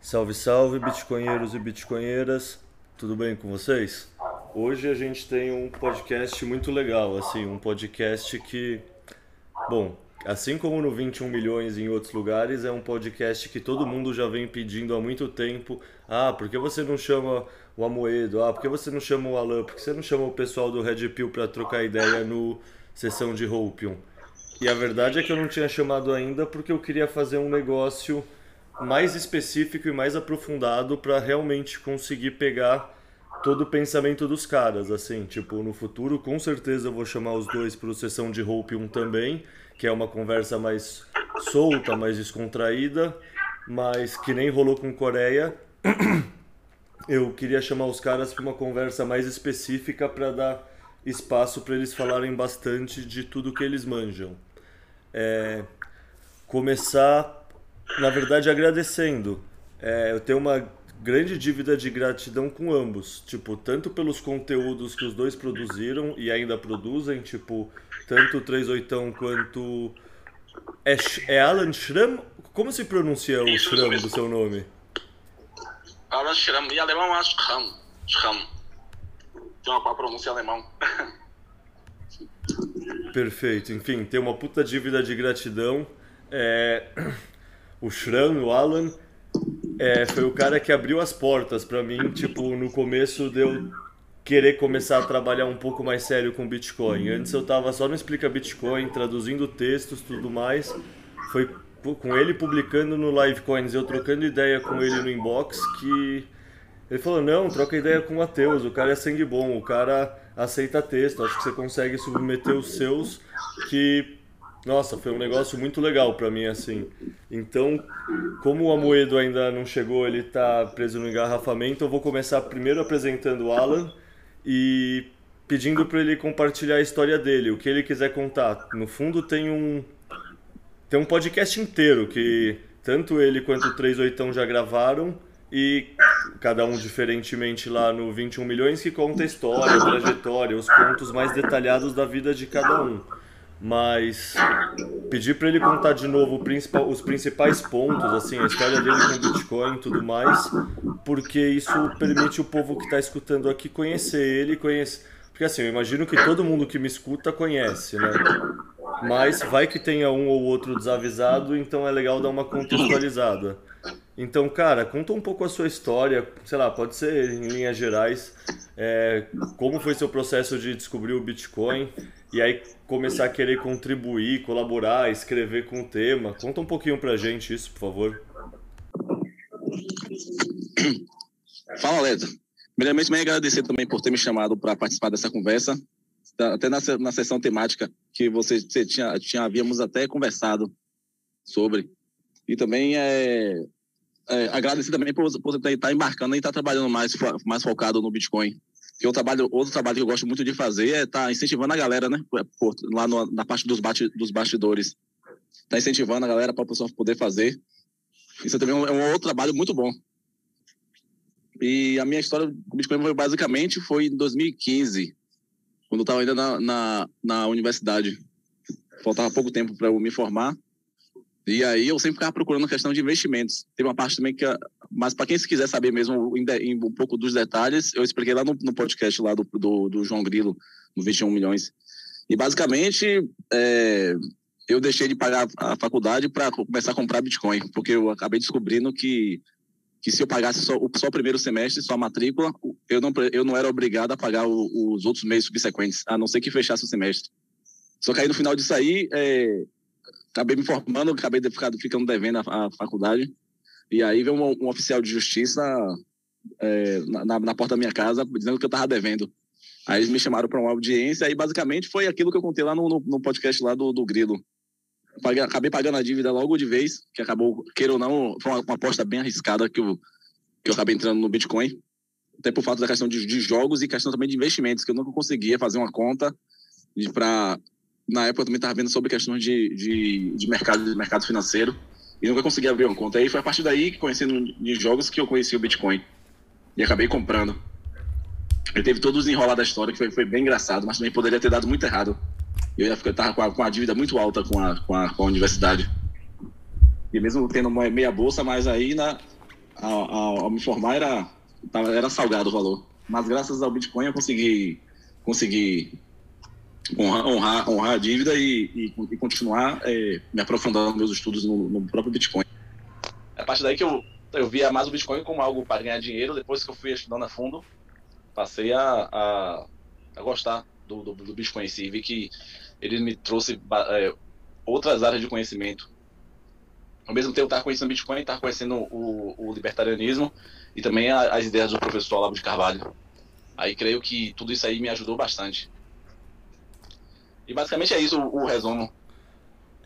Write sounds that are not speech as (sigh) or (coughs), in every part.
Salve, salve, bitcoinheiros e bitcoinheiras, tudo bem com vocês? Hoje a gente tem um podcast muito legal, assim, um podcast que, bom, assim como no 21 milhões em outros lugares, é um podcast que todo mundo já vem pedindo há muito tempo. Ah, por que você não chama o Amoedo? Ah, por que você não chama o Alan? Por que você não chama o pessoal do Red Pill para trocar ideia no sessão de Hopium? E a verdade é que eu não tinha chamado ainda porque eu queria fazer um negócio mais específico e mais aprofundado para realmente conseguir pegar todo o pensamento dos caras, assim, tipo, no futuro com certeza eu vou chamar os dois para o sessão de Hope 1 também, que é uma conversa mais solta, mais descontraída, mas que nem rolou com Coreia. (clears throat) Eu queria chamar os caras para uma conversa mais específica para dar espaço para eles falarem bastante de tudo que eles manjam. É, começar na verdade, agradecendo. É, eu tenho uma grande dívida de gratidão com ambos. Tipo, tanto pelos conteúdos que os dois produziram e ainda produzem, tipo, tanto o 38 quanto. É, é Alan Schramm? Como se pronuncia o Isso, Schramm do seu nome? Alan Schramm. E alemão é Schramm. Schramm. Tem uma pronúncia alemão. (laughs) Perfeito. Enfim, tem uma puta dívida de gratidão. É (clears throat) o Shran, o Alan, é, foi o cara que abriu as portas para mim, tipo, no começo deu querer começar a trabalhar um pouco mais sério com Bitcoin. Antes eu tava só no Explica Bitcoin, traduzindo textos, tudo mais. Foi com ele publicando no Livecoins, eu trocando ideia com ele no inbox que ele falou: "Não, troca ideia com o Matheus, o cara é sangue bom, o cara aceita texto, acho que você consegue submeter os seus que nossa, foi um negócio muito legal para mim, assim. Então, como o Amoedo ainda não chegou, ele tá preso no engarrafamento, eu vou começar primeiro apresentando o Alan e pedindo para ele compartilhar a história dele, o que ele quiser contar. No fundo, tem um, tem um podcast inteiro que tanto ele quanto o 38 já gravaram e cada um diferentemente lá no 21 milhões que conta a história, a trajetória, os pontos mais detalhados da vida de cada um mas pedir para ele contar de novo os principais pontos, assim, a história dele com Bitcoin e tudo mais, porque isso permite o povo que está escutando aqui conhecer ele, conhecer, porque assim, eu imagino que todo mundo que me escuta conhece, né? Mas vai que tenha um ou outro desavisado, então é legal dar uma contextualizada. Então, cara, conta um pouco a sua história, sei lá, pode ser em linhas gerais, é, como foi seu processo de descobrir o Bitcoin e aí começar a querer contribuir, colaborar, escrever com o tema. Conta um pouquinho pra gente isso, por favor. Fala, Leto. Primeiramente, também agradecer também por ter me chamado para participar dessa conversa, até na, na sessão temática que você, você tinha, tinha, havíamos até conversado sobre. E também é, é, agradecer também por, por estar tá embarcando e estar tá trabalhando mais, mais focado no Bitcoin. Que o trabalho, outro trabalho que eu gosto muito de fazer é estar tá incentivando a galera, né? Por, lá no, na parte dos, bate, dos bastidores. Tá incentivando a galera para a pessoa poder fazer. Isso também é um outro trabalho muito bom. E a minha história com o Bitcoin foi basicamente foi em 2015, quando eu estava ainda na, na, na universidade. Faltava pouco tempo para eu me formar. E aí eu sempre ficava procurando a questão de investimentos. Tem uma parte também que, mas para quem se quiser saber mesmo um pouco dos detalhes, eu expliquei lá no, no podcast lá do, do, do, João Grilo, no 21 milhões. E basicamente é, eu deixei de pagar a faculdade para começar a comprar Bitcoin, porque eu acabei descobrindo que que se eu pagasse só, só o primeiro semestre, só a matrícula, eu não, eu não era obrigado a pagar o, os outros meses subsequentes, a não ser que fechasse o semestre. Só que aí no final disso aí, é, acabei me formando, acabei de ficando devendo a, a faculdade. E aí veio um, um oficial de justiça é, na, na, porta da minha casa dizendo que eu estava devendo. Aí eles me chamaram para uma audiência e basicamente foi aquilo que eu contei lá no, no, no podcast lá do, do Grilo. Paguei, acabei pagando a dívida logo de vez, que acabou, queira ou não, foi uma, uma aposta bem arriscada que eu, que eu acabei entrando no Bitcoin. Até por falta da questão de, de jogos e questão também de investimentos, que eu nunca conseguia fazer uma conta para na época eu também estava vendo sobre questões de, de, de, mercado, de mercado financeiro e nunca consegui abrir uma conta. Aí foi a partir daí, conhecendo de jogos, que eu conheci o Bitcoin. E acabei comprando. Ele teve todo o desenrolar da história, que foi, foi bem engraçado, mas também poderia ter dado muito errado. Eu ia ficar tava com a, com a dívida muito alta com a, com a, com a universidade. E mesmo tendo uma meia bolsa, mas aí na, ao, ao, ao me formar era, era salgado o valor. Mas graças ao Bitcoin eu consegui, consegui honrar, honrar, a dívida e, e, e continuar é, me aprofundando meus estudos no, no, próprio Bitcoin. A partir daí que eu, eu via mais o Bitcoin como algo para ganhar dinheiro. Depois que eu fui estudando a fundo, passei a, a, a gostar do, do, do, Bitcoin em si. E vi que ele me trouxe é, outras áreas de conhecimento. Ao mesmo tempo, estava conhecendo Bitcoin, estava conhecendo o, o, libertarianismo e também a, as ideias do professor Olavo de Carvalho. Aí creio que tudo isso aí me ajudou bastante. E basicamente é isso o, o resumo.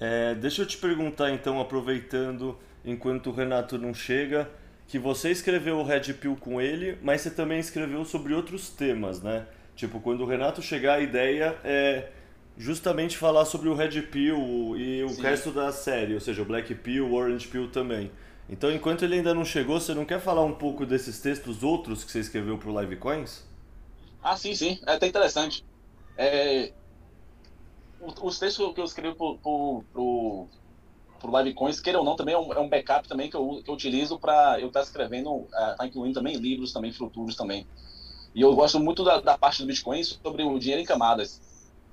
É, deixa eu te perguntar então, aproveitando enquanto o Renato não chega, que você escreveu o Red Pill com ele, mas você também escreveu sobre outros temas, né? Tipo, quando o Renato chegar, a ideia é justamente falar sobre o Red Pill e o Sim. resto da série, ou seja, o Black Pill, o Orange Pill também. Então, enquanto ele ainda não chegou, você não quer falar um pouco desses textos outros que você escreveu para o Live Coins? Ah, sim, sim. É até interessante. É, os textos que eu escrevo pro, pro, pro, pro Livecoins, queira ou não, também é um, é um backup também que eu, que eu utilizo para eu estar tá escrevendo, tá incluindo também livros também futuros também. E eu gosto muito da, da, parte do Bitcoin sobre o dinheiro em camadas.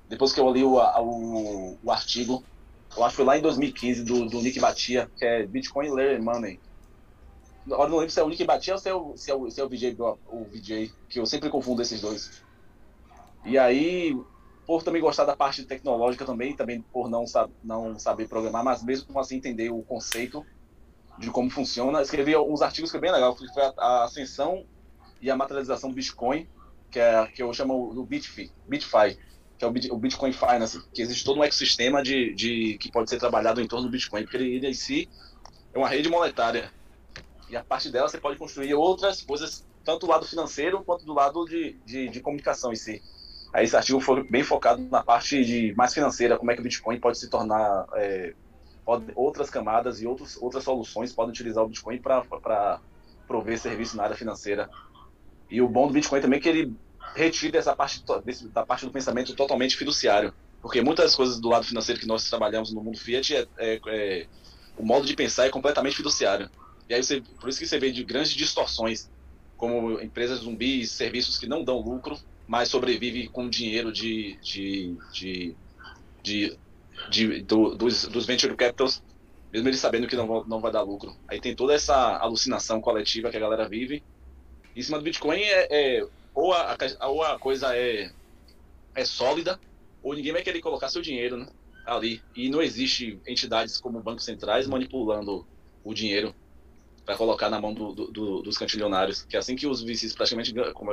Depois que eu li o, o, o artigo, eu acho que foi lá em 2015, do, do Nick Batia, que é Bitcoin Layer Money. Eu não lembro se é o Nick Batia ou se é o, se é o, se é o, VJ, o VJ, que eu sempre confundo esses dois. E aí, por também gostar da parte tecnológica também, também por não, não saber programar, mas mesmo assim entender o conceito de como funciona. Escrevi uns artigos que é bem legal, que foi a, ascensão e a materialização do Bitcoin, que, é, que eu chamo do BitFi, BitFi, que é o, o Bitcoin Finance, que existe todo um ecossistema de, de, que pode ser trabalhado em torno do Bitcoin, porque ele em si é uma rede monetária. E a partir dela você pode construir outras coisas, tanto do lado financeiro quanto do lado de, de, de comunicação em si. Aí esse artigo foi bem focado na parte de mais financeira, como é que o Bitcoin pode se tornar é, pode, outras camadas e outros, outras soluções podem utilizar o Bitcoin para prover serviço na área financeira. E o bom do Bitcoin também é que ele retira essa parte desse, da parte do pensamento totalmente fiduciário, porque muitas coisas do lado financeiro que nós trabalhamos no mundo fiat é, é, é o modo de pensar é completamente fiduciário. E aí você, por isso que você vê de grandes distorções, como empresas zumbis, serviços que não dão lucro, mas sobrevive com dinheiro de, de, de, de, de do, dos, dos venture capitals, mesmo eles sabendo que não, não vai dar lucro. Aí tem toda essa alucinação coletiva que a galera vive. Em cima do Bitcoin, é, é ou, a, ou a coisa é, é sólida, ou ninguém vai querer colocar seu dinheiro né, ali. E não existe entidades como bancos centrais manipulando o dinheiro para colocar na mão do, do, dos cantilionários, que é assim que os VCs praticamente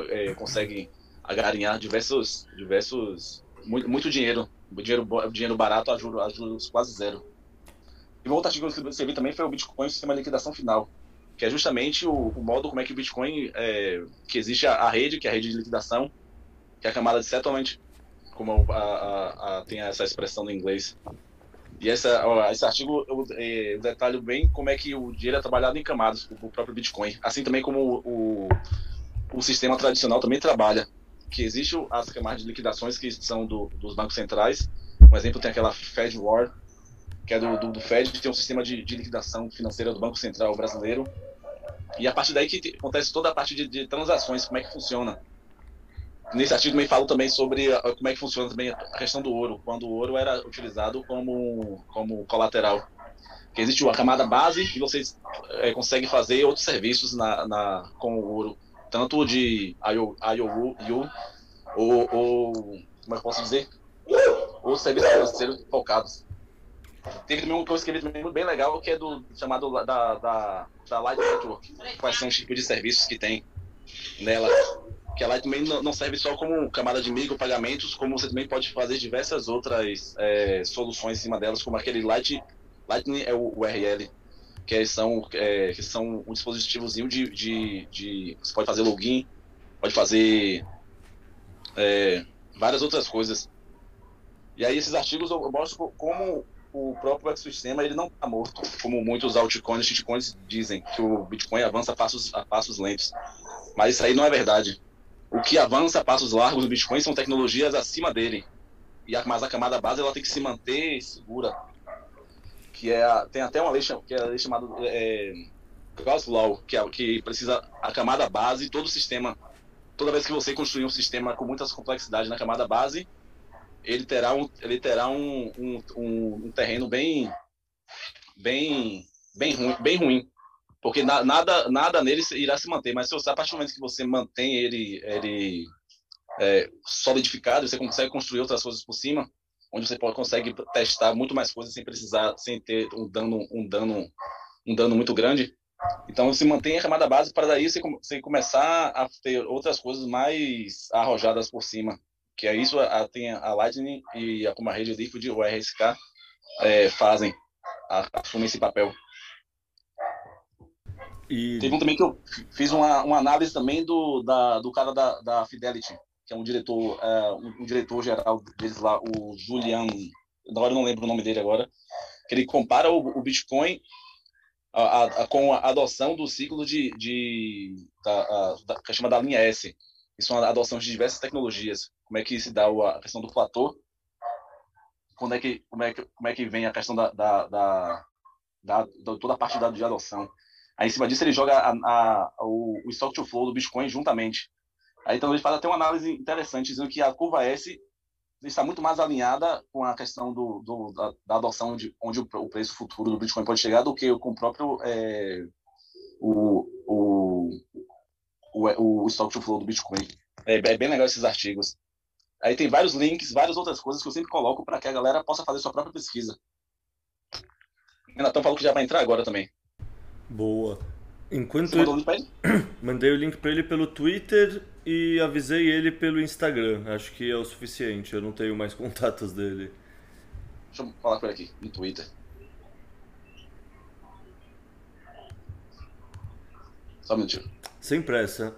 é, conseguem garinhar diversos, diversos muito, muito dinheiro. Dinheiro, dinheiro barato ajuda, ajuda quase zero. E outro artigo que eu escrevi também foi o Bitcoin Sistema de Liquidação Final, que é justamente o, o modo como é que o Bitcoin, é, que existe a, a, rede, que é a rede de liquidação, que é a camada de settlement, como a, a, a tem essa expressão no inglês. E essa, esse artigo eu, é, eu detalho bem como é que o dinheiro é trabalhado em camadas, o, o próprio Bitcoin. Assim também como o, o, o sistema tradicional também trabalha que existe as camadas de liquidações que são do, dos bancos centrais. Um exemplo tem aquela Fed War, que é do, do, do Fed, que tem um sistema de, de, liquidação financeira do Banco Central brasileiro. E a partir daí que acontece toda a parte de, de transações, como é que funciona. Nesse artigo também falo também sobre como é que funciona também a questão do ouro, quando o ouro era utilizado como, como colateral. Que existe uma camada base e vocês é, conseguem fazer outros serviços na, na, com o ouro tanto de IOU ou, ou como é que eu posso dizer? Ou serviços financeiros focados. Teve também um que eu escrevi também bem legal, que é do chamado da, da, da Light Network. Quais são os tipos de serviços que tem nela. Que a Light também não serve só como camada de micropagamentos, como você também pode fazer diversas outras é, soluções em cima delas, como aquele Light, Lightning é o URL, que são, é, que são um dispositivozinho de, de, de, Você pode fazer login, pode fazer é, várias outras coisas. E aí esses artigos eu mostro como o próprio ecossistema ele não está morto, como muitos altcoins e shitcoins dizem, que o Bitcoin avança a passos, a passos lentos. Mas isso aí não é verdade. O que avança a passos largos do Bitcoin são tecnologias acima dele. E a, mas a camada base ela tem que se manter segura. Que é a, tem até uma lei, que é a lei chamada é, Gauss Law, que, é, que precisa a camada base, todo o sistema. Toda vez que você construir um sistema com muitas complexidades na camada base, ele terá um, ele terá um, um, um terreno bem, bem, bem ruim, bem ruim porque na, nada, nada nele irá se manter. Mas se você, a partir do momento que você mantém ele, ele é, solidificado, você consegue construir outras coisas por cima, onde você pode, consegue testar muito mais coisas sem precisar, sem ter um dano, um dano, um dano muito grande. Então, se mantém a camada base para daí você, você começar a ter outras coisas mais arrojadas por cima. Que é isso, a, tem a Lightning e a, como a rede Liquid, o RSK, é, fazem, assumem esse papel. E... Teve um também que eu fiz uma, uma análise também do, da, do cara da, da Fidelity, que é um diretor, é, um, um, diretor geral deles lá, o Julian, agora não lembro o nome dele agora, que ele compara o, o Bitcoin a, a, a, com a adoção do ciclo de, de da, da, que chama da linha S. Isso é uma adoção de diversas tecnologias. Como é que se dá a questão do platô? Quando é que, como, é que, como é que vem a questão da, da, da, da toda a parte de adoção? Aí, em cima disso, ele joga a, a, o, o stock to flow do Bitcoin juntamente. Aí, então, ele faz até uma análise interessante, dizendo que a curva S está muito mais alinhada com a questão do, do da, da, adoção de onde o, o, preço futuro do Bitcoin pode chegar do que com o próprio é, o, o, o, o stock to flow do Bitcoin. É, é, bem legal esses artigos. Aí tem vários links, várias outras coisas que eu sempre coloco para que a galera possa fazer sua própria pesquisa. Renatão falou que já vai entrar agora também. Boa. Enquanto Você mandou (coughs) o link pra ele? Mandei o link para ele pelo Twitter e avisei ele pelo Instagram. Acho que é o suficiente. Eu não tenho mais (laughs) contatos dele. Deixa eu falar com ele aqui, no Twitter. Só um minutinho. Sem pressa.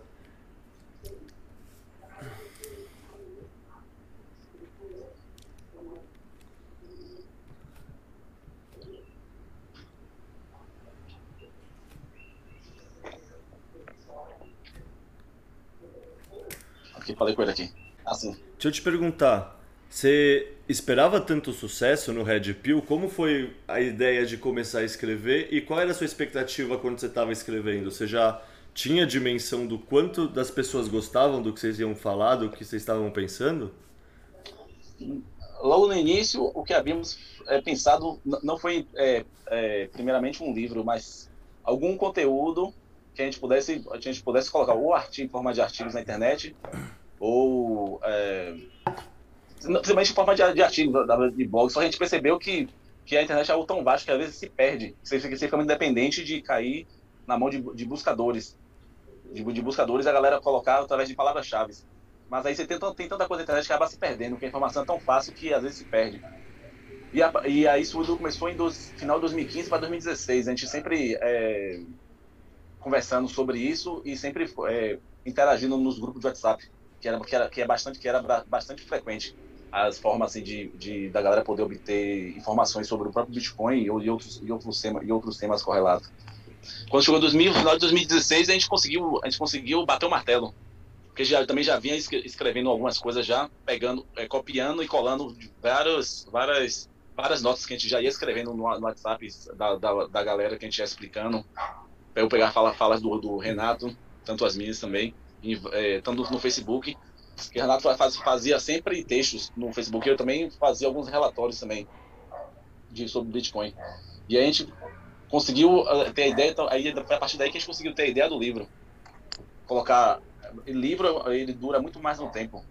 Aqui, falei com ele aqui. Assim. Deixa eu te perguntar, você esperava tanto sucesso no Red Pill? Como foi a ideia de começar a escrever e qual era a sua expectativa quando você estava escrevendo? Você já tinha dimensão do quanto das pessoas gostavam do que vocês iam falar, do que vocês estavam pensando? Logo no início, o que havíamos é, pensado não foi é, é, primeiramente um livro, mas algum conteúdo que a gente pudesse, a gente pudesse colocar ou artigo em forma de artigos na internet ou é, principalmente em forma de, de artigo, de blog, só a gente percebeu que, que a internet é algo tão vasto que às vezes se perde, você fica, você fica muito dependente de cair na mão de, de buscadores, de, de, buscadores a galera colocar através de palavras-chave. Mas aí você tem, tem tanta coisa na internet que acaba se perdendo, porque a informação é tão fácil que às vezes se perde. E, a, e aí isso começou em final de 2015 para 2016. A gente sempre é, conversando sobre isso e sempre é, interagindo nos grupos de WhatsApp que era, que era, que é bastante, que era bastante frequente as formas assim, de, de, da galera poder obter informações sobre o próprio Bitcoin e, outros, e, outros temas, e outros temas correlatos. Quando chegou 2000, no final de 2016, a gente conseguiu, a gente conseguiu bater o martelo. Porque já, também já vinha escrevendo algumas coisas já, pegando, é, copiando e colando várias, várias, várias notas que a gente já ia escrevendo no, no WhatsApp da, da, da, galera que a gente ia explicando. Para eu pegar falas fala do, do Renato, tanto as minhas também é, tanto no Facebook, que Renato fazia sempre textos no Facebook, eu também fazia alguns relatórios também de, sobre Bitcoin. E a gente conseguiu eh, ter a ideia, então, aí a partir daí que a gente conseguiu ter a ideia do livro. Colocar. Livro, ele dura muito mais no tempo.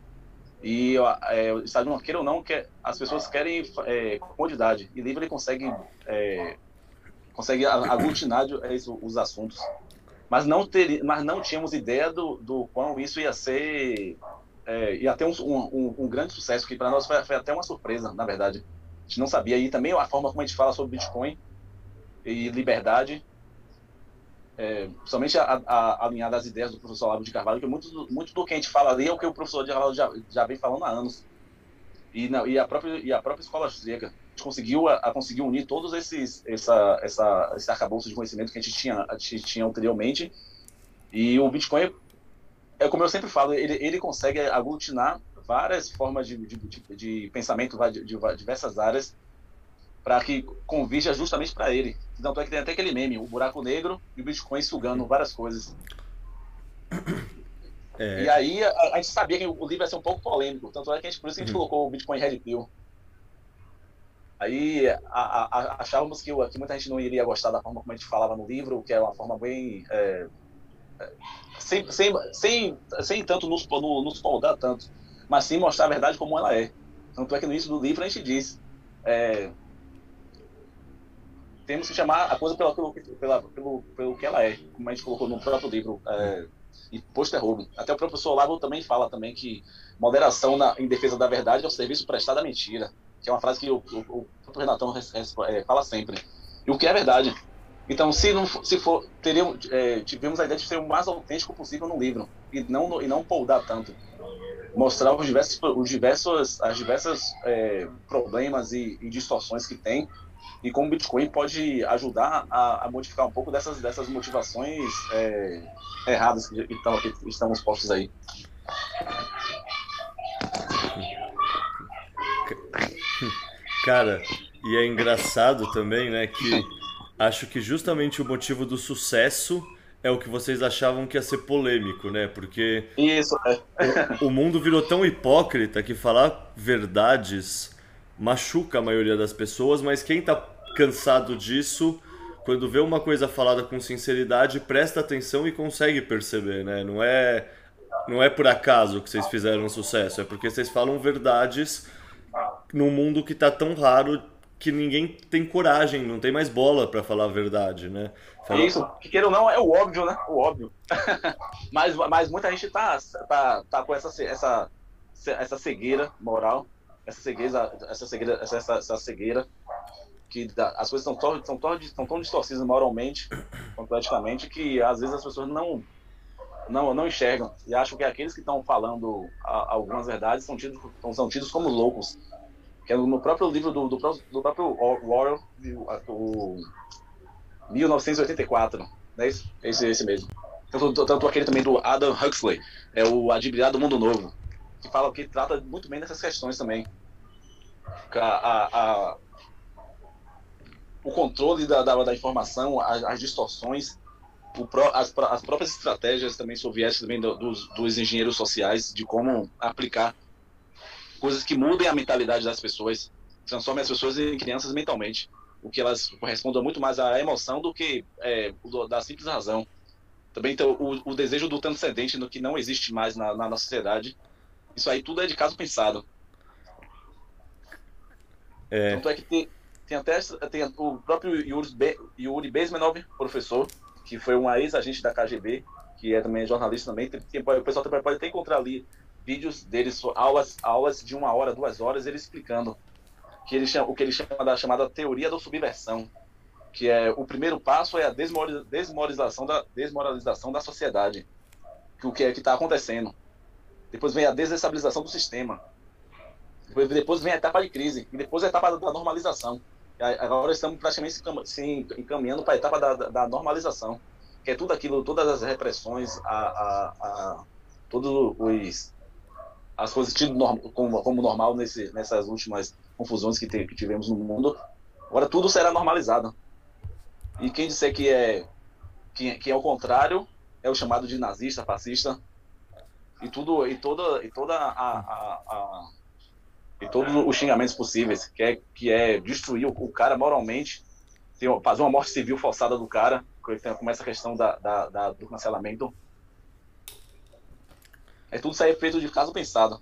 E, é, sabe, não queira ou não, que as pessoas querem é, comodidade. E livro ele consegue, é, consegue aglutinar os assuntos mas não, ter, mas não tínhamos ideia do, do quão isso ia ser, é, ia ter um, um, um, grande sucesso, que para nós foi, foi, até uma surpresa, na verdade. A gente não sabia. E também a forma como a gente fala sobre Bitcoin e liberdade, é, somente a, a, alinhada às ideias do professor Olavo de Carvalho, que muito, muito do que a gente fala ali é o que o professor de Carvalho já, já vem falando há anos. E, não, e, a própria, e a própria escola austríaca, conseguiu, a, a conseguiu unir todos esses essa, essa, esse arcabouço de conhecimento que a gente tinha, a gente tinha anteriormente. E o Bitcoin, é como eu sempre falo, ele, ele consegue aglutinar várias formas de, de, de, de pensamento de, diversas áreas para que convija justamente para ele. Tanto é que tem até aquele meme, o buraco negro e o Bitcoin sugando várias coisas. É. E aí a, a, gente sabia que o livro ia ser um pouco polêmico, tanto é que a gente, por isso que a gente uhum. colocou o Bitcoin Red Pill. Aí a, a, achávamos que, que, muita gente não iria gostar da forma como a gente falava no livro, que é uma forma bem. É, é sem, sem, sem, sem tanto nos, no, nos poldar tanto, mas sim mostrar a verdade como ela é. Tanto é que no início do livro a gente diz. É, temos que chamar a coisa pela, pelo, pela, pelo, pelo que ela é, como a gente colocou no próprio livro. É, e posterroubo. Até o professor Olavo também fala também que moderação na, em defesa da verdade é o serviço prestado à mentira que é uma frase que o, o, o Renatão é, fala sempre. E o que é verdade. Então, se não se for, teríamos, é, tivemos a ideia de ser o mais autêntico possível no livro e não e não poldar tanto, mostrar os diversos, os diversos as diversas é, problemas e, e, distorções que tem e como o Bitcoin pode ajudar a, a modificar um pouco dessas dessas motivações é, erradas que, estão, que estamos postos aí. Cara, e é engraçado também, né, que acho que justamente o motivo do sucesso é o que vocês achavam que ia ser polêmico, né? Porque Isso, é. o, o mundo virou tão hipócrita que falar verdades machuca a maioria das pessoas, mas quem tá cansado disso, quando vê uma coisa falada com sinceridade, presta atenção e consegue perceber, né? Não é não é por acaso que vocês fizeram sucesso, é porque vocês falam verdades num mundo que tá tão raro que ninguém tem coragem, não tem mais bola para falar a verdade, né? Fala... Isso, que queira ou não, é o óbvio, né? O óbvio. (laughs) mas, mas muita gente tá, tá, tá com essa, essa, essa cegueira moral, essa cegueira, essa cegueira, essa, essa cegueira que as coisas estão tão, tão, tão, distorcidas moralmente, (coughs) completamente, que às vezes as pessoas não não, não enxergam e acham que aqueles que estão falando a, algumas verdades são tidos, são tidos como loucos que é no próprio livro do, do, do próprio Orwell, o 1984, né? Esse, esse mesmo. Tanto, tanto aquele também do Adam Huxley, é o Admirar do Mundo Novo, que fala que trata muito bem dessas questões também. A, a, a, o controle da, da, da informação, as, as distorções, Pro, as, as, próprias estratégias também soviéticas também do, dos, dos, engenheiros sociais de como aplicar coisas que mudem a mentalidade das pessoas, transformem as pessoas em crianças mentalmente, o que elas correspondam muito mais à emoção do que é, da simples razão. Também então, o, o, desejo do transcendente no que não existe mais na, na nossa sociedade. Isso aí tudo é de caso pensado. É. Tanto é que tem, tem até tem o próprio Yuri, Be, Yuri Bezmenov, professor, que foi um ex-agente da KGB, que é também jornalista também. Tem, tem, o pessoal também pode até encontrar ali vídeos deles, aulas, aulas de uma hora, duas horas, ele explicando que ele chama, o que ele chama da chamada teoria da subversão, que é o primeiro passo é a desmoralização da, desmoralização da sociedade, que o que é que está acontecendo. Depois vem a desestabilização do sistema. Depois, depois vem a etapa de crise e depois a etapa da normalização. Agora estamos praticamente se encaminhando para a etapa da, da, normalização, que é tudo aquilo, todas as repressões, a, a, a todos os as coisas tido como, como normal nesse, nessas últimas confusões que, te, que tivemos no mundo. Agora tudo será normalizado. E quem disser que é que, que é o contrário é o chamado de nazista, fascista e tudo e toda e toda a, a, a e todos os xingamentos possíveis, que é que é destruir o, o cara moralmente, fazer uma morte civil forçada do cara, começa a questão da, da, da do cancelamento é tudo sair feito de caso pensado.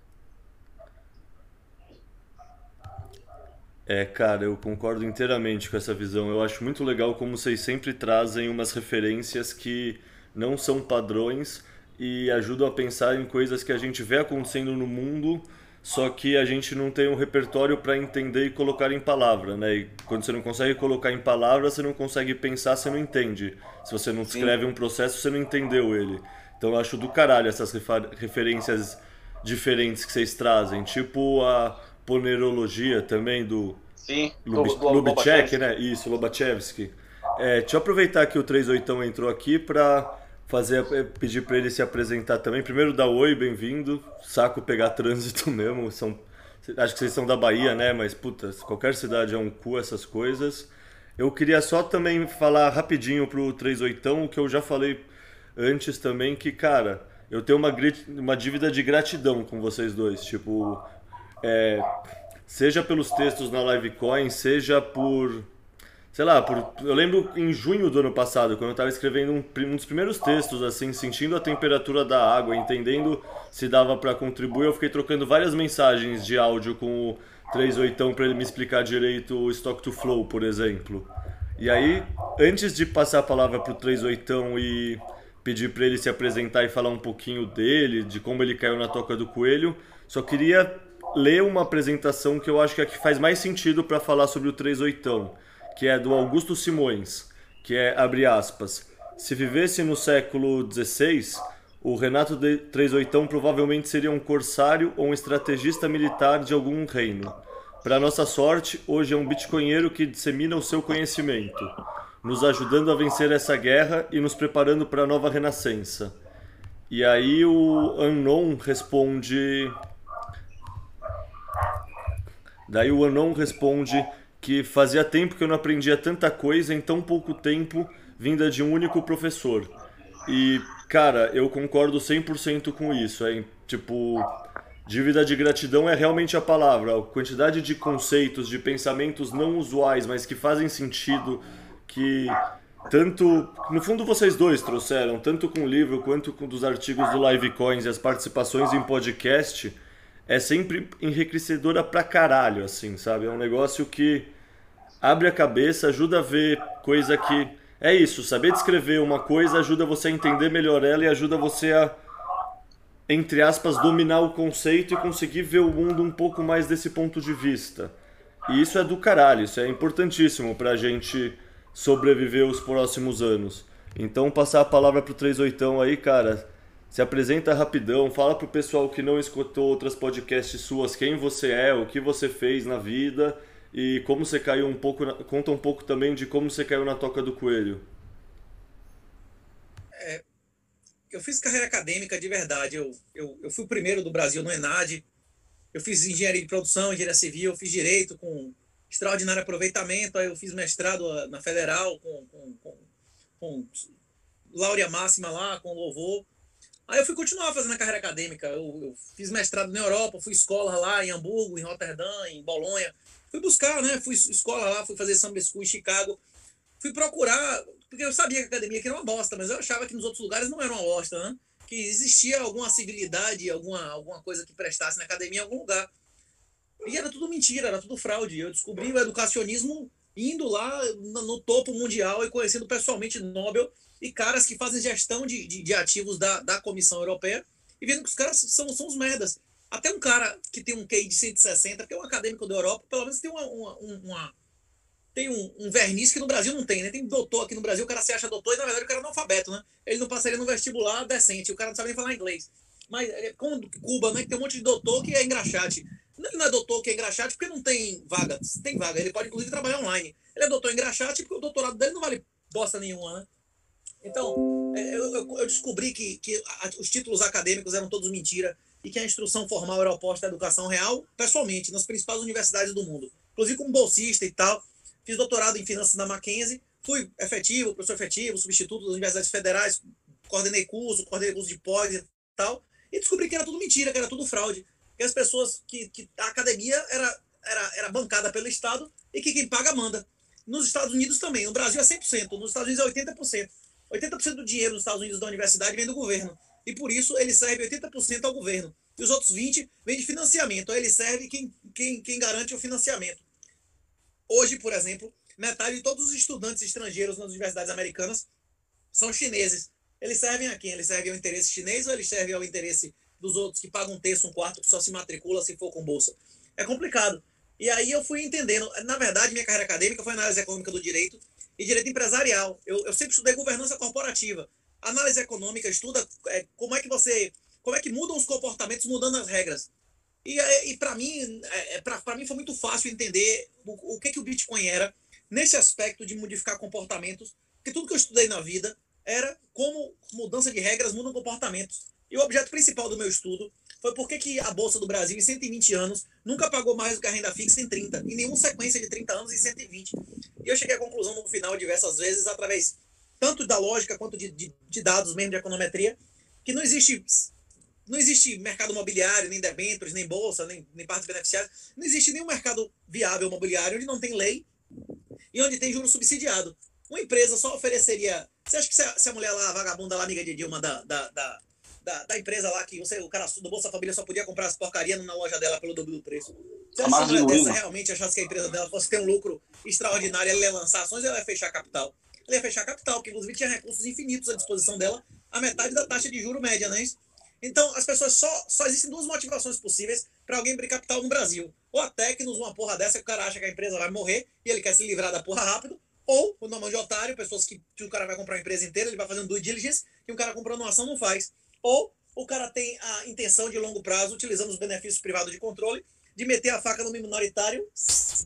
É, cara, eu concordo inteiramente com essa visão. Eu acho muito legal como vocês sempre trazem umas referências que não são padrões e ajudam a pensar em coisas que a gente vê acontecendo no mundo, só que a gente não tem um repertório para entender e colocar em palavra, né? E quando você não consegue colocar em palavra, você não consegue pensar, você não entende. Se você não descreve Sim. um processo, você não entendeu ele. Então eu acho do caralho essas referências diferentes que vocês trazem, tipo a ponerologia também do Sim, Lub, do, do Lubitschek, né? Isso, Lobachevsky. É, deixa eu aproveitar que o 38 entrou aqui para fazer é, pedir para ele se apresentar também. Primeiro dar oi, bem-vindo. Saco pegar trânsito (laughs) mesmo. São, acho que vocês são da Bahia, né? Mas puta, qualquer cidade é um cu essas coisas. Eu queria só também falar rapidinho pro 38 o que eu já falei antes também que, cara, eu tenho uma, uma dívida de gratidão com vocês dois. Tipo, é, seja pelos textos na Livecoin, seja por. Sei lá, por, eu lembro em junho do ano passado, quando eu estava escrevendo um, um, dos primeiros textos, assim, sentindo a temperatura da água, entendendo se dava para contribuir, eu fiquei trocando várias mensagens de áudio com o 38 para ele me explicar direito o Stock to Flow, por exemplo. E aí, antes de passar a palavra para o 38 e pedir para ele se apresentar e falar um pouquinho dele, de como ele caiu na toca do coelho. Só queria ler uma apresentação que eu acho que é a que faz mais sentido para falar sobre o 38, que é do Augusto Simões, que é, abre aspas, se vivesse no século XVI, o Renato de 38 provavelmente seria um corsário ou um estrategista militar de algum reino. Para nossa sorte, hoje é um bitcoinheiro que dissemina o seu conhecimento nos ajudando a vencer essa guerra e nos preparando para a nova renascença. E aí o Unknown responde. Daí o Unknown responde que fazia tempo que eu não aprendia tanta coisa em tão pouco tempo vinda de um único professor. E, cara, eu concordo 100% com isso. É, tipo, dívida de gratidão é realmente a palavra. A quantidade de conceitos, de pensamentos não usuais, mas que fazem sentido que tanto no fundo vocês dois trouxeram tanto com o livro quanto com dos artigos do Live Coins e as participações em podcast é sempre enriquecedora pra caralho assim sabe? É um negócio que abre a cabeça ajuda a ver coisa que é isso saber descrever uma coisa ajuda você a entender melhor ela e ajuda você a entre aspas dominar o conceito e conseguir ver o mundo um pouco mais desse ponto de vista. E isso é do caralho isso é importantíssimo pra gente sobreviver os próximos anos. Então, passar a palavra pro 38 aí, cara. Se apresenta rapidão, fala pro pessoal que não escutou outras podcasts suas quem você é, o que você fez na vida e como você caiu um pouco, na... conta um pouco também de como você caiu na toca do coelho. É, eu fiz carreira acadêmica de verdade. Eu, eu, eu fui o primeiro do Brasil no ENAD. Eu fiz engenharia de produção, engenharia civil, eu fiz direito com extraordinário aproveitamento. Aí eu fiz mestrado ah, na Federal com, com, com, com Láurea Máxima lá, com louvor. Aí eu fui continuar fazendo a carreira acadêmica. Eu, eu, fiz mestrado na Europa, fui escola lá em Hamburgo, em Roterdã, em Bolonha. Fui buscar, né? Fui escola lá, fui fazer Summer School em Chicago. Fui procurar, porque eu sabia que a academia aqui era uma bosta, mas eu achava que nos outros lugares não era uma bosta, né? Que existia alguma civilidade, alguma, alguma coisa que prestasse na academia em algum lugar. E era tudo mentira, era tudo fraude. Eu descobri o educacionismo indo lá no topo mundial e conhecendo pessoalmente Nobel e caras que fazem gestão de, de, de ativos da, da Comissão Europeia e vendo que os caras são, são os merdas. Até um cara que tem um QI de 160, que é um acadêmico da Europa, pelo menos tem uma, uma, uma tem um, um, verniz que no Brasil não tem, né? Tem doutor aqui no Brasil, o cara se acha doutor e na verdade o cara é analfabeto, né? Ele não passaria no vestibular decente, o cara não sabe nem falar inglês. Mas é, como Cuba, né? Que tem um monte de doutor que é engraxate. Ele não é doutor que é engraxate porque não tem vaga. Tem vaga. Ele pode, inclusive, trabalhar online. Ele é doutor engraxate porque o doutorado dele não vale bosta nenhuma, né? Então, é, eu, eu descobri que, que os títulos acadêmicos eram todos mentira e que a instrução formal era oposta à educação real, pessoalmente, nas principais universidades do mundo. Inclusive como bolsista e tal. Fiz doutorado em finanças na Mackenzie. Fui efetivo, professor efetivo, substituto das universidades federais. Coordenei curso, coordenei curso de pós e tal. E descobri que era tudo mentira, que era tudo fraude que as pessoas que, que a academia era, era, era bancada pelo Estado e que quem paga manda. Nos Estados Unidos também. No Brasil é 100%, nos Estados Unidos é 80%. 80% do dinheiro nos Estados Unidos da universidade vem do governo. E por isso ele serve 80% ao governo. E os outros 20% vêm de financiamento. Aí ele serve quem, quem, quem garante o financiamento. Hoje, por exemplo, metade de todos os estudantes estrangeiros nas universidades americanas são chineses. Eles servem a quem? Eles servem ao interesse chinês ou eles servem ao interesse dos outros que pagam um terço, um quarto, que só se matricula se for com bolsa. É complicado. E aí eu fui entendendo. Na verdade, minha carreira acadêmica foi análise econômica do direito e direito empresarial. Eu, eu sempre estudei governança corporativa. Análise econômica estuda é, como é que você. Como é que mudam os comportamentos mudando as regras. E, é, e para mim, é, é para mim foi muito fácil entender o, o que, que o Bitcoin era nesse aspecto de modificar comportamentos, porque tudo que eu estudei na vida era como mudança de regras mudam comportamentos. E o objeto principal do meu estudo foi por que a Bolsa do Brasil, em 120 anos, nunca pagou mais do que a renda fixa em 30, em nenhuma sequência de 30 anos em 120. E eu cheguei à conclusão no final, diversas vezes, através tanto da lógica quanto de, de, de dados mesmo de econometria, que não existe não existe mercado imobiliário, nem debêntures, nem bolsa, nem, nem partes beneficiárias. Não existe nenhum mercado viável imobiliário onde não tem lei e onde tem juro subsidiado. Uma empresa só ofereceria. Você acha que se a, a mulher lá, a vagabunda lá, amiga de Dilma, da, da, da, da, empresa lá, que você, o cara do Bolsa Família só podia comprar as porcarias na loja dela pelo dobro do preço. Se a mulher dessa realmente achasse que a empresa dela fosse ter um lucro extraordinário, ela ia lançar ações, ela ia fechar capital. Ela ia fechar capital, que inclusive tinha recursos infinitos à disposição dela, a metade da taxa de juro média, não é isso? Então, as pessoas só, só existem duas motivações possíveis para alguém abrir capital no Brasil. Ou até que nos uma porra dessa que o cara acha que a empresa vai morrer e ele quer se livrar da porra rápido, ou o nome de otário, pessoas que, que o cara vai comprar a empresa inteira, ele vai fazendo due diligence, que um cara comprando uma ação não faz. Ou o cara tem a intenção de longo prazo, utilizando os benefícios privados de controle, de meter a faca no minoritário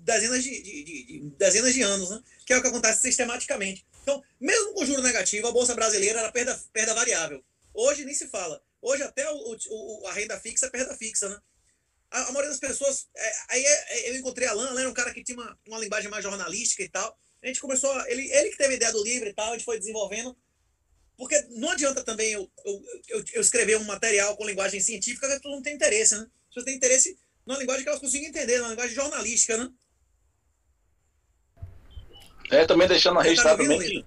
dezenas de, de, de, de, dezenas de anos, né? que é o que acontece sistematicamente. Então, mesmo com juro negativo, a Bolsa Brasileira era perda, perda variável. Hoje nem se fala. Hoje até o, o, a renda fixa é perda fixa, né? A, a maioria das pessoas. É, aí é, é, eu encontrei Alan, Alan era um cara que tinha uma, uma linguagem mais jornalística e tal. A gente começou. Ele, ele que teve a ideia do livro e tal, a gente foi desenvolvendo. Porque não adianta também eu, eu, eu, eu escrever um material com linguagem científica que todo mundo tem interesse, né? As pessoas têm interesse numa linguagem que elas consigam entender, numa linguagem jornalística, né? É, também deixando a registrado tá também que,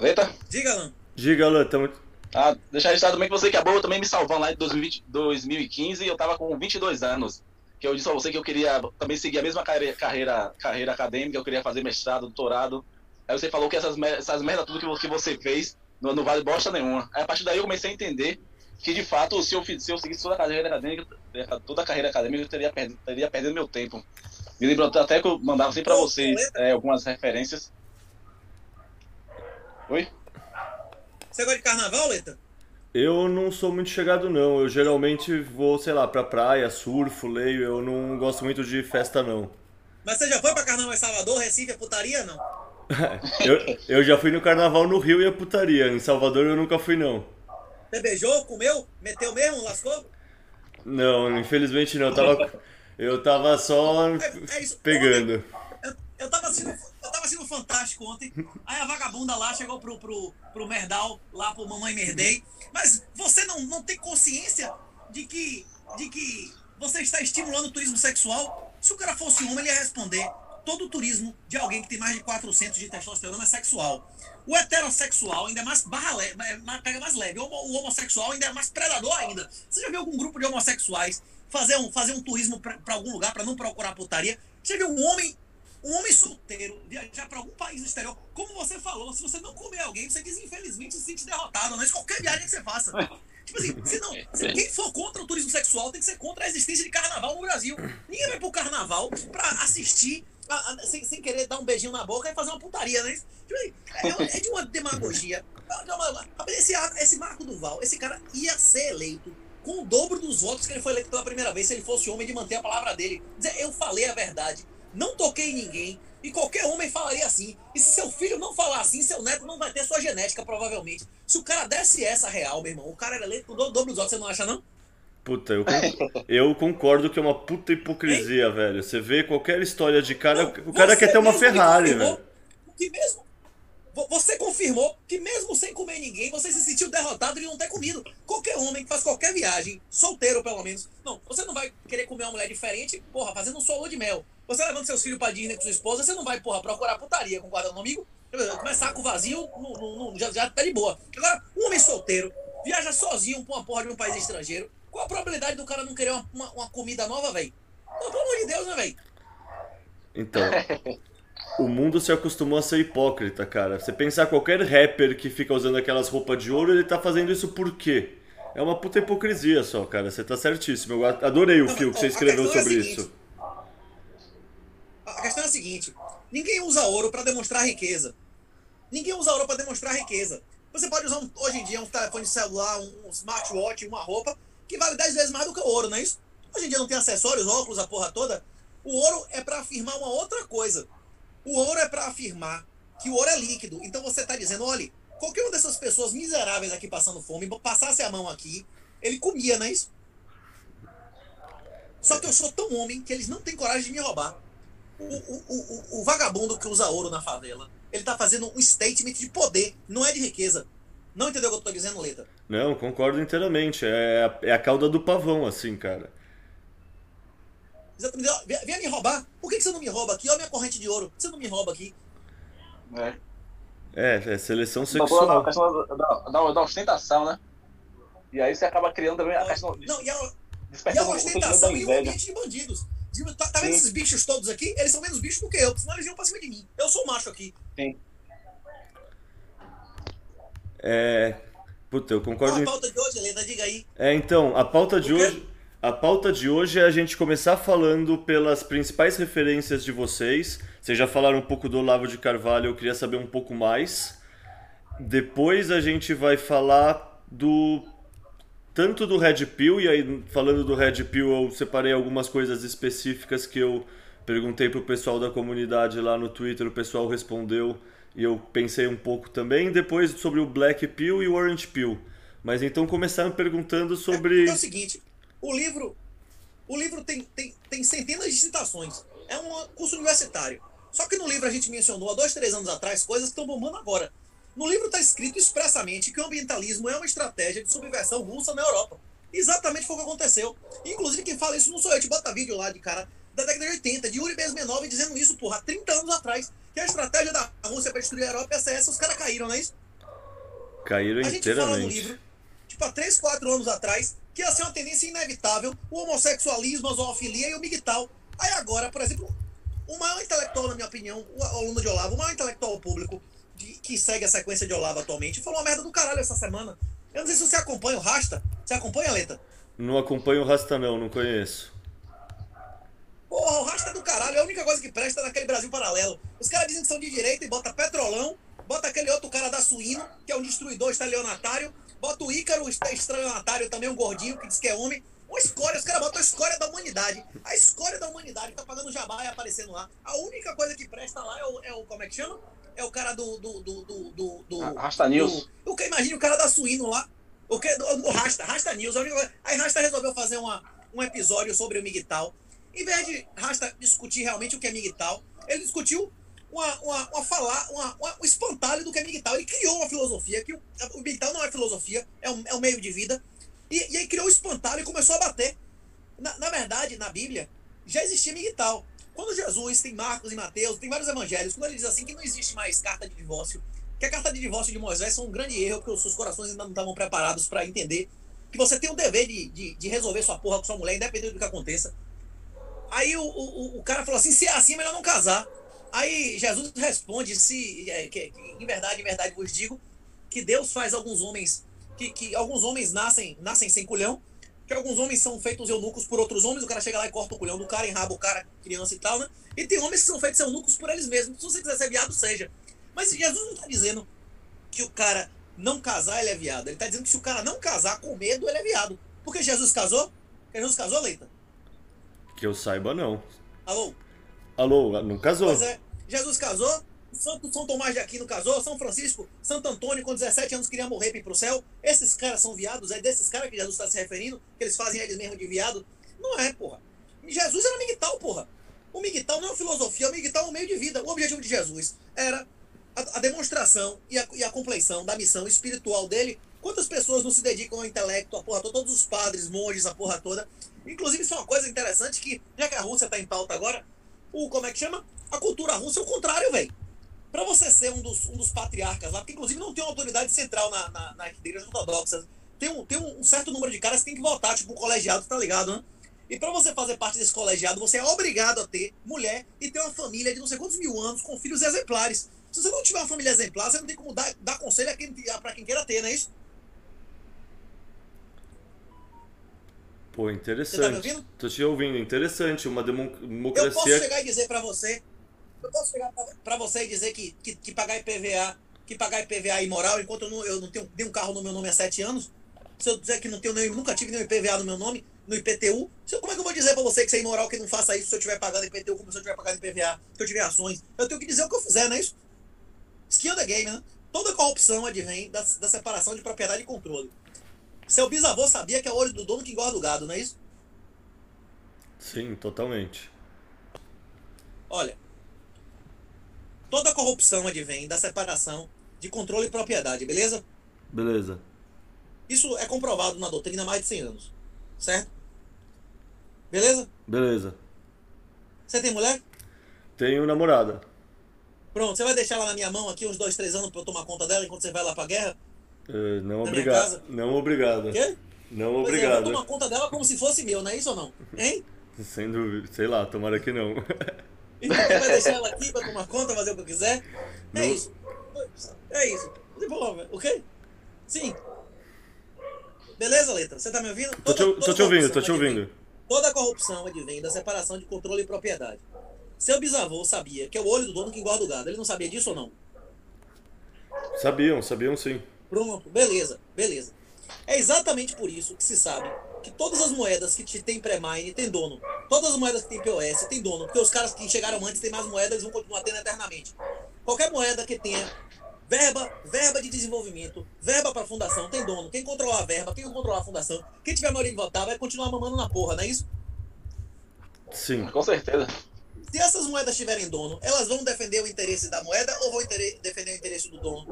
Eita. Diga, Alan. Diga, Alan. Tamo... Ah, deixar registrado também que você acabou também me salvando lá em 2020, 2015 e eu tava com 22 anos. Que eu disse a você que eu queria também seguir a mesma carreira, carreira, carreira acadêmica, eu queria fazer mestrado, doutorado. Aí você falou que essas, essas merdas, tudo que você fez, não, não vale bosta nenhuma. Aí a partir daí eu comecei a entender que de fato, se eu, se eu seguisse toda a carreira acadêmica, toda a carreira acadêmica, eu teria, perdido, teria perdido meu tempo. Me lembro até que eu mandava assim para vocês é, algumas referências Oi? Você gosta de carnaval, Leta? Eu não sou muito chegado, não. Eu geralmente vou, sei lá, pra praia, surfo, leio. Eu não gosto muito de festa, não. Mas você já foi pra carnaval em Salvador, Recife, é putaria, não? (laughs) eu, eu já fui no carnaval no Rio e é putaria. Em Salvador eu nunca fui, não. Você beijou, comeu, meteu mesmo, lascou? Não, infelizmente não. Eu tava, eu tava só é, é pegando. Eu, eu tava assistindo eu tava assistindo Fantástico ontem. Aí a vagabunda lá chegou pro, pro, pro Merdal, lá pro Mamãe Merdei. Mas você não, não tem consciência de que, de que você está estimulando o turismo sexual? Se o cara fosse homem, ele ia responder. Todo o turismo de alguém que tem mais de 400 de testosterona é sexual. O heterossexual ainda é mais barra leve, é pega mais leve. O homossexual ainda é mais predador ainda. Você já viu algum grupo de homossexuais fazer um, fazer um turismo para algum lugar para não procurar putaria? Você viu um homem um homem solteiro viajar para algum país no exterior, como você falou, se você não comer alguém, você diz infelizmente se sente derrotado, mas qualquer viagem que você faça. (laughs) Tipo assim, se não, se quem for contra o turismo sexual tem que ser contra a existência de carnaval no Brasil. Ninguém vai pro carnaval para assistir, a, a, sem, sem querer dar um beijinho na boca e fazer uma putaria, né? Tipo assim, é, é, de uma demagogia. Esse, esse Marco Duval, esse cara ia ser eleito com o dobro dos votos que ele foi eleito pela primeira vez se ele fosse homem de manter a palavra dele. Dizer, eu falei a verdade não toquei em ninguém. E qualquer homem falaria assim. E se seu filho não falar assim, seu neto não vai ter sua genética, provavelmente. Se o cara desse essa real, meu irmão, o cara era eleito com o dobro dos outros, você não acha, não? Puta, eu, (laughs) eu concordo que é uma puta hipocrisia, Ei? velho. Você vê qualquer história de cara. Não, o cara quer ter uma Ferrari, velho. Que mesmo você confirmou que mesmo sem comer ninguém, você se sentiu derrotado de não ter comido. Qualquer homem que faz qualquer viagem, solteiro pelo menos, não, você não vai querer comer uma mulher diferente, porra, fazendo um solo de mel. Você levando seus filhos pra Disney com sua esposa, você não vai, porra, procurar putaria, concorda comigo? Começar com vazio, não, não, não, já, já tá de boa. Agora, um homem solteiro, viaja sozinho pra uma porra de um país estrangeiro, qual a probabilidade do cara não querer uma, uma, uma comida nova, velho? Pelo amor de Deus, né, velho? Então, (laughs) o mundo se acostumou a ser hipócrita, cara. Você pensar qualquer rapper que fica usando aquelas roupas de ouro, ele tá fazendo isso por quê? É uma puta hipocrisia só, cara. Você tá certíssimo. Eu adorei o fio que você escreveu é sobre é isso. A questão é a seguinte: ninguém usa ouro para demonstrar riqueza. Ninguém usa ouro para demonstrar riqueza. Você pode usar um, hoje em dia um telefone celular, um, smartwatch, uma roupa, que vale 10 vezes mais do que o ouro, não é isso? Hoje em dia não tem acessórios, óculos, a porra toda. O ouro é para afirmar uma outra coisa. O ouro é para afirmar que o ouro é líquido. Então você está dizendo, olha, qualquer uma dessas pessoas miseráveis aqui passando fome, passasse a mão aqui, ele comia, não é isso? Só que eu sou tão homem que eles não têm coragem de me roubar. O, o, o, o vagabundo que usa ouro na favela, ele tá fazendo um statement de poder, não é de riqueza. Não entendeu o que eu tô dizendo, Leta? Não, concordo inteiramente. É a, é a cauda do pavão, assim, cara. Exatamente. Venha me roubar. Por que você não me rouba aqui? Olha a minha corrente de ouro. Você não me rouba aqui. É. É, é seleção sexual. A questão da, da, da, ostentação, né? E aí você acaba criando também a questão. Não, e a, e a ostentação em um ambiente de bandidos. Tá, tá vendo esses bichos todos aqui? Eles são menos bichos do que eu, senão eles iam pra cima de mim. Eu sou o macho aqui. Sim. É. Puta, eu concordo. Qual a pauta de hoje, Helena? Diga aí. É, então, a pauta de hoje. A pauta de hoje é a gente começar falando pelas principais referências de vocês. Vocês já falaram um pouco do Olavo de Carvalho, eu queria saber um pouco mais. Depois a gente vai falar do tanto do Red Pill, e aí falando do Red Pill eu separei algumas coisas específicas que eu perguntei pro pessoal da comunidade lá no Twitter, o pessoal respondeu e eu pensei um pouco também. Depois sobre o Black Pill e o Orange Pill. Mas então começaram perguntando sobre. É, é o seguinte, o livro, o livro tem, tem, tem centenas de citações. É um curso universitário. Só que no livro a gente mencionou há dois, três anos atrás coisas que estão bombando agora. No livro está escrito expressamente que o ambientalismo é uma estratégia de subversão russa na Europa. Exatamente foi o que aconteceu. Inclusive, quem fala isso não sou eu, te bota vídeo lá de cara da década de 80, de Yuri Bezmenov dizendo isso, porra, há 30 anos atrás, que a estratégia da Rússia para destruir a Europa ia ser essa, os caras caíram, não é isso? Caíram a inteiramente. A gente fala no livro, tipo, há 3, 4 anos atrás, que ia ser uma tendência inevitável o homossexualismo, a zoofilia e o migtal. Aí agora, por exemplo, o maior intelectual, na minha opinião, o aluno de Olavo, o maior intelectual público que segue a sequência de Olavo atualmente, falou uma merda do caralho essa semana. Eu não sei se você acompanha o Rasta. Você acompanha a letra? Não acompanho o Rasta não, não conheço. Porra, o Rasta é do caralho, é a única coisa que presta naquele Brasil paralelo. Os caras dizem que são de direita e bota petrolão, bota aquele outro cara da Suíno, que é um destruidor estelionatário, Bota o Ícaro, estranhatário também, um gordinho que diz que é homem. Uma escória, os caras botam a escória da humanidade. A escória da humanidade tá pagando jabá e aparecendo lá. A única coisa que presta lá é o, é o como é que chama? É o cara do. do, do, do, do, do Rasta News. O que imagina o cara da Suíno lá. O que? O Rasta, Rasta News. Aí Rasta resolveu fazer uma, um episódio sobre o Miguel. Em vez de Rasta discutir realmente o que é Miguel, ele discutiu uma, uma, uma falar, uma, uma, um espantalho do que é Miguel. Ele criou uma filosofia, que o, o Miguel não é filosofia, é um, é um meio de vida. E, e aí criou um espantalho e começou a bater. Na, na verdade, na Bíblia, já existia Miguel. Quando Jesus tem Marcos e Mateus, tem vários evangelhos, quando ele diz assim que não existe mais carta de divórcio, que a carta de divórcio de Moisés foi um grande erro, porque os seus corações ainda não estavam preparados para entender que você tem o dever de, de, de, resolver sua porra com sua mulher, independente do que aconteça. Aí o, o, o cara falou assim: se é assim, é melhor não casar. Aí Jesus responde se é, que, que, em verdade, em verdade vos digo que Deus faz alguns homens que, que alguns homens nascem nascem sem culhão, que alguns homens são feitos eunucos por outros homens, o cara chega lá e corta o culhão do cara, enraba o cara, criança e tal, né? E tem homens que são feitos eunucos por eles mesmos. Se você quiser ser viado, seja. Mas Jesus não está dizendo que o cara não casar, ele é viado. Ele está dizendo que se o cara não casar com medo, ele é viado. Porque Jesus casou? Porque Jesus casou, Leita? Que eu saiba, não. Alô? Alô, não casou. Pois é. Jesus casou, Santo São Tomás de Aquino casou, São Francisco, Santo Antônio, com 17 anos queria morrer para pro céu. Esses caras são viados, é desses caras que Jesus está se referindo, que eles fazem eles mesmos de viado. Não é, porra. Jesus era migtal, porra. O migtal não é uma filosofia, o migtal é um meio de vida. O objetivo de Jesus era a, a demonstração e a, e a compleição da missão espiritual dele. Quantas pessoas não se dedicam ao intelecto, a porra toda, todos os padres, monges, a porra toda. Inclusive, isso é uma coisa interessante que, já que a Rússia está em pauta agora, o, como é que chama? A cultura russa é o contrário, velho. Para você ser um dos, um dos patriarcas lá, porque inclusive não tem uma autoridade central na, na, na igreja ortodoxa, tem, um, tem um certo número de caras que tem que votar, tipo o colegiado, tá ligado, né? E para você fazer parte desse colegiado, você é obrigado a ter mulher e ter uma família de não sei quantos mil anos com filhos exemplares. Se você não tiver uma família exemplar, você não tem como dar, dar conselho para quem queira ter, não é isso? Pô, interessante. Você tá me ouvindo? Tô te ouvindo, interessante. Uma democracia. Eu posso chegar e dizer para você. Eu posso chegar para você e dizer que, que, que pagar IPVA que pagar IPVA imoral enquanto eu não, eu não tenho nenhum carro no meu nome há sete anos? Se eu dizer que não tenho nenhum, nunca tive nenhum IPVA no meu nome, no IPTU, se, como é que eu vou dizer pra você que isso é imoral, que não faça isso se eu estiver pagando IPTU como se eu estiver pagando IPVA, se eu tiver ações? Eu tenho que dizer o que eu fizer, não é isso? Skin the game, né? Toda corrupção advém da, da separação de propriedade e controle. Seu bisavô sabia que é o olho do dono que engorda o gado, não é isso? Sim, totalmente. Olha, toda corrupção advém da separação de controle e propriedade, beleza? Beleza. Isso é comprovado na doutrina há mais de 100 anos, certo? Beleza? Beleza. Você tem mulher? Tenho namorada. Pronto, você vai deixar ela na minha mão aqui uns dois, três anos pra eu tomar conta dela enquanto você vai lá pra guerra? Eh, não obrigado. Não obrigado. Quê? Não Pois é, eu vou obrigado. tomar conta dela como se fosse meu, não é isso ou não? Hein? (laughs) Sem dúvida. Sei lá, tomara que não. (laughs) Então você vai deixar ela aqui pra tomar conta, fazer o que eu quiser? É Não. isso. É isso. Desenvolve, ok? Sim. Beleza, letra? Você tá me ouvindo? Tô te, Toda- tô toda te ouvindo, tô te advém- ouvindo. Toda corrupção advém da separação de controle e propriedade. Seu bisavô sabia que é o olho do dono que engorda o gado. Ele não sabia disso ou não? Sabiam, sabiam sim. Pronto, beleza, beleza. É exatamente por isso que se sabe que todas as moedas que te- tem pré-mine tem dono. Todas as moedas que tem POS tem dono. Porque os caras que chegaram antes têm mais moedas eles vão continuar tendo eternamente. Qualquer moeda que tenha verba, verba de desenvolvimento, verba para fundação, tem dono. Quem controlar a verba, quem controlar a fundação, quem tiver maioria de votar vai continuar mamando na porra, não é isso? Sim. Com certeza. Se essas moedas tiverem dono, elas vão defender o interesse da moeda ou vão defender o interesse do dono?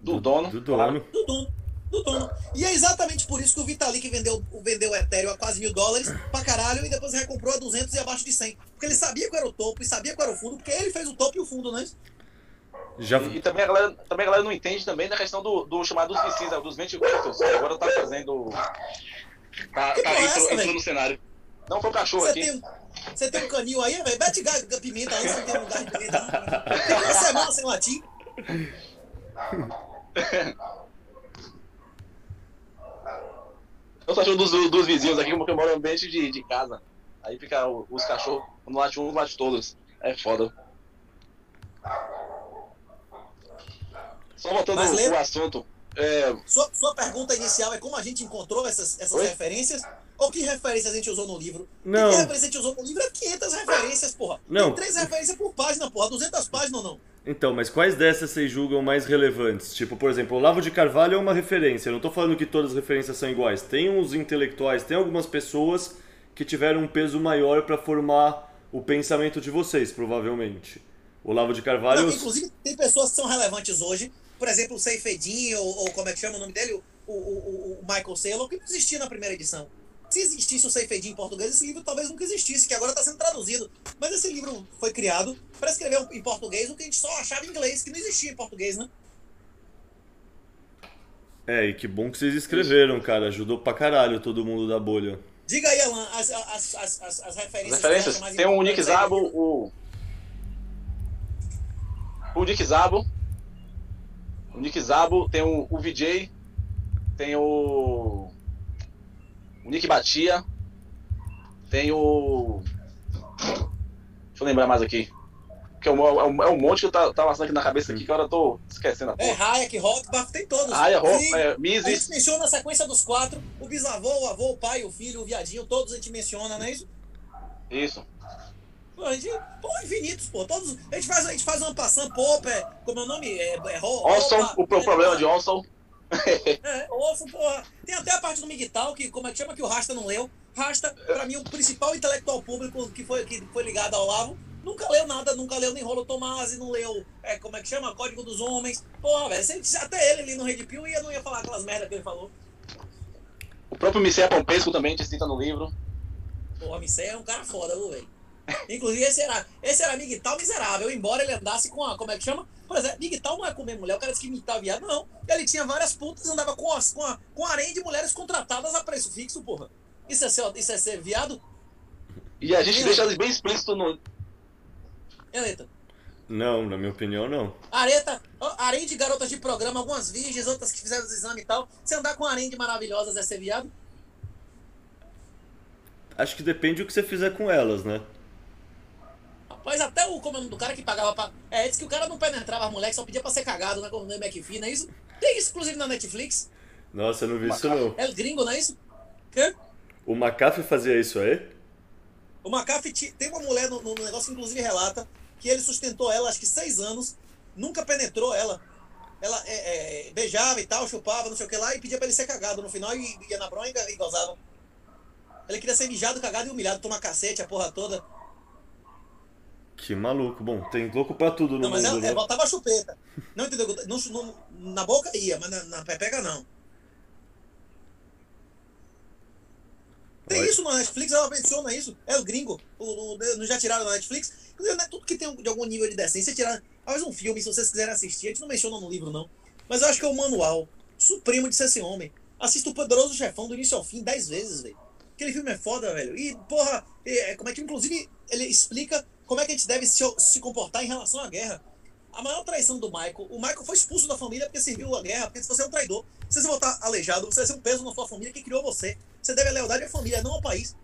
Do dono. Do dono. do dono. Do dono. E é exatamente por isso que o Vitalik vendeu, vendeu o Ethereum a quase mil dólares pra caralho e depois recomprou a 200 e abaixo de 100. Porque ele sabia que era o topo e sabia que era o fundo, porque ele fez o topo e o fundo, né? Já, E, e também, a galera, também a galera não entende também da questão do, do chamado dos VCs, dos venture capitals. Agora tá fazendo. Tá, Que tá é entrou, essa, entrou velho? no cenário. Não foi o cachorro Você aqui. tem, um- você tem um canil aí, velho? Mete pimenta aí, você tem um lugar de pimenta. Tem uma semana sem latim. (laughs) Eu só acho dos, dos vizinhos aqui, porque eu moro em ambiente de, de casa. Aí fica os cachorros, um late um, late todos. É foda. Só voltando Mas, o, assunto. É, Sua, sua pergunta inicial é como a gente encontrou essas, essas Oi? referências? Ou que referências a gente usou no livro? Não. Que referência a gente usou no livro é 500 referências, porra. Não. Tem três referências por página, porra. 200 páginas ou não? Então, mas quais dessas vocês julgam mais relevantes? Tipo, por exemplo, o Olavo de Carvalho é uma referência. Eu não tô falando que todas as referências são iguais. Tem uns intelectuais, tem algumas pessoas que tiveram um peso maior para formar o pensamento de vocês, provavelmente. O Olavo de Carvalho. Não, inclusive, tem pessoas que são relevantes hoje. Por exemplo, o Seifedin, ou, ou como é que chama o nome dele? O, o, o, o Michael Saylor, que não existia na primeira edição. Se existisse o Seifedin em português, esse livro talvez nunca existisse, que agora está sendo traduzido. Mas esse livro foi criado para escrever em português o que a gente só achava em inglês, que não existia em português, né? É, e que bom que vocês escreveram, cara. Ajudou pra caralho todo mundo da bolha. Diga aí, Alan, as, as, as, as, as referências. as referências. Tem o Nick. Zabo, o. O Nick Zabo. O Nick Zabo, tem o, o VJ, tem o. O Nick Batia, tem o. Deixa eu lembrar mais aqui. Que é um, é um, é um monte que eu tá, tá passando aqui na cabeça aqui que agora eu tô esquecendo a É, porra. Hayek, Rothbard, tem todos. É, E é, A gente Mises. menciona a sequência dos quatro: o bisavô, o avô, o pai, o filho, o viadinho, todos a gente menciona, não é isso? Isso. Pô, a gente, pô, infinitos, pô. Todos, a gente faz, a gente faz uma passando, pô, é, como é o nome? É, é Ro- Olson, Opa, o pro- é, problema de Olson. É, Olson, porra. Tem até a parte do Miguel, que como é que chama que o Rasta não leu. Rasta, pra mim, o principal intelectual público que foi, que foi ligado ao Lavo, nunca leu nada, nunca leu nem Rolo Tomasi, não leu, é, como é que chama? Código dos Homens. Porra, velho, até ele ali no Red Pill ia, não ia falar aquelas merdas que ele falou. O próprio Michel Pompesco também te cita no livro. Porra, Missé é um cara foda, viu, velho? Inclusive, esse era, esse era Miguel miserável, embora ele andasse com a. Como é que chama? Por exemplo, Miguel não é comer mulher, o cara disse que Miguel viado, não. Ele tinha várias putas, andava com, as, com, a, com harém de mulheres contratadas a preço fixo, porra. Isso é ser, isso é ser viado? E a gente Sim. deixa bem explícito no. Areta. Não, na minha opinião, não. Areta, ó, harém de garotas de programa, algumas virgens, outras que fizeram os exames e tal. Você andar com harém de maravilhosas é ser viado? Acho que depende do que você fizer com elas, né? Mas até o comando do cara que pagava pra. É, disse que o cara não penetrava as mulheres, só pedia pra ser cagado, né? Como o McPhee, não é isso? Tem isso, inclusive, na Netflix. Nossa, eu não vi isso não. É gringo, não é isso? Quê? O McAfee fazia isso aí? O McAfee ti- tem uma mulher no, no negócio, inclusive relata, que ele sustentou ela, acho que seis anos, nunca penetrou ela. Ela é, é, beijava e tal, chupava, não sei o que lá, e pedia pra ele ser cagado no final e ia na bronha e gozava. Ele queria ser mijado, cagado e humilhado, tomar cacete, a porra toda. Que maluco. Bom, tem louco pra tudo no Não, mas mundo, ela, né? botava chupeta. Não entendeu? Não, não- na boca ia, mas na, na pepeca não. Tem isso na Netflix, ela menciona isso. É o gringo. O, o- não já tiraram na Netflix? Né, tudo que tem de algum nível de decência, tiraram. Talvez um filme, se vocês quiserem assistir. A gente não menciona no livro, não. Mas eu acho que é o manual supremo de ser esse homem. Assista o Poderoso Chefão do início ao fim dez vezes, velho. Aquele filme é foda, velho. E, porra, é, como é que, inclusive, ele explica como é que a gente deve se, se comportar em relação à guerra. A maior traição do Michael, o Michael foi expulso da família porque serviu a guerra, porque se você é um traidor, se você voltar aleijado, você vai ser um peso na sua família que criou você. Você deve a lealdade à família, não ao país.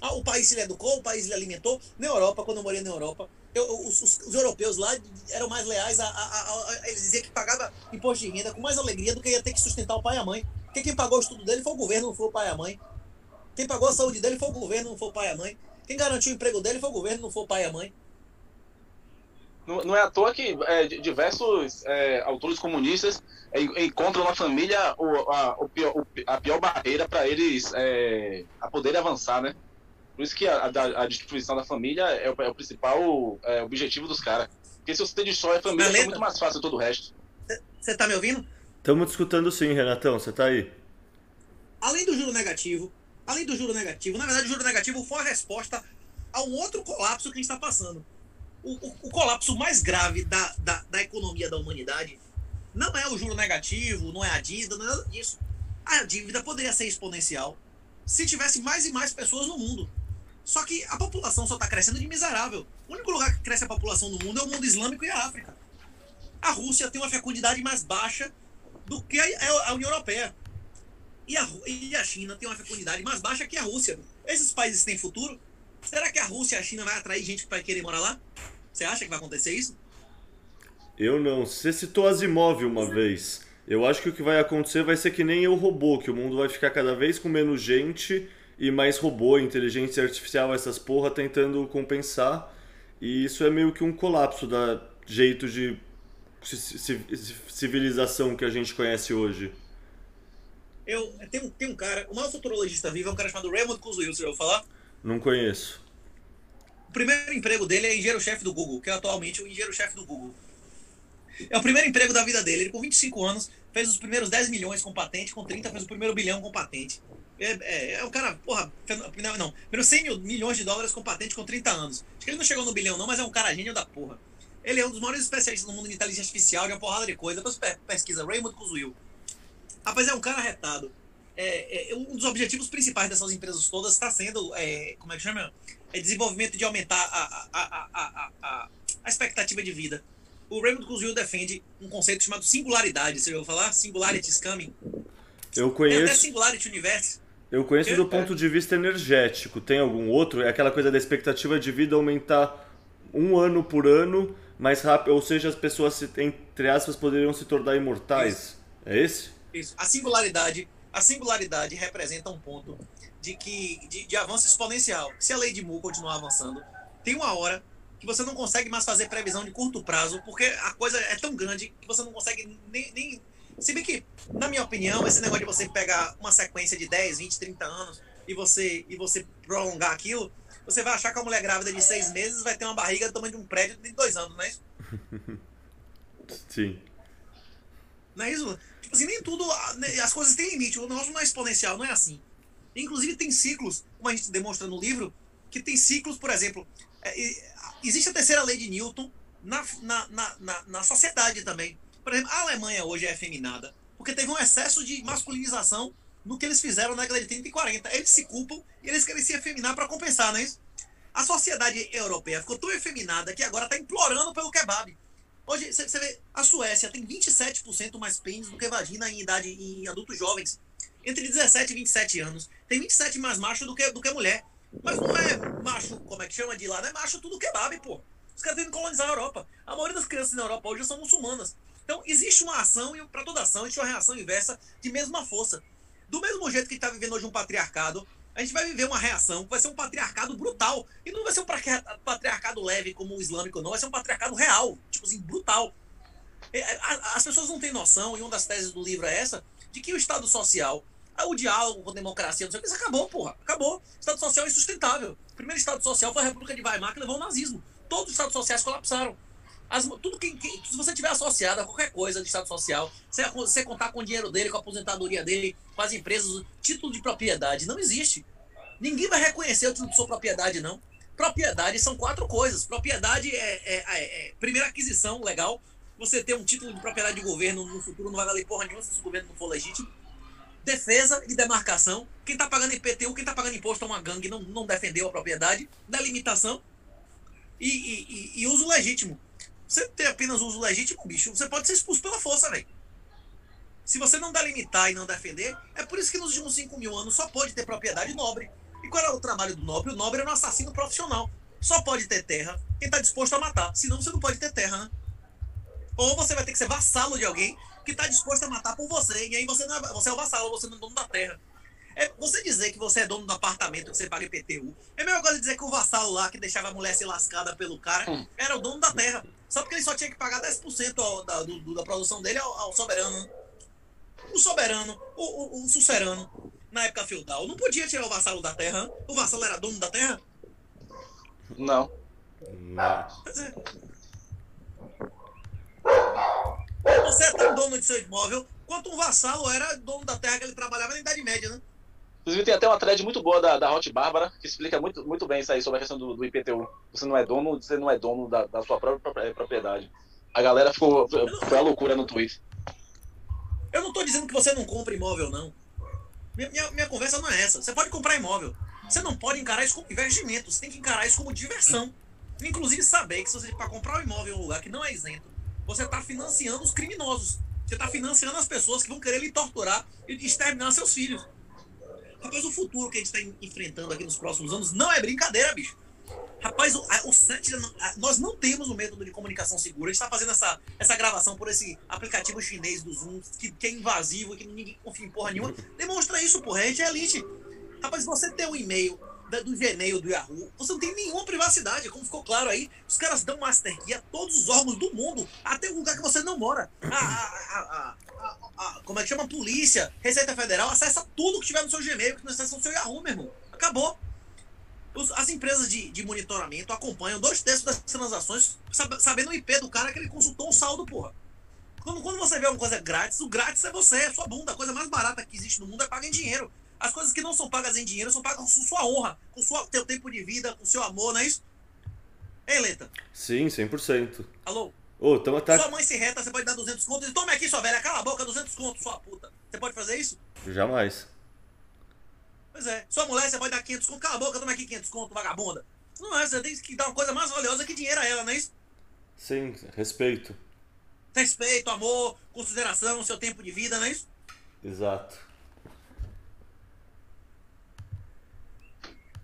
Ah, o país ele educou, o país ele alimentou. Na Europa, quando eu morei na Europa, eu- os, os- os europeus lá eram mais leais a- a- a- Eles diziam que pagava imposto de renda com mais alegria do que ia ter que sustentar o pai e a mãe. Porque quem pagou o estudo dele foi o governo, não foi o pai e a mãe. Quem pagou a saúde dele foi o governo, não foi o pai e a mãe. Quem garantiu o emprego dele foi o governo, não foi o pai e a mãe. Não, não é à toa que é, di- diversos é, autores comunistas é, en- encontram na família o, a, o pior, a pior barreira para eles é, a poderem avançar, né? Por isso que a, a- a destruição da família é o, é o principal é, objetivo dos caras. Porque se você destrói a família, é muito mais fácil todo o resto. Você tá me ouvindo? Estamos discutindo sim, Renatão. Você tá aí? além do juro negativo, além do juro negativo, na verdade o juro negativo foi a resposta a um outro colapso que a gente está passando. O, o- o colapso mais grave da, da, da economia da humanidade não é o juro negativo, não é a dívida, não é nada disso. A dívida poderia ser exponencial se tivesse mais e mais pessoas no mundo. Só que a população só está crescendo de miserável. O único lugar que cresce a população no mundo é o mundo islâmico e a África. A Rússia tem uma fecundidade mais baixa do que a, a União Europeia. E a, e a China tem uma fecundidade mais baixa que a Rússia. Esses países têm futuro? Será que a Rússia e a China vai atrair gente para querer morar lá? Você acha que vai acontecer isso? Eu não. Você citou Asimov uma vez. Eu acho que o que vai acontecer vai ser que nem eu robô, que o mundo vai ficar cada vez com menos gente e mais robô, inteligência artificial, essas porra tentando compensar. E isso é meio que um colapso da jeito de ci- ci- civilização que a gente conhece hoje. Eu, tem, um, tem um cara, o maior futurologista vivo é um cara chamado Raymond Kurzweil, você já ouviu falar? Não conheço. O primeiro emprego dele é engenheiro-chefe do Google, que é atualmente o engenheiro-chefe do Google. É o primeiro emprego da vida dele. Ele, com 25 anos, fez os primeiros 10 milhões com patente, com 30 fez o primeiro bilhão com patente. É, é, é um cara, porra, não, não, primeiro 100 mil, milhões de dólares com patente com 30 anos. Acho que ele não chegou no bilhão, não, mas é um cara gênio da porra. Ele é um dos maiores especialistas no mundo de inteligência artificial, de uma porrada de coisa. Depois pe- pesquisa Raymond Kurzweil. Rapaz, é um cara retado. É, é, um dos objetivos principais dessas empresas todas está sendo, é, como é que chama? É desenvolvimento de aumentar a, a, a, a, a, expectativa de vida. O Raymond Kurzweil defende um conceito chamado singularidade. Você já ouviu falar? Singularity is coming. Eu Tem até conheço, Singularity Universe. eu conheço É, do é. ponto de vista energético. Tem algum outro? É aquela coisa da expectativa de vida aumentar um ano por ano mais rápido, ou seja, as pessoas, entre aspas, poderiam se tornar imortais. É esse? Isso. A singularidade, a singularidade representa um ponto de que de, de avanço exponencial. Se a lei de Moore continuar avançando, tem uma hora que você não consegue mais fazer previsão de curto prazo, porque a coisa é tão grande que você não consegue nem, nem se bem que, na minha opinião, esse negócio de você pegar uma sequência de 10, 20, 30 anos e você e você prolongar aquilo, você vai achar que a mulher grávida de seis meses vai ter uma barriga do tamanho de um prédio de dois anos, não é isso? (laughs) Sim. Não é isso? Tipo assim, nem tudo. né, As coisas têm limite. O negócio não é exponencial, não é assim. Inclusive, tem ciclos, como a gente demonstra no livro, que tem ciclos, por exemplo. é, existe a terceira lei de Newton na, na, na, na, na sociedade também. Por exemplo, a Alemanha hoje é efeminada porque teve um excesso de masculinização no que eles fizeram na década de 30 e 40. Eles se culpam e eles querem se efeminar para compensar, não é isso? A sociedade europeia ficou tão efeminada que agora está implorando pelo kebab. Hoje, você vê, a Suécia tem 27% mais pênis do que vagina em idade em adultos jovens. Entre 17 e 27 anos. Tem 27 mais macho do que, do que mulher. Mas não é macho, como é que chama de lá, não é macho tudo kebab, pô. Os caras têm que colonizar a Europa. A maioria das crianças na Europa hoje são muçulmanas. Então, existe uma ação, e para toda ação, existe uma reação inversa de mesma força. Do mesmo jeito que está vivendo hoje um patriarcado, a gente vai viver uma reação que vai ser um patriarcado brutal. E não vai ser um patriarcado leve como o islâmico, não. Vai ser um patriarcado real, tipo assim, brutal. As pessoas não têm noção, e uma das teses do livro é essa, de que o Estado social, o diálogo com a democracia, não sei o que, isso acabou, porra. Acabou. O Estado social é insustentável. O primeiro Estado social foi a República de Weimar, que levou ao nazismo. Todos os Estados sociais colapsaram. As, tudo que, que, se você tiver associado a qualquer coisa de Estado social, você, você contar com o dinheiro dele, com a aposentadoria dele, com as empresas, título de propriedade, não existe. Ninguém vai reconhecer o título de sua propriedade, não. Propriedade são quatro coisas. Propriedade é, é, é, é primeira aquisição legal. Você ter um título de propriedade de governo no futuro não vai valer porra nenhuma se o governo não for legítimo. Defesa e demarcação. Quem está pagando IPTU, quem está pagando imposto é uma gangue, não, não defendeu a propriedade. Delimitação e, e, e, e uso legítimo. Você tem apenas uso legítimo, bicho, você pode ser expulso pela força, velho. Se você não delimitar e não defender, é por isso que nos últimos 5 mil anos só pode ter propriedade nobre. E qual é o trabalho do nobre? O nobre é um assassino profissional. Só pode ter terra quem está disposto a matar. Senão você não pode ter terra, né? Ou você vai ter que ser vassalo de alguém que está disposto a matar por você. E aí você, não é, você é o vassalo, você não é dono da terra. É, você dizer que você é dono do apartamento que você paga IPTU é a mesma coisa dizer que o vassalo lá que deixava a mulher se lascada pelo cara hum. era o dono da terra. Só porque ele só tinha que pagar 10% ao, da, do, da produção dele ao, ao soberano. O soberano, o, o, o sucerano, na época feudal, não podia tirar o vassalo da terra. O vassalo era dono da terra? Não. Não. Pois é. Você é tão dono de seu imóvel quanto um vassalo era dono da terra que ele trabalhava na Idade Média, né? Inclusive tem até uma thread muito boa da, da Hot Bárbara que explica muito, muito bem isso aí sobre a questão do, do IPTU. Você não é dono, você não é dono da, da sua própria propriedade. A galera ficou. Foi a loucura no Twitter. Eu não estou dizendo que você não compra imóvel, não. Minha, minha, minha, conversa não é essa. Você pode comprar imóvel. Você não pode encarar isso como investimento. Você tem que encarar isso como diversão. Inclusive saber que se você para comprar um imóvel em um lugar que não é isento, você está financiando os criminosos. Você está financiando as pessoas que vão querer lhe torturar e exterminar seus filhos. Rapaz, o futuro que a gente está enfrentando aqui nos próximos anos não é brincadeira, bicho. Rapaz, o, o SET, nós não temos um método de comunicação seguro. A gente está fazendo essa, essa gravação por esse aplicativo chinês do Zoom, que, que é invasivo, que ninguém confia em porra nenhuma. Demonstra isso, porra. A gente é elite. Rapaz, você tem um e-mail do Gmail, do Yahoo, você não tem nenhuma privacidade, como ficou claro aí. Os caras dão master key a todos os órgãos do mundo, até o lugar que você não mora. A, a, a, a, como é que chama? Polícia, Receita Federal, acessa tudo que tiver no seu Gmail, que não acessa no seu Yahoo, meu irmão. Acabou. Os, as empresas de, de, monitoramento acompanham dois terços das transações, sabendo o IP do cara que ele consultou um saldo, porra. Quando, quando você vê uma coisa grátis, o grátis é você, é sua bunda. A coisa mais barata que existe no mundo é paga em dinheiro. As coisas que não são pagas em dinheiro são pagas com sua honra, com sua, teu tempo de vida, com seu amor, não é isso? Ei, Leta? Sim, 100%. Alô? Ô, tamo tá... Sua mãe se reta, você pode dar 200 contos tome aqui, sua velha, cala a boca, 200 contos, sua puta. Você pode fazer isso? Jamais. Pois é. Sua mulher, você pode dar 500 contos, cala a boca, toma aqui 500 contos, vagabunda. Não é, você tem que dar uma coisa mais valiosa que dinheiro a ela, não é isso? Sim, respeito. Respeito, amor, consideração, seu tempo de vida, não é isso? Exato.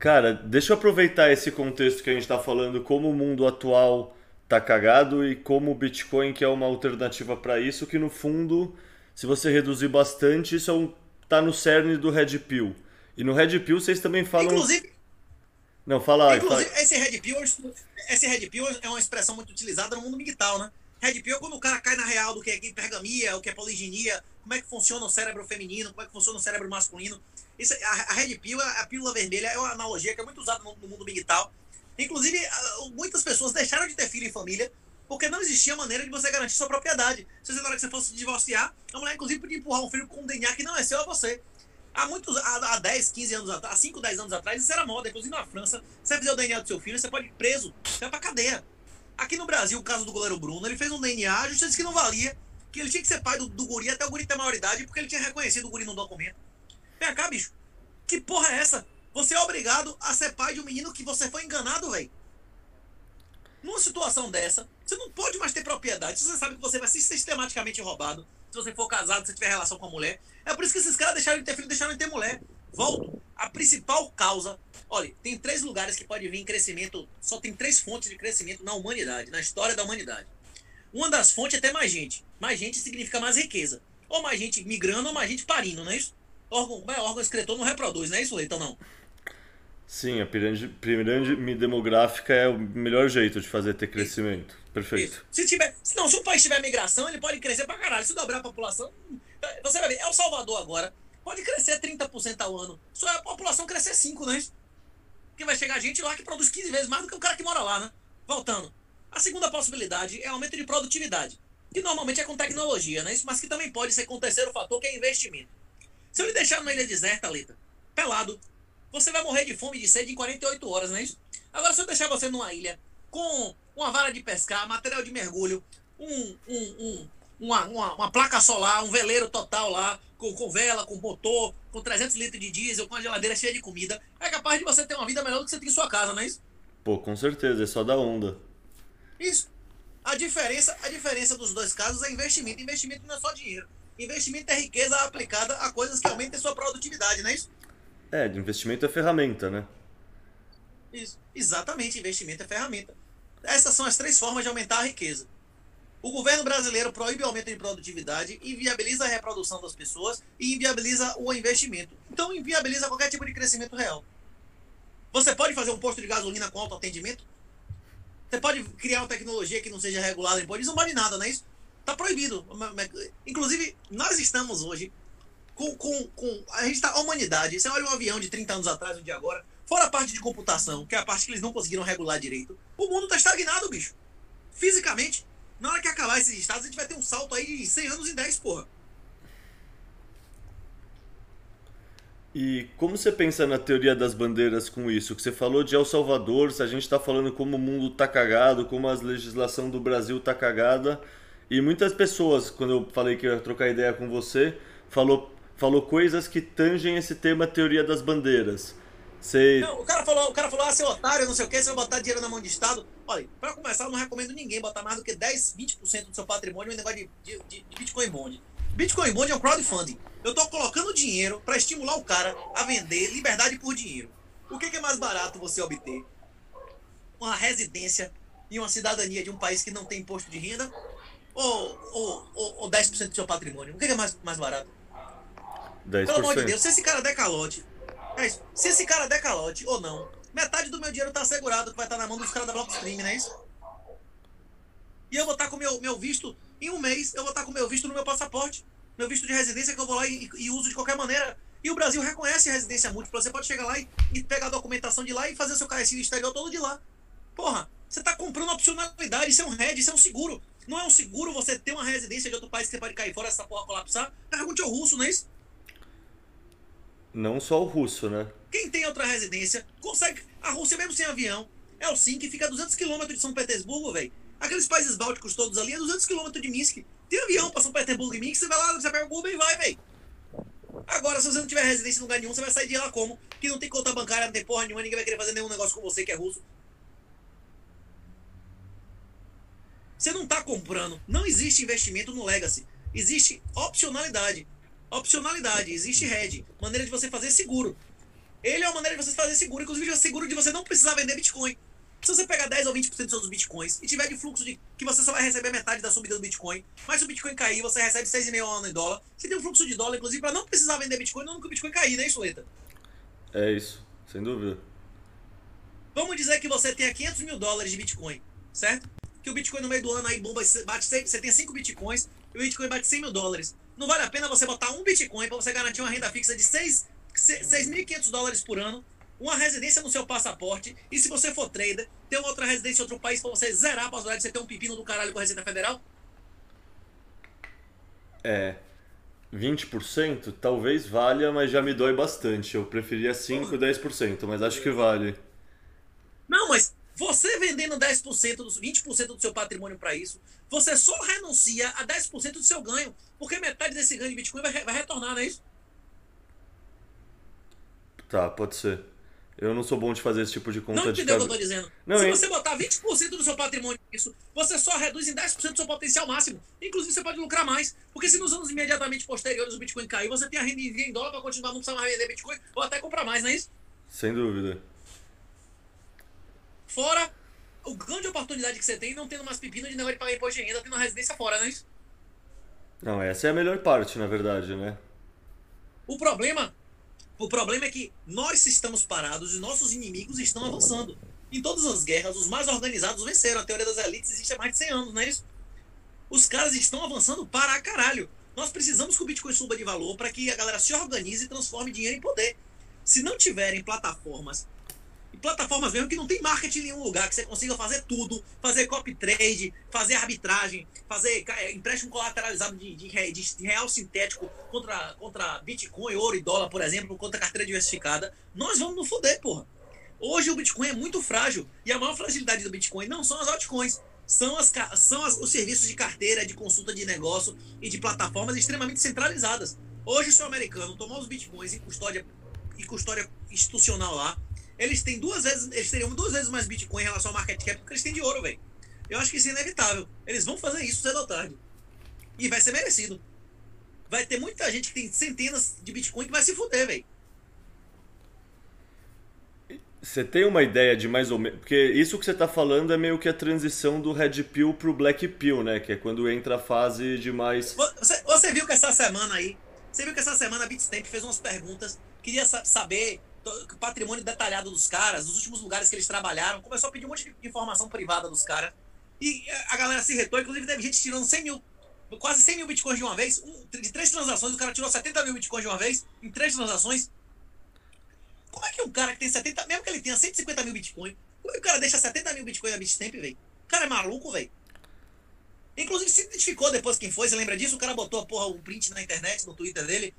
Cara, deixa eu aproveitar esse contexto que a gente está falando, como o mundo atual tá cagado e como o Bitcoin que é uma alternativa para isso, que no fundo, se você reduzir bastante, isso é um, tá no cerne do Red Pill. E no Red Pill vocês também falam... Inclusive... Não, fala. Inclusive, fala... esse Red Pill, esse Red Pill é uma expressão muito utilizada no mundo digital, né? Red Pill é quando o cara cai na real do que é hipergamia, o que é poliginia, como é que funciona o cérebro feminino, como é que funciona o cérebro masculino. Isso, a, a Red Pill, a, pílula vermelha, é uma analogia que é muito usada no, no mundo digital. Inclusive, muitas pessoas deixaram de ter filho em família porque não existia maneira de você garantir sua propriedade. Se você, na hora que você fosse divorciar, a mulher, inclusive, podia empurrar um filho com um DNA que não é seu a você. Há muitos, há, há 10, 15 anos atrás, há 5, 10 anos atrás, isso era moda. Inclusive na França, você fizer o DNA do seu filho, você pode ir preso, você vai pra cadeia. Aqui no Brasil, o caso do goleiro Bruno, ele fez um DNA, a justiça disse que não valia, que ele tinha que ser pai do, do guri até o guri ter maioridade, porque ele tinha reconhecido o guri no documento. Vem cá, bicho. Que porra é essa? Você é obrigado a ser pai de um menino que você foi enganado, velho. Numa situação dessa, você não pode mais ter propriedade. Você sabe que você vai ser sistematicamente roubado, se você for casado, se tiver relação com a mulher. É por isso que esses caras deixaram de ter filho, deixaram de ter mulher. Volto. a principal causa. Olha, tem três lugares que pode vir crescimento. Só tem três fontes de crescimento na humanidade, na história da humanidade. Uma das fontes é ter mais gente. Mais gente significa mais riqueza. Ou mais gente migrando, ou mais gente parindo, não é isso? Órgão, é, órgão excretor não reproduz, não é isso, Leitão? Não. Sim, a pirâmide, pirâmide demográfica é o melhor jeito de fazer ter crescimento. Perfeito. Isso. Se tiver, não, se o país tiver migração, ele pode crescer pra caralho. Se dobrar a população, você vai ver, é o Salvador agora. Pode crescer 30% ao ano. Só a população crescer 5, né? Porque vai chegar gente lá que produz 15 vezes mais do que o cara que mora lá, né? Voltando. A segunda possibilidade é aumento de produtividade, que normalmente é com tecnologia, né? Mas que também pode ser com o terceiro fator, que é investimento. Se eu lhe deixar numa ilha deserta, Lita, pelado, você vai morrer de fome e de sede em 48 horas, é isso? Agora, se eu deixar você numa ilha com uma vara de pescar, material de mergulho, um, um, um, uma, uma, uma, placa solar, um veleiro total lá, com, com vela, com motor, com 300 litros de diesel, com a geladeira cheia de comida, é capaz de você ter uma vida melhor do que você tem em sua casa, não é isso? Pô, com certeza, é só da onda. Isso. A diferença, a diferença dos dois casos é investimento. Investimento não é só dinheiro. Investimento é riqueza aplicada a coisas que aumentem sua produtividade, não é isso? É, de investimento é ferramenta, né? Isso. Exatamente, investimento é ferramenta. Essas são as três formas de aumentar a riqueza. O governo brasileiro proíbe o aumento de produtividade, inviabiliza a reprodução das pessoas e inviabiliza o investimento. Então, inviabiliza qualquer tipo de crescimento real. Você pode fazer um posto de gasolina com autoatendimento? Você pode criar uma tecnologia que não seja regulada em? Isso não vale nada, não é isso? Está proibido. Inclusive, nós estamos hoje com. com, com a gente está. Humanidade. Você olha um avião de 30 anos atrás, um dia agora, fora a parte de computação, que é a parte que eles não conseguiram regular direito, o mundo está estagnado, bicho. Fisicamente. Na hora que acabar esses estados, a gente vai ter um salto aí de 100 anos em 10, porra. E como você pensa na teoria das bandeiras com isso? Que você falou de El Salvador, se a gente está falando como o mundo tá cagado, como a legislação do Brasil tá cagada. E muitas pessoas, quando eu falei que ia trocar ideia com você, falou, falou coisas que tangem esse tema teoria das bandeiras. Você... Não, o cara falou, o cara falou, ah, seu otário, não sei o que, você vai botar dinheiro na mão de Estado. Olha, para começar, eu não recomendo ninguém botar mais do que 10, 20% do seu patrimônio em negócio de, de, de Bitcoin Bond. Bitcoin Bond é um crowdfunding. Eu estou colocando dinheiro para estimular o cara a vender liberdade por dinheiro. O que, que é mais barato você obter? Uma residência e uma cidadania de um país que não tem imposto de renda? Ou, ou, ou, ou 10% do seu patrimônio? O que, que é mais, mais barato? 10%. Pelo amor de Deus, se esse cara der calote, é isso. Se esse cara der calote ou não, metade do meu dinheiro está assegurado que vai estar tá na mão dos caras da Blockstream, não é isso? E eu vou estar tá com meu, meu visto, em um mês, eu vou estar tá com meu visto no meu passaporte meu visto de residência que eu vou lá e, e, uso de qualquer maneira. E o Brasil reconhece residência múltipla. Você pode chegar lá e, e pegar a documentação de lá e fazer seu KSI exterior todo de lá. Porra, você está comprando opcionalidade, isso é um RED, isso é um seguro. Não é um seguro você ter uma residência de outro país que você pode cair fora essa porra colapsar? Pergunte ao russo, não é isso? Não só o russo, né? Quem tem outra residência consegue. A Rússia, mesmo sem avião, é o sim que fica a 200 km de São Petersburgo, velho. Aqueles países bálticos todos ali é 200 km de Minsk. Tem avião pra São Petersburgo e Minsk, você vai lá, você pega o Uber e vai, velho. Agora, se você não tiver residência em lugar nenhum, você vai sair de lá como? Que não tem conta bancária, não tem porra nenhuma, ninguém vai querer fazer nenhum negócio com você que é russo. Você não está comprando. Não existe investimento no Legacy. Existe opcionalidade. Opcionalidade. Existe hedge. Maneira de você fazer seguro. Ele é uma maneira de você fazer seguro. Inclusive, é seguro de você não precisar vender Bitcoin. Se você pegar 10 ou 20% dos seus bitcoins e tiver de fluxo de que você só vai receber metade da subida do Bitcoin, mas se o Bitcoin cair, você recebe 6,5 ao ano em dólar. Você tem um fluxo de dólar, inclusive, para não precisar vender Bitcoin não que o Bitcoin cair, né, isso, Leta? É isso, sem dúvida. Vamos dizer que você tenha 500 mil dólares de Bitcoin, certo? Que o Bitcoin no meio do ano aí bomba, bate 100, você tem 5 Bitcoins e o Bitcoin bate 100 mil dólares. Não vale a pena você botar um Bitcoin para você garantir uma renda fixa de 6.500 dólares por ano uma residência no seu passaporte, e se você for trader, ter uma outra residência em outro país para você zerar a possibilidade de você ter um pepino do caralho com a Receita Federal? É. 20% talvez valha, mas já me dói bastante. Eu preferia 5, 10%, mas acho que vale. Não, mas você vendendo 10%, dos 20% do seu patrimônio para isso, você só renuncia a 10% do seu ganho, porque metade desse ganho de Bitcoin vai, vai retornar, não é isso? Tá, pode ser. Eu não sou bom de fazer esse tipo de conta Não de entendeu o que eu tô dizendo? Não, Se hein? você botar 20% do seu patrimônio nisso, você só reduz em 10% do seu potencial máximo. Inclusive, você pode lucrar mais. Porque se nos anos imediatamente posteriores o Bitcoin cair, você tem a renda em em dólar para continuar, não precisar mais vender Bitcoin ou até comprar mais, não é isso? Sem dúvida. Fora o grande oportunidade que você tem não tendo mais pepino de negócio de pagar imposto de renda, tendo uma residência fora, não é isso? Não, essa é a melhor parte, na verdade, né? O problema, o problema é que nós estamos parados e nossos inimigos estão avançando. Em todas as guerras, os mais organizados venceram. A teoria das elites existe há mais de 100 anos, não é isso? Os caras estão avançando para caralho. Nós precisamos que o Bitcoin suba de valor para que a galera se organize e transforme dinheiro em poder. Se não tiverem plataformas, plataformas mesmo que não tem marketing em nenhum lugar, que você consiga fazer tudo, fazer copy trade, fazer arbitragem, fazer é, empréstimo colateralizado de, de, de- real sintético contra, contra Bitcoin, ouro e dólar, por exemplo, contra carteira diversificada, nós vamos nos foder, porra. Hoje o Bitcoin é muito frágil e a maior fragilidade do Bitcoin não são as altcoins, são, as, são as- os serviços de carteira, de consulta de negócio e de plataformas extremamente centralizadas. Hoje, se o americano tomar os Bitcoins em custódia, em custódia institucional lá, eles têm duas vezes, eles teriam duas vezes mais Bitcoin em relação ao market cap do que eles têm de ouro, velho. Eu acho que isso é inevitável. Eles vão fazer isso cedo ou tarde. E vai ser merecido. Vai ter muita gente que tem centenas de Bitcoin que vai se fuder, velho. Você tem uma ideia de mais ou menos. Porque isso que você tá falando é meio que a transição do Red Pill pro Black Pill, né? Que é quando entra a fase de mais. Você, você viu que essa semana aí, você viu que essa semana a Bitstamp fez umas perguntas, queria sa- saber patrimônio detalhado dos caras, os últimos lugares que eles trabalharam, começou a pedir um monte de informação privada dos caras. E eh, a galera se retou, inclusive teve gente tirando 100 mil, quase 100 mil bitcoins de uma vez. Um, de três transações, o cara tirou 70 mil bitcoins de uma vez, em três transações. Como é que um cara que tem 70, mesmo que ele tenha 150 mil bitcoins, como é que o cara deixa 70 mil bitcoins na Bitstamp, velho? O cara é maluco, velho. Inclusive se identificou depois quem foi, você lembra disso? O cara botou a porra, um print na internet, no Twitter dele.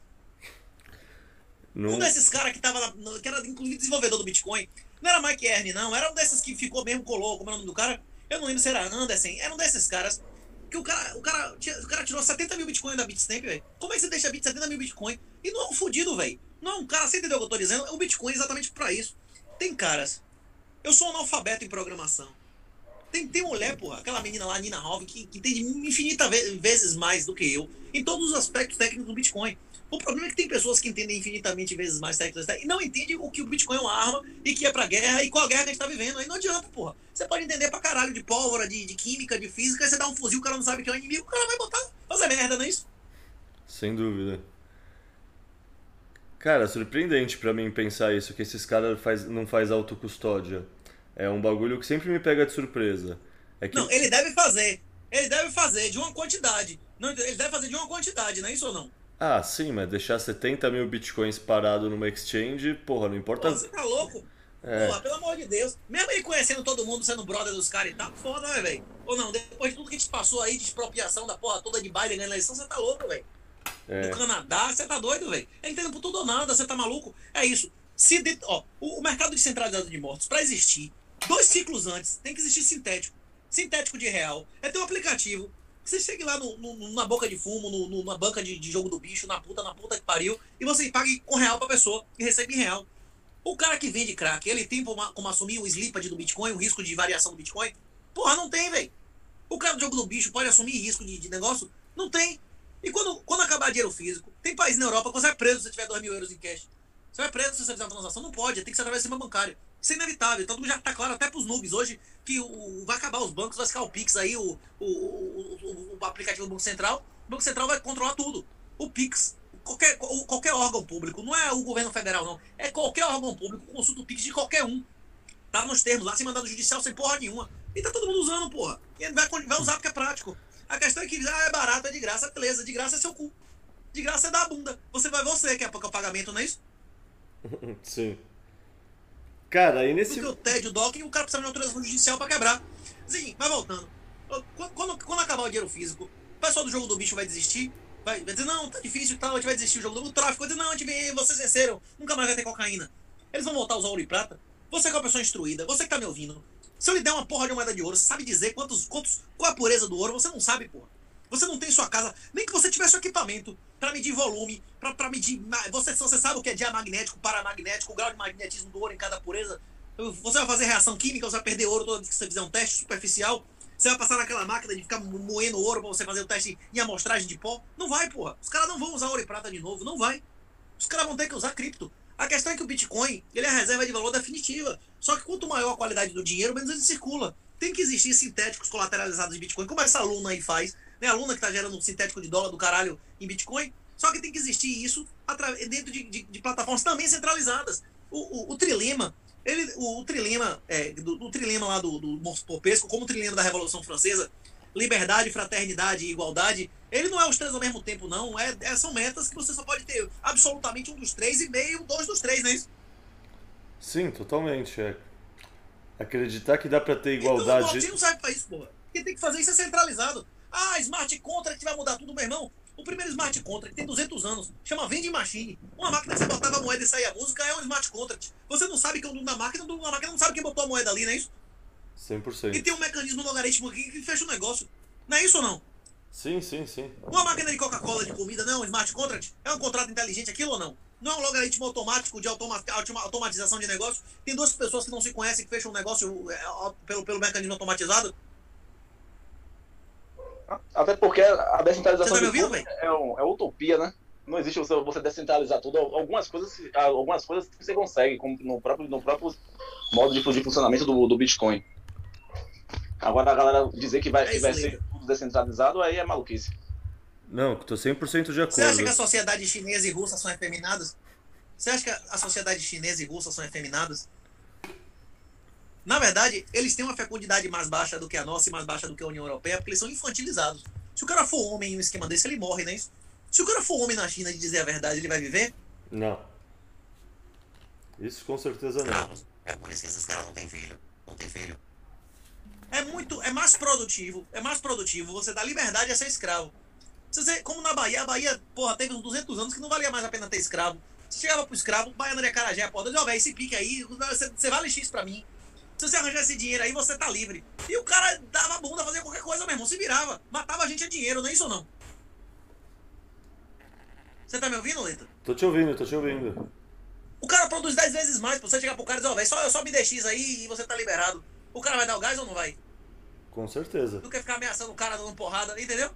Não... Um desses caras que tava no- que era inclusive desenvolvedor do Bitcoin. Não era Mike Ernie, não. Era um desses que ficou mesmo, colou, como é o nome do cara? Eu não lembro se era Anderson. Era um desses caras. Que o cara, o cara, o cara tirou 70 mil Bitcoin da Bitstamp, velho. Como é que você deixa bit 70 mil Bitcoin? E não é um fudido, velho. Não é um cara, você entendeu o que eu tô dizendo? O Bitcoin é exatamente pra isso. Tem caras. Eu sou analfabeto em programação. Tem, tem mulher, porra, aquela menina lá, Nina Hove, que, que entende infinita ve- vezes mais do que eu em todos os aspectos técnicos do Bitcoin. O problema é que tem pessoas que entendem infinitamente vezes mais técnicos e não entendem o que o Bitcoin é uma arma e que é pra guerra e qual guerra que a gente tá vivendo. Aí não adianta, porra. Você pode entender pra caralho de pólvora, de, de química, de física, você dá um fuzil, o cara não sabe que é o inimigo, o cara vai botar, fazer merda, não é isso? Sem dúvida. Cara, surpreendente pra mim pensar isso, que esses caras faz, não faz autocustódia. É um bagulho que sempre me pega de surpresa. É que Não, ele deve fazer. Ele deve fazer de uma quantidade. Não, ele deve fazer de uma quantidade, não é isso ou não? Ah, sim, mas deixar 70 mil bitcoins parado numa exchange, porra, não importa. Pô, você tá louco? É. Porra, pelo amor de Deus. Mesmo ele conhecendo todo mundo, sendo brother dos caras e tal, foda, né, velho? Ou não, depois de tudo que a gente passou aí de expropriação da porra toda de Biden na eleição, você tá louco, velho. É. No Canadá, você tá doido, velho. Ele entende por tudo ou nada, você tá maluco? É isso. Se de- ó, o, o mercado descentralizado de mortos, pra existir, dois ciclos antes, tem que existir sintético. Sintético de real. É ter um aplicativo. Você chega lá no, no- na boca de fumo, no, na banca de, de jogo do bicho, na puta, na puta que pariu, e você pague com real pra pessoa e recebe em real. O cara que vende crack, ele tem como, como assumir o slippage do Bitcoin, o risco de variação do Bitcoin? Porra, não tem, velho. O cara do jogo do bicho pode assumir risco de, de negócio? Não tem. E quando, quando acabar dinheiro físico, tem país na Europa que você é preso se tiver 2 mil euros em cash. Você vai preso se você fizer uma transação? Não pode, tem que ser através do sistema bancário. Isso é inevitável. Tanto que já tá claro até pros noobs hoje que o, vai acabar os bancos, vai ficar o Pix aí, o, o, o, o- aplicativo do Banco Central. O Banco Central vai controlar tudo. O Pix. Qualquer, qualquer órgão público, não é o governo federal, não. É qualquer órgão público, consulta o Pix de qualquer um. Tá nos termos lá, sem mandado judicial, sem porra nenhuma. E tá todo mundo usando, porra. E vai, vai usar porque é prático. A questão é que ah, é barato, é de graça, beleza. De graça é seu cu. De graça é da bunda. Você vai você que é o pagamento, não é isso? (laughs) Sim. Cara, aí nesse. Porque o TED, o DOC, o cara precisa de autorização judicial pra quebrar. Sim, mas voltando. Quando, quando, acabar o dinheiro físico, o pessoal do jogo do bicho vai desistir? Vai, vai dizer, não, tá difícil e tal, a gente vai desistir do jogo do o tráfico. Vai dizer, não, a gente vocês venceram, nunca mais vai ter cocaína. Eles vão voltar a usar ouro e prata. Você que é uma pessoa instruída, você que tá me ouvindo, se eu lhe der uma porra de uma moeda de ouro, você sabe dizer quantos, quantos, qual a pureza do ouro? Você não sabe, porra. Você não tem sua casa, nem que você tivesse o equipamento para medir volume, para medir. Você, você sabe o que é diamagnético, paramagnético, o grau de magnetismo do ouro em cada pureza. Você vai fazer reação química, você vai perder ouro toda vez que você fizer um teste superficial. Você vai passar naquela máquina de ficar moendo ouro para você fazer o teste em amostragem de pó? Não vai, porra. Os caras não vão usar ouro e prata de novo, não vai. Os caras vão ter que usar cripto. A questão é que o Bitcoin, ele é a reserva de valor definitiva. Só que quanto maior a qualidade do dinheiro, menos ele circula. Tem que existir sintéticos colateralizados de Bitcoin, como essa aluna aí faz, né? A aluna que está gerando um sintético de dólar do caralho em Bitcoin. Só que tem que existir isso dentro de, de, de plataformas também centralizadas. O, o, o Trilema, ele, o, o Trilema, é, do, do, Trilema lá do, do Popesco, como o Trilema da Revolução Francesa, liberdade, fraternidade e igualdade, ele não é os três ao mesmo tempo, não. É, é, são metas que você só pode ter absolutamente um dos três e meio, dois dos três, não é isso? Sim, totalmente. É. Acreditar que dá para ter igualdade. Então, o não serve pra isso, porra. Quem tem que fazer isso é centralizado. Ah, smart contract vai mudar tudo, meu irmão. O primeiro smart contract tem 200 anos, chama vending machine. Uma máquina que você botava a moeda e saía a música é um smart contract. Você não sabe que é o dono da máquina, o dono da máquina não sabe quem botou a moeda ali, não é isso? 100%. E tem um mecanismo logaritmo aqui que fecha o negócio. Não é isso ou não? Sim, sim, sim. Uma máquina de Coca-Cola de comida, não, um smart contract? É um contrato inteligente aquilo ou não? Não é um logaritmo automático de automa automatização de negócio? Tem duas pessoas que não se conhecem que fecham um negócio é, pelo, pelo mecanismo automatizado? Até porque a descentralização tá tudo é, um, é utopia, né? Não existe você, você descentralizar tudo. Algumas coisas, algumas coisas você consegue, como no próprio, no próprio modo de, de funcionamento do, do Bitcoin. Agora a galera dizer que vai, é que vai ser tudo descentralizado, aí é maluquice. Não, tô 100% de acordo. Você acha que a sociedade chinesa e russa são efeminadas? Você acha que a sociedade chinesa e russa são efeminadas? Na verdade, eles têm uma fecundidade mais baixa do que a nossa e mais baixa do que a União Europeia, porque eles são infantilizados. Se o cara for homem em um esquema desse, ele morre, né? Se o cara for homem na China de dizer a verdade, ele vai viver? Não. Isso com certeza não. É por isso que esses caras não têm filho. Não tem filho. É muito, é mais produtivo, é mais produtivo você dar liberdade a ser escravo. Você, como na Bahia, a Bahia, porra, teve uns 200 anos que não valia mais a pena ter escravo. Você chegava pro escravo, o baiano de Acarajé, porra, diz, ó, velho, esse pique aí, você, você vale X pra mim. Se você arranjar esse dinheiro aí, você tá livre. E o cara dava bunda, fazia qualquer coisa mesmo, se virava. Matava a gente a dinheiro, não é isso ou não? Você tá me ouvindo, Leta? Tô te ouvindo, tô te ouvindo. O cara produz 10 vezes mais. Pra você chegar pro cara e dizer, ó, oh, velho, só, só me dê X aí e você tá liberado. O cara vai dar o gás ou não vai? Com certeza. Tu quer ficar ameaçando o cara dando porrada, entendeu?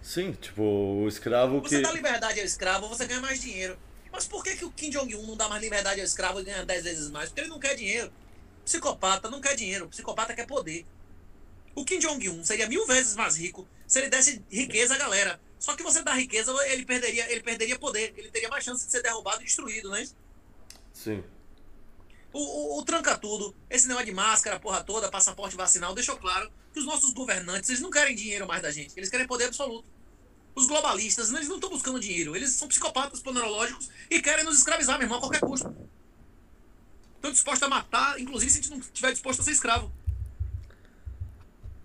Sim, tipo, o escravo você que. Você dá liberdade ao escravo, você ganha mais dinheiro. Mas por que, que o Kim Jong-un não dá mais liberdade ao escravo e ganha 10 vezes mais? Porque ele não quer dinheiro. Psicopata não quer dinheiro, psicopata quer poder. O Kim Jong-un seria mil vezes mais rico se ele desse riqueza à galera. Só que você dá riqueza, ele perderia, ele perderia poder. Ele teria mais chance de ser derrubado e destruído, não é isso? Sim. O, o, o, tranca tudo, esse negócio de máscara, porra toda, passaporte vacinal, deixou claro que os nossos governantes eles não querem dinheiro mais da gente, eles querem poder absoluto. Os globalistas, eles não estão buscando dinheiro, eles são psicopatas ponerológicos e querem nos escravizar, meu irmão, a qualquer custo. Estão dispostos a matar, inclusive se a gente não estiver disposto a ser escravo.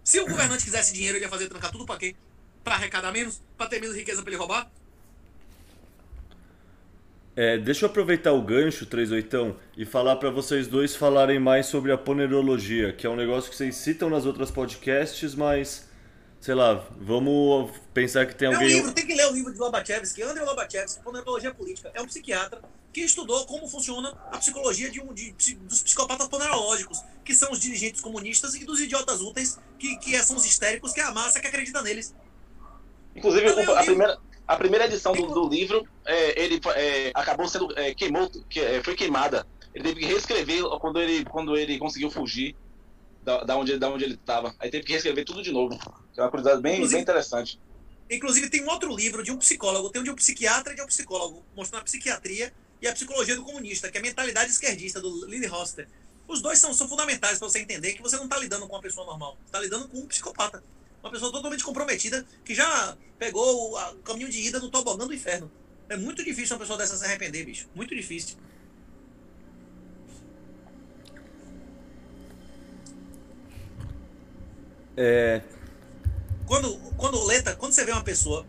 Se o governante quisesse dinheiro, ele ia fazer trancar tudo pra quê? Pra arrecadar menos? Pra ter menos riqueza pra ele roubar? É, deixa eu aproveitar o gancho, 38, e falar para vocês dois falarem mais sobre a ponerologia, que é um negócio que vocês citam nas outras podcasts, mas, sei lá, vamos pensar que tem alguém... É um livro, tem que ler o livro de Lobachevsky, André Lobachevsky, Ponerologia Política. É um psiquiatra que estudou como funciona a psicologia de um, de, dos psicopatas ponerológicos, que são os dirigentes comunistas e dos idiotas úteis, que, que são os histéricos, que é a massa que acredita neles. Inclusive, a, a primeira a primeira edição do, do livro, é, ele é, acabou sendo é, queimou, que, é, foi queimada. Ele teve que reescrever quando ele, quando ele conseguiu fugir da, da onde, da onde ele estava. Aí teve que reescrever tudo de novo. É uma curiosidade bem, bem interessante. Inclusive tem um outro livro de um psicólogo, tem um de um psiquiatra e de um psicólogo, mostrando a psiquiatria e a psicologia do comunista, que é a mentalidade esquerdista do Lily Hoster. Os dois são, são fundamentais para você entender que você não está lidando com uma pessoa normal, está lidando com um psicopata. Uma pessoa totalmente comprometida que já pegou o caminho de ida no tobogã do inferno. É muito difícil uma pessoa dessa se arrepender, bicho. Muito difícil. É. Quando, quando Leta, quando você vê uma pessoa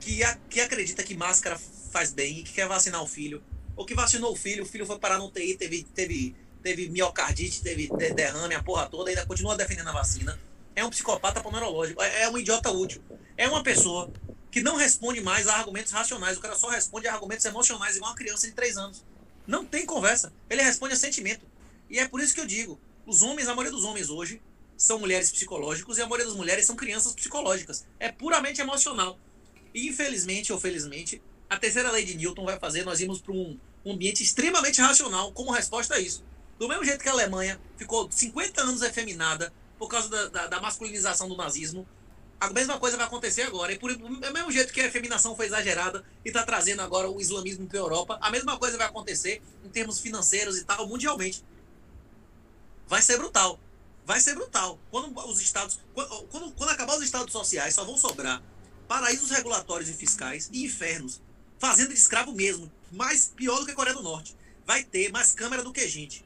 que, a, que acredita que máscara faz bem e que quer vacinar o filho, ou que vacinou o filho, o filho foi parar no TI, teve, teve, teve miocardite, teve derrame, a porra toda, ainda continua defendendo a vacina é um psicopata pomerológico, é, é um idiota útil. É uma pessoa que não responde mais a argumentos racionais, o cara só responde a argumentos emocionais, igual uma criança de 3 anos. Não tem conversa. Ele responde a sentimento. E é por isso que eu digo: os homens, a maioria dos homens hoje, são mulheres psicológicos e a maioria das mulheres são crianças psicológicas. É puramente emocional. E infelizmente ou felizmente, a terceira lei de Newton vai fazer nós irmos para um, ambiente extremamente racional como resposta a isso. Do mesmo jeito que a Alemanha ficou 50 anos efeminada por causa da, da, da masculinização do nazismo, a mesma coisa vai acontecer agora. E por do mesmo jeito que a efeminação foi exagerada e está trazendo agora o islamismo para a Europa, a mesma coisa vai acontecer em termos financeiros e tal, mundialmente. Vai ser brutal. Vai ser brutal. Quando os estados. Quando, quando acabar os estados sociais, só vão sobrar paraísos regulatórios e fiscais e infernos. Fazenda de escravo mesmo. Mais pior do que a Coreia do Norte. Vai ter mais câmera do que gente.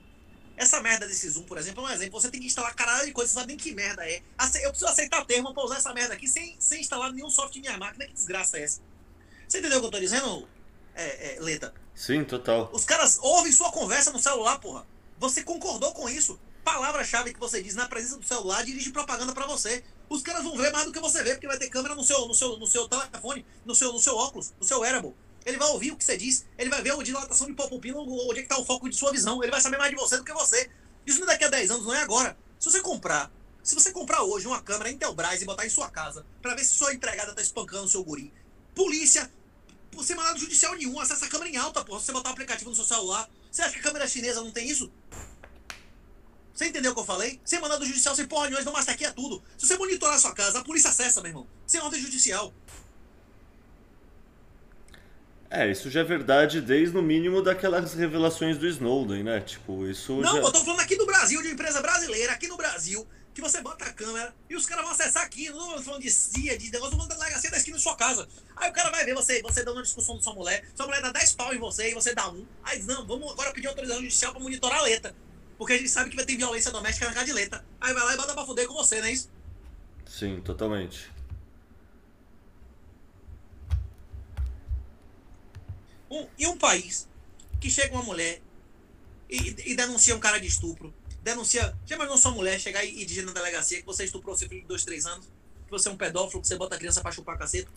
Essa merda desse Zoom, por exemplo, é um exemplo. Você tem que instalar caralho de coisa, você sabe nem que merda é. Eu preciso aceitar termo pra usar essa merda aqui sem, sem instalar nenhum software em minha máquina. Que desgraça é essa? Você entendeu o que eu tô dizendo, é, é, Leta? Sim, total. Os caras ouvem sua conversa no celular, porra. Você concordou com isso. Palavra-chave que você diz na presença do celular dirige propaganda para você. Os caras vão ver mais do que você vê, porque vai ter câmera no seu, no seu, no seu telefone, no seu, no seu óculos, no seu wearable. Ele vai ouvir o que você diz, ele vai ver a dilatação de popopina, onde é que está o foco de sua visão, ele vai saber mais de você do que você. Isso não é daqui a 10 anos, não é agora. Se você comprar, se você comprar hoje uma câmera Intelbras e botar em sua casa, para ver se sua empregada está espancando o seu guri, polícia, sem mandado judicial nenhum, acessa a câmera em alta, porra, se você botar o aplicativo no seu celular. Você acha que a câmera chinesa não tem isso? Você entendeu o que eu falei? Sem mandado judicial, sem porra nenhuma, não, mas aqui é tudo. Se você monitorar a sua casa, a polícia acessa, meu irmão. Sem ordem judicial. É, isso já é verdade desde no mínimo daquelas revelações do Snowden, né? Tipo, isso. Não, já... eu tô falando aqui do Brasil, de uma empresa brasileira, aqui no Brasil, que você bota a câmera e os caras vão acessar aqui. Não tô falando de CIA, de negócio, falando da delegacia da esquina da sua casa. Aí o cara vai ver você, você dando uma discussão com sua mulher, sua mulher dá 10 pau em você e você dá um. Aí diz, não, vamos agora pedir autorização judicial pra monitorar a letra. Porque a gente sabe que vai ter violência doméstica na letra. Aí vai lá e bota pra fuder com você, não é isso? Sim, totalmente. Um, e um país que chega uma mulher e, e, denuncia um cara de estupro, denuncia. Já imaginou sua mulher chegar e, e dizer na delegacia que você estuprou seu filho de 2, 3 anos, que você é um pedófilo, que você bota a criança pra chupar caceta?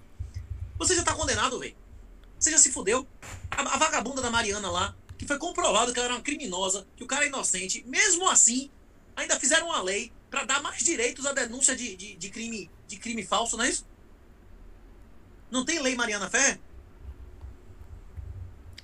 Você já tá condenado, velho. Você já se fudeu. A, a, vagabunda da Mariana lá, que foi comprovado que ela era uma criminosa, que o cara é inocente, mesmo assim, ainda fizeram uma lei para dar mais direitos à denúncia de, de, de, crime, de crime falso, não é isso? Não tem lei Mariana Ferrer?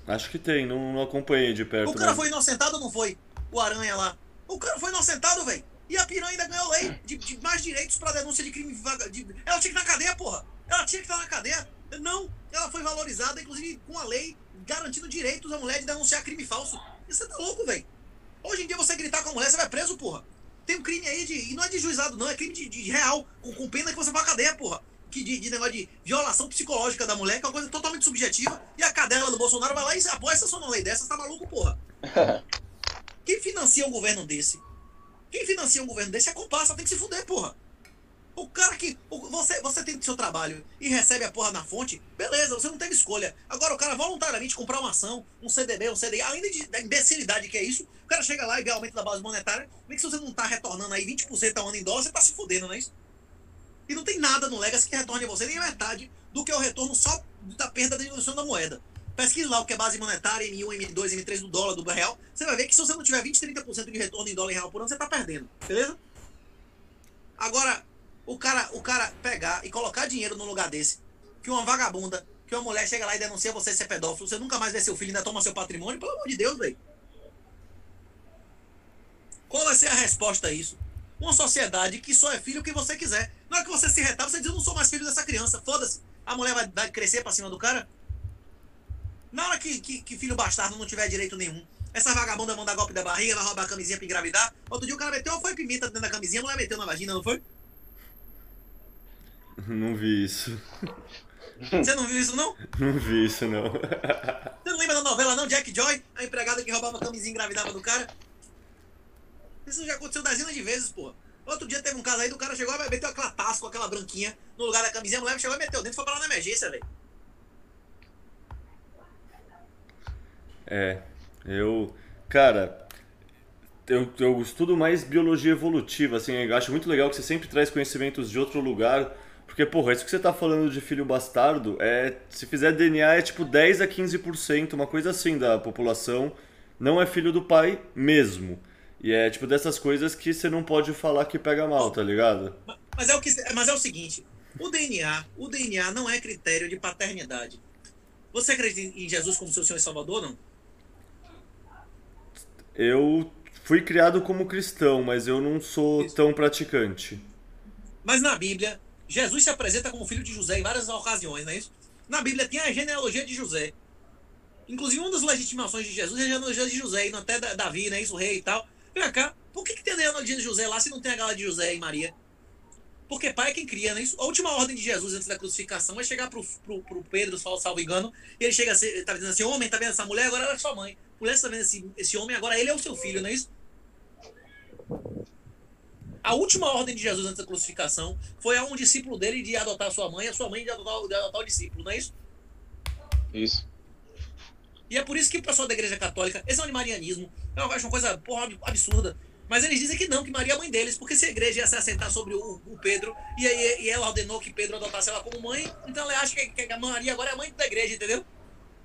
Acho que tem, não, não acompanhei de perto. O cara mas... foi inocentado ou não foi? O Aranha lá. O cara foi inocentado, velho. E a piranha ainda ganhou lei de, de mais direitos pra denúncia de crime. De... Ela tinha que estar na cadeia, porra. Ela tinha que estar na cadeia. Não, ela foi valorizada, inclusive com a lei garantindo direitos à mulher de denunciar crime falso. Você tá louco, velho. Hoje em dia você gritar com a mulher, você vai preso, porra. Tem um crime aí de. E não é de juizado, não, é crime de, de real, com, com pena que você vai pra cadeia, porra que de, de, negócio de violação psicológica da mulher, que é uma coisa totalmente subjetiva, e a cadela do Bolsonaro vai lá e apoia essa sua lei dessa, tá maluco, porra? (laughs) Quem financia um governo desse? Quem financia um governo desse é comparsa, tem que se fuder, porra. O cara que. Você, você tem seu trabalho e recebe a porra na fonte, beleza, você não teve escolha. Agora o cara voluntariamente comprar uma ação, um CDB, um CDI, além de, da imbecilidade que é isso, o cara chega lá e vê aumento da base monetária, vê que se você não tá retornando aí 20% ao ano em dólar, você tá se fudendo, não é isso? E não tem nada no Legacy que retorne a você nem a metade do que é o retorno só da perda da diluição da moeda. Pesquise lá o que é base monetária, M1, M2, M3 do dólar, do real. Você vai ver que se você não tiver 20, 30% de retorno em dólar e real por ano, você está perdendo. Beleza? Agora, o cara, o cara pegar e colocar dinheiro num lugar desse, que uma vagabunda, que uma mulher chega lá e denuncia você ser pedófilo, você nunca mais vê seu filho, ainda toma seu patrimônio, pelo amor de Deus, velho. Qual vai ser a resposta a isso? Uma sociedade que só é filho que você quiser. Na hora que você se retar, você diz, eu não sou mais filho dessa criança. Foda-se. A mulher vai, vai crescer pra cima do cara? Na hora que, que, que, filho bastardo não tiver direito nenhum, essa vagabunda manda golpe da barriga, vai roubar a camisinha pra engravidar. Outro dia o cara meteu, foi pimenta dentro da camisinha, a mulher meteu na vagina, não foi? Não vi isso. (laughs) Você não viu isso, não? Não vi isso, não. Você não lembra da novela, não? Jack Joy, a empregada que roubava a camisinha e engravidava do cara? Isso já aconteceu dezenas de vezes, pô. Outro dia teve um caso aí do cara chegou e meteu aquela taça com aquela branquinha no lugar da camisinha, a mulher chegou e meteu dentro e foi pra lá na emergência, velho. É, eu. Cara, eu, eu estudo mais biologia evolutiva, assim, eu acho muito legal que você sempre traz conhecimentos de outro lugar, porque, porra, isso que você tá falando de filho bastardo, é, se fizer DNA é tipo 10 a 15%, uma coisa assim da população, não é filho do pai mesmo. E é tipo dessas coisas que você não pode falar que pega mal, tá ligado? Ma- Mas é o, que, mas é o seguinte: o DNA, o DNA não é critério de paternidade. Você acredita em Jesus como seu Senhor e Salvador, não? Eu fui criado como cristão, mas eu não sou tão praticante. Mas na Bíblia, Jesus se apresenta como filho de José em várias ocasiões, não é isso? Na Bíblia tem a genealogia de José. Inclusive, uma das legitimações de Jesus é a genealogia de José, e até da- Davi, né? Isso, rei e tal. Vem cá, por que, que tem a genealogia de José lá se não tem a gala de José e Maria? Porque pai é quem cria, né? Isso, a última ordem de Jesus antes da crucificação é chegar pro, pro, pro Pedro, salvo, engano, e ele chega tá dizendo assim: homem, tá vendo essa mulher? Agora ela é sua mãe. Mulher, tá vendo esse, esse homem? Agora ele é o seu filho, não é isso? A última ordem de Jesus antes da crucificação foi a um discípulo dele de adotar sua mãe, a sua mãe de adotar, de adotar o discípulo, não é isso? Isso. E é por isso que o pessoal da igreja católica, esse é um marianismo, eu acho uma coisa porra, absurda. Mas eles dizem que não, que Maria é a mãe deles, porque se a igreja ia se assentar sobre o, o Pedro e, aí- e ela ordenou que Pedro adotasse ela como mãe, então ela acha que, que a Maria agora é a mãe da igreja, entendeu?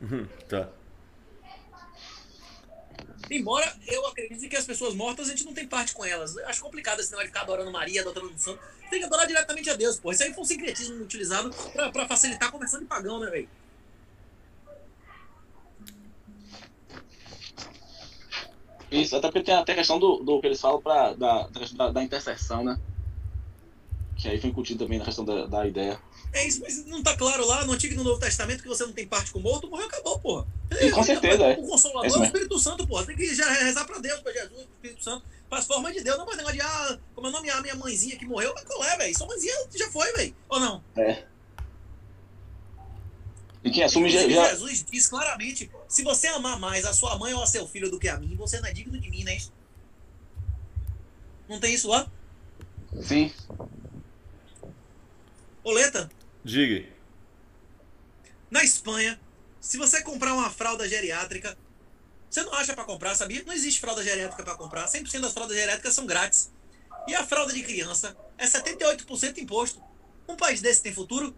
Uhum, tá. Embora eu acredite que as pessoas mortas a gente não tem parte com elas. Acho complicado esse negócio de ficar adorando Maria, adorando o santo. Tem que adorar diretamente a Deus, pô. Isso aí foi um sincretismo utilizado pra facilitar a conversão de pagão, né, velho? Isso, até porque tem até a questão do, do que eles falam pra, da, da, da intercessão, né? Que aí foi incutido também na questão da, da ideia. É isso, mas não tá claro lá no Antigo e no Novo Testamento que você não tem parte com o morto, morreu, acabou, porra. Com certeza, é. O Consolador É é o. Espírito Santo, porra. Tem que já rezar pra Deus, pra Jesus, pro Espírito Santo, faz forma de Deus. Não mais negócio de, ah, como é o nome, a minha mãezinha que morreu, mas qual é, velho? Sua mãezinha já foi, velho. Ou não? E quem assume já, já, Jesus diz claramente: se você amar mais a sua mãe ou a seu filho do que a mim, você não é digno de mim, né? Não tem isso lá? Sim. Oleta, Diga. na Espanha, se você comprar uma fralda geriátrica, você não acha pra comprar, sabia? Não existe fralda geriátrica pra comprar. 100% das fraldas geriátricas são grátis. E a fralda de criança é 78% imposto. Um país desse tem futuro?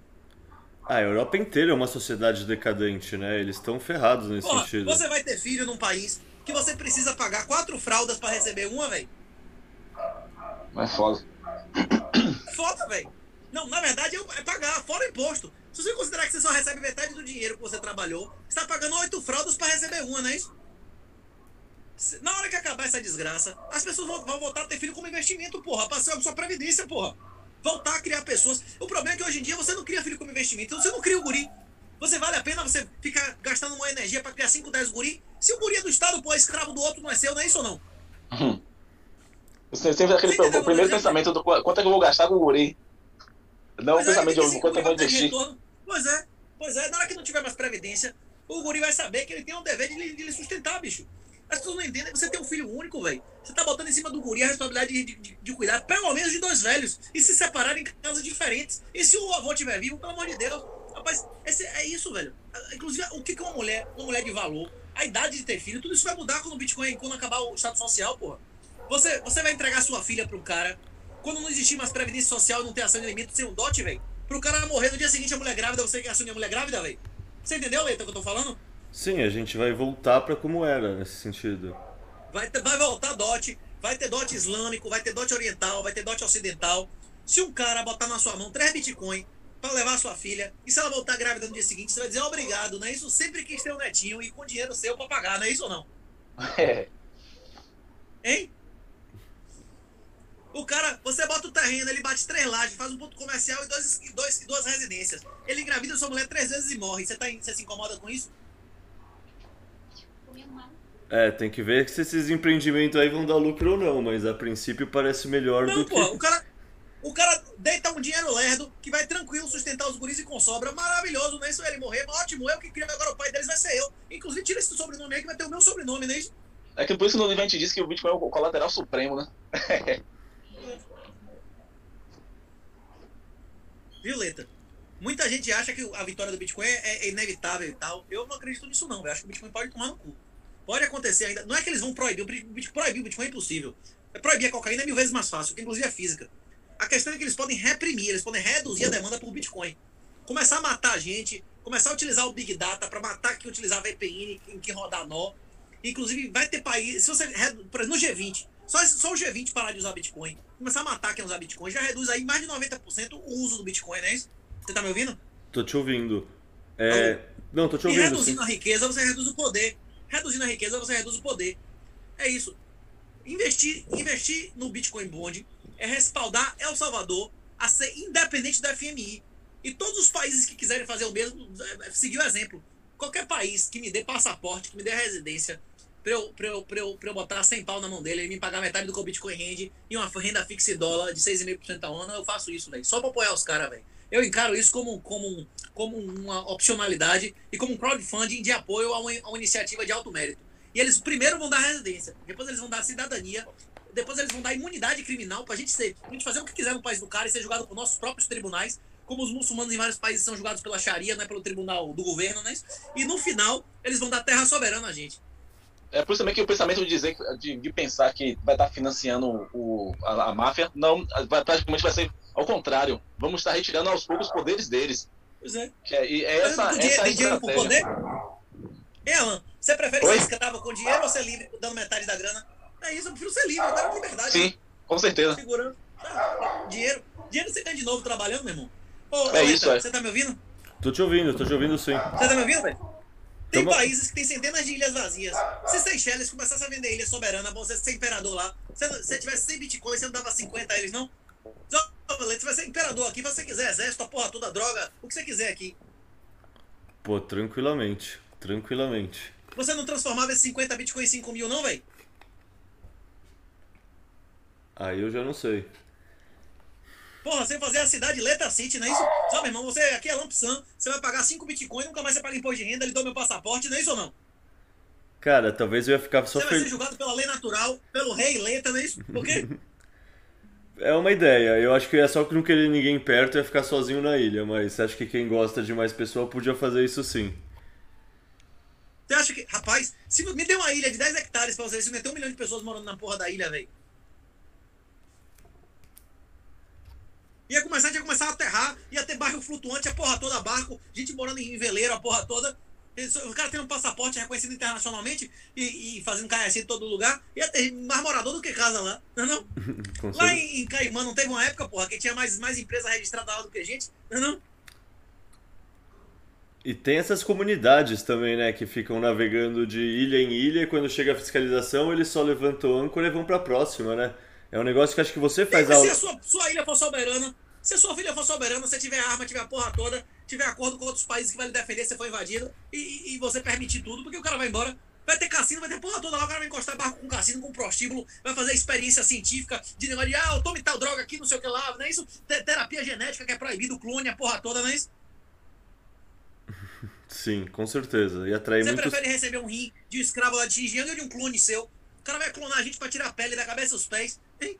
Ah, a Europa inteira é uma sociedade decadente, né? Eles estão ferrados nesse Porra, sentido. você vai ter filho num país que você precisa pagar quatro fraldas pra receber uma, velho? Mas foda. Foda, velho. Não, na verdade é é pagar, fora imposto. Se você considerar que você só recebe metade do dinheiro que você trabalhou, você tá pagando oito fraldas pra receber uma, não é isso? Na hora que acabar essa desgraça, as pessoas vão, vão voltar a ter filho como investimento, porra, pra ser sua previdência, porra. Voltar a criar pessoas. O problema é que hoje em dia você não cria filho como investimento, então você não cria o guri. Você vale a pena você ficar gastando uma energia pra criar 5, 10 guri? Se o guri é do Estado, pô, é escravo do outro, não é seu, não é isso ou não? Você sempre aquele o primeiro o pensamento do qu- quanto é que eu vou gastar com o guri. Não o Pois é, pensamento tem que de se quanto eu vou investir. Pois é, pois é, na hora que não tiver mais previdência, o guri vai saber que ele tem um dever de de lhe sustentar, bicho. As pessoas não entendem, você tem um filho único, velho. Você tá botando em cima do guri a responsabilidade de, de, de cuidar, pelo menos de dois velhos, e se separarem em casas diferentes. E se o avô estiver vivo, pelo amor de Deus. Rapaz, esse- é isso, velho. Inclusive, o que é uma mulher, uma mulher de valor, a idade de ter filho, tudo isso vai mudar quando o Bitcoin, quando acabar o estado social, porra. Você, você vai entregar sua filha pra um cara, quando não existir mais previdência social, não ter ação de limite, sem um dote, velho. Pro cara morrer no dia seguinte a mulher grávida, você que assume a mulher grávida, velho. Você entendeu, Leita, o que eu tô falando? Sim, a gente vai voltar pra como era nesse sentido. Vai, ter- vai voltar dote, vai ter dote islâmico, vai ter dote oriental, vai ter dote ocidental. Se um cara botar na sua mão 3 bitcoin pra levar a sua filha, e se ela voltar grávida no dia seguinte, você vai dizer obrigado, não é isso? Sempre quis ter um netinho e com dinheiro seu pra pagar, não é isso ou não? (laughs) É. Hein? O cara, você bota o terreno, ele bate três lajes, faz um ponto comercial e, dois, e dois, e duas residências. Ele engravida sua mulher três vezes e morre. Você, tá, você se incomoda com isso? É, tem que ver se esses empreendimentos aí vão dar lucro ou não, mas a princípio parece melhor Não, do que. pô, o cara, o cara deita um dinheiro lerdo que vai tranquilo sustentar os guris e com sobra. Maravilhoso, não é isso? Ele morrer, ótimo. Eu que crio agora o pai deles vai ser eu. Inclusive, tira esse sobrenome aí que vai ter o meu sobrenome, não é isso? É que por isso que no livro a gente disse que o Bitcoin é o colateral supremo, né? (laughs) Violeta. Muita gente acha que a vitória do Bitcoin é, é inevitável e tal. Eu não acredito nisso, não. Eu acho que o Bitcoin pode tomar no cu. Pode acontecer ainda. Não é que eles vão proibir. O proibir o Bitcoin é impossível. É proibir a cocaína é mil vezes mais fácil, inclusive é física. A questão é que eles podem reprimir, eles podem reduzir a demanda por Bitcoin. Começar a matar a gente, começar a utilizar o Big Data para matar quem utilizar VPN, em que rodar nó. Inclusive, vai ter país. Se você. No G20, só, só o G20 parar de usar Bitcoin, começar a matar quem usar Bitcoin, já reduz aí mais de 90% o uso do Bitcoin, não é isso? Você tá me ouvindo? Tô te ouvindo. É... Não, tô te ouvindo. E reduzindo sim. a riqueza, você reduz o poder. Reduzindo a riqueza, você reduz o poder. É isso. Investir, investir no Bitcoin Bond é respaldar El Salvador a ser independente da FMI. E todos os países que quiserem fazer o mesmo, é, seguir o exemplo. Qualquer país que me dê passaporte, que me dê residência, pra eu, pra eu, pra eu, pra eu botar 100 pau na mão dele e me pagar metade do que o Bitcoin rende e uma renda fixa e dólar de 6,5% ao ano, eu faço isso, velho. Só pra apoiar os caras, velho. Eu encaro isso como, como, como uma opcionalidade e como um crowdfunding de apoio a uma, a uma iniciativa de alto mérito. E eles primeiro vão dar residência, depois eles vão dar cidadania, depois eles vão dar imunidade criminal pra gente ser, pra gente fazer o que quiser no país do cara e ser julgado por nossos próprios tribunais, como os muçulmanos em vários países são julgados pela Sharia, não é pelo tribunal do governo, né? E no final, eles vão dar terra soberana a gente. É por isso também que o pensamento de dizer, de, de pensar que vai estar financiando o, a, a máfia, não, vai, praticamente vai ser ao contrário. Vamos estar retirando aos poucos os poderes deles. Pois é. Que é, e é essa, essa dinheiro, é a tem dinheiro por poder? estratégia. É, Alan, você prefere Oi? ser escravo com dinheiro ou ser livre dando metade da grana? É isso, eu prefiro ser livre, eu quero liberdade. Sim, com certeza. Segurando. Tá, dinheiro. Dinheiro você ganha de novo trabalhando, meu irmão. Ô, É ô, isso, Eita, é. Você tá me ouvindo? Tô te ouvindo, tô te ouvindo sim. Você tá me ouvindo, velho? Tem países que tem centenas de ilhas vazias. Se Seychelles começasse a vender ilha soberana, você ser imperador lá, se você tivesse 100 bitcoins, você não dava 50 a eles, não? Você vai ser imperador aqui, se você quiser, exército, a porra toda, droga, o que você quiser aqui. Pô, tranquilamente. Tranquilamente. Você não transformava esses 50 bitcoins em 5 mil, não, velho? Aí eu já não sei. Porra, você fazer a cidade Letra City, não é isso? Só, meu irmão, você aqui é lump sum, você vai pagar 5 bitcoins, nunca mais você paga imposto de renda, ele dá meu passaporte, não é isso ou não? Cara, talvez eu ia ficar só Você vai ser julgado pela lei natural, pelo rei Letra, não é isso? Por quê? (laughs) É uma ideia. Eu acho que é só que não querer ninguém perto e ia ficar sozinho na ilha, mas acho que quem gosta de mais pessoa podia fazer isso sim. Você acha que. Rapaz, se me dê uma ilha de 10 hectares pra você, se meter um milhão de pessoas morando na porra da ilha, velho. Ia começar, a ia começar a aterrar, ia ter bairro flutuante, a porra toda, barco, gente morando em veleiro, a porra toda. O cara tendo um passaporte reconhecido internacionalmente e, e fazendo KS em todo lugar, ia ter mais morador do que casa lá, não é não? (laughs) Lá em, em Caimã não teve uma época, porra, que tinha mais, mais empresa registrada lá do que gente, não é não? E tem essas comunidades também, né, que ficam navegando de ilha em ilha e quando chega a fiscalização eles só levantam o âncora e vão pra próxima, né? É um negócio que acho que você faz aula. se a sua, sua ilha for soberana, se a sua filha for soberana, você tiver arma, tiver a porra toda, tiver acordo com outros países que vai lhe defender, você foi invadido, e, e- você permitir tudo, porque o cara vai embora. Vai ter cassino, vai ter porra toda lá, o cara vai encostar barco com cassino, com prostíbulo, vai fazer experiência científica de negócio de, ah, eu tome tal droga aqui, não sei o que lá, não é isso? Te- terapia genética que é proibido, clone, a porra toda, não é isso? (laughs) Sim, com certeza. E atrair Você muitos. prefere receber um rim de um escravo lá de Xinjiang ou de um clone seu? O cara vai clonar a gente pra tirar a pele da cabeça e os pés, hein?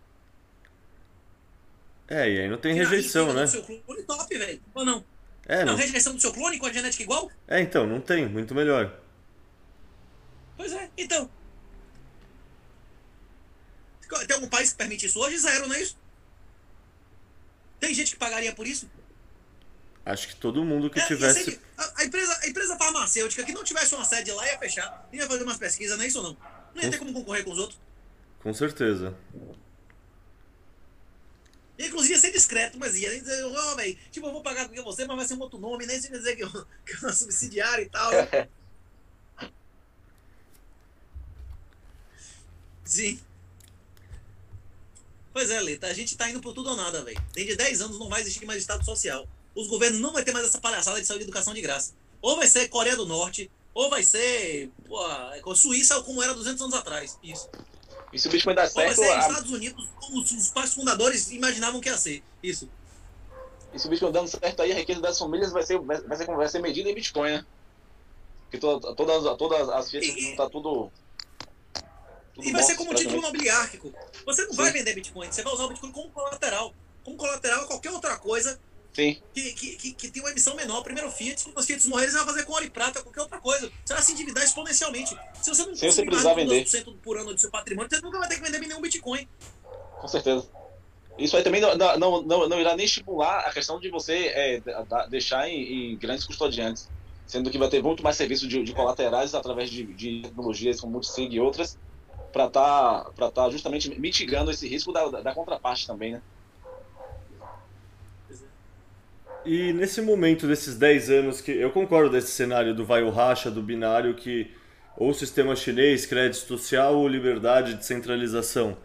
É, e aí não tem rejeição, né? do seu clone, top, velho. Ou não? É, Não, não... rejeição do seu clone com a genética igual? é, então, não tem, muito melhor. Pois é, então. Tem algum país que permite isso hoje? Zero, não é isso? Tem gente que pagaria por isso? Acho que todo mundo que É, tivesse. que- a, a empresa, a empresa farmacêutica que não tivesse uma sede lá ia fechar, ia fazer umas pesquisas, não é isso ou não? Não ia ter como concorrer com os outros. Com certeza. Inclusive ia ser discreto, mas ia ia dizer, ó, velho, tipo, eu vou pagar com você, mas vai ser um outro nome, nem se dizer que eu, (laughs) que eu sou subsidiário e tal. (laughs) Sim. Pois é, Leta, a gente tá indo por tudo ou nada, velho. Dentro de 10 anos não vai existir mais Estado Social. Os governos não vão ter mais essa palhaçada de saúde e educação de graça. Ou vai ser Coreia do Norte, ou vai ser pô, Suíça como era 200 anos atrás. Isso. E se o Bitcoin vai certo, ser a- Estados Unidos como os, pais fundadores imaginavam que ia ser. Isso. e se o Bitcoin dando certo aí, a riqueza das famílias vai ser, vai, vai ser, vai ser medida em Bitcoin, né? Porque to- todas, todas as fichas E- tá tudo. tudo E vai ser como título praticamente. nobiliárquico. Você não vai Sim. vender Bitcoin, você vai usar o Bitcoin como colateral. Como colateral a qualquer outra coisa Sim. que, que, que, que tem uma emissão menor. Primeiro Fiat, os Fiat morrerem, você vai fazer com ouro e prata, qualquer outra coisa. Você vai se endividar exponencialmente. Se você não Sem você precisar vender. de 2% por ano do seu patrimônio, você nunca vai ter que vender nenhum Bitcoin. Com certeza. Isso aí também não, não, não, não irá nem estimular a questão de você é, deixar em, em grandes custodiantes. Sendo que vai ter muito mais serviço de, de colaterais através de, de tecnologias como Multisig e outras, para estar tá, tá justamente mitigando esse risco da, da, da contraparte também, né? E nesse momento desses 10 anos que eu concordo desse cenário do vai o racha do binário que ou sistema chinês, crédito social ou liberdade de centralização.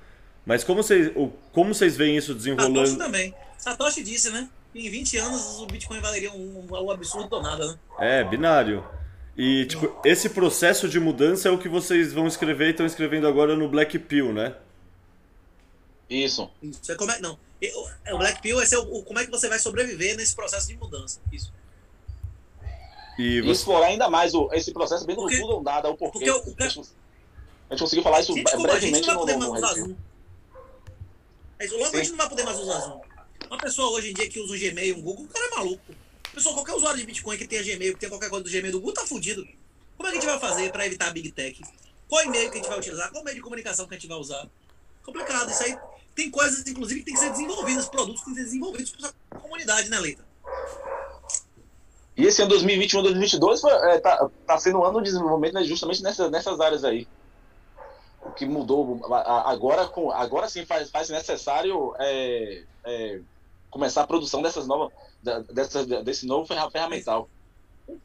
Mas como vocês, como vocês veem isso Satoshi desenrolando? também. Satoshi disse, né? Que em 20 anos o Bitcoin valeria um, um absurdo do nada, né? É, binário. E tipo, esse processo de mudança é o que vocês vão escrever e estão escrevendo agora no Black Pill, né? Isso. Isso é como é, não. E O Black Pill esse é o, como é que você vai sobreviver nesse processo de mudança. Isso. E E você, explorar ainda mais o, esse processo bem no Porque- fundo dado o porquê. porque o- a, gente, a gente conseguiu falar isso gente como a gente brevemente não vai poder no, mais usar. Zoom. É isso, logo a gente não vai poder mais usar Zoom. Uma pessoa hoje em dia que usa um Gmail, um Google, o cara é maluco. Pessoal, qualquer usuário de Bitcoin que tenha Gmail, que tenha qualquer coisa do Gmail do Google, tá fudido. Como é que a gente vai fazer para evitar a Big Tech? Qual e-mail que a gente vai utilizar? Qual meio de comunicação que a gente vai usar? Complicado. Isso aí tem coisas, inclusive, que tem que ser desenvolvidas, produtos que tem que ser desenvolvidos para a comunidade, né, Leita? E esse ano 2021, 2022 foi, é, tá, sendo um ano de desenvolvimento né, justamente nessa, nessas áreas aí. O que mudou agora, com, agora sim faz, faz necessário é, é, começar a produção dessas novas, dessa, desse novo ferra- ferramental.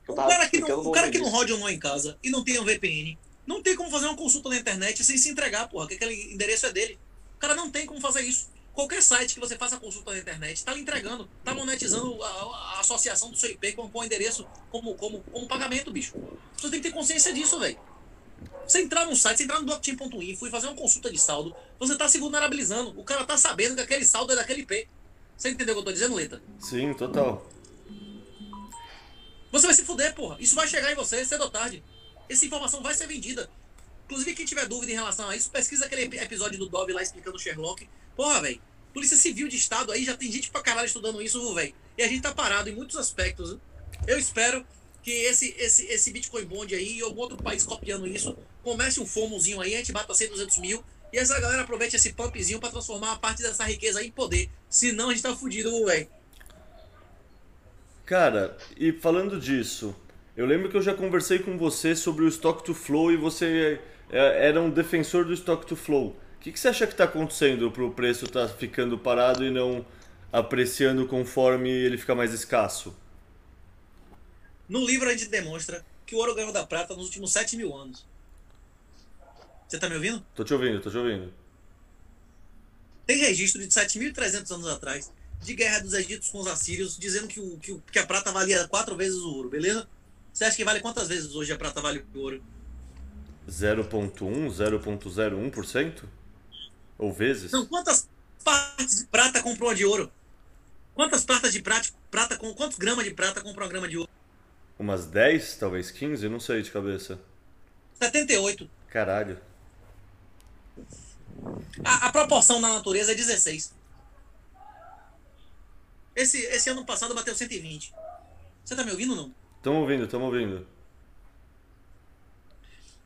O cara, que não, no cara que não roda um nó em casa e não tem um VPN, não tem como fazer uma consulta na internet sem se entregar, porra, que aquele endereço é dele. O cara não tem como fazer isso. Qualquer site que você faça consulta na internet tá lhe entregando, tá monetizando a, a associação do seu IP com, com o endereço como, como, como pagamento, bicho. Você tem que ter consciência disso, velho. Você entrar num site, você entrar no blockchain.info e fazer uma consulta de saldo, você tá se vulnerabilizando. O cara tá sabendo que aquele saldo é daquele IP. Você entendeu o que eu tô dizendo, Leta? sim, total. Você vai se fuder, porra. Isso vai chegar em você cedo ou tarde. Essa informação vai ser vendida. Inclusive, quem tiver dúvida em relação a isso, pesquisa aquele ep- episódio do Dove lá explicando o Sherlock. Porra, velho. Polícia Civil de Estado aí já tem gente pra caralho estudando isso, velho. E a gente tá parado em muitos aspectos. Eu espero que esse, esse, esse Bitcoin Bond aí e algum outro país copiando isso comece um fomozinho aí, a gente bata 100, 200 mil. E essa galera aproveite esse pumpzinho pra transformar a parte dessa riqueza em poder. Senão a gente tá fudido, velho. Cara, e falando disso, eu lembro que eu já conversei com você sobre o Stock to Flow e você é, era um defensor do Stock to Flow. O que, que você acha que está acontecendo para o preço estar ficando parado e não apreciando conforme ele fica mais escasso? No livro a gente demonstra que o ouro ganhou da prata nos últimos 7 mil anos. Você tá me ouvindo? Tô te ouvindo, tô te ouvindo. Tem registro de 7.300 anos atrás de guerra dos egípcios com os assírios, dizendo que, o, que, o- que a prata valia quatro vezes o ouro, beleza? Você acha que vale quantas vezes hoje a prata vale o ouro? 0.1, 0.01%? Ou vezes? Não, quantas partes de prata comprou uma de ouro? Quantas pratas de prata, prata com quantos gramas de prata comprou uma grama de ouro? Umas 10, talvez 15? Não sei de cabeça. 78. Caralho. A, a proporção na natureza é 16. Esse, esse ano passado bateu 120. Você tá me ouvindo ou não? Tamo ouvindo, tamo ouvindo.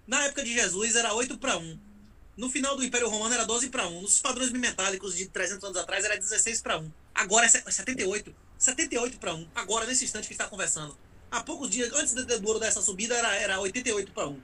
Na época de Jesus era 8 para 1. No final do Império Romano era 12 para 1. Nos padrões bimetálicos de 300 anos atrás era 16 para 1. Agora é se- 78. 78 para 1. Agora, nesse instante que está conversando. Há poucos dias, antes do, ouro dessa subida, era, era 88 para 1.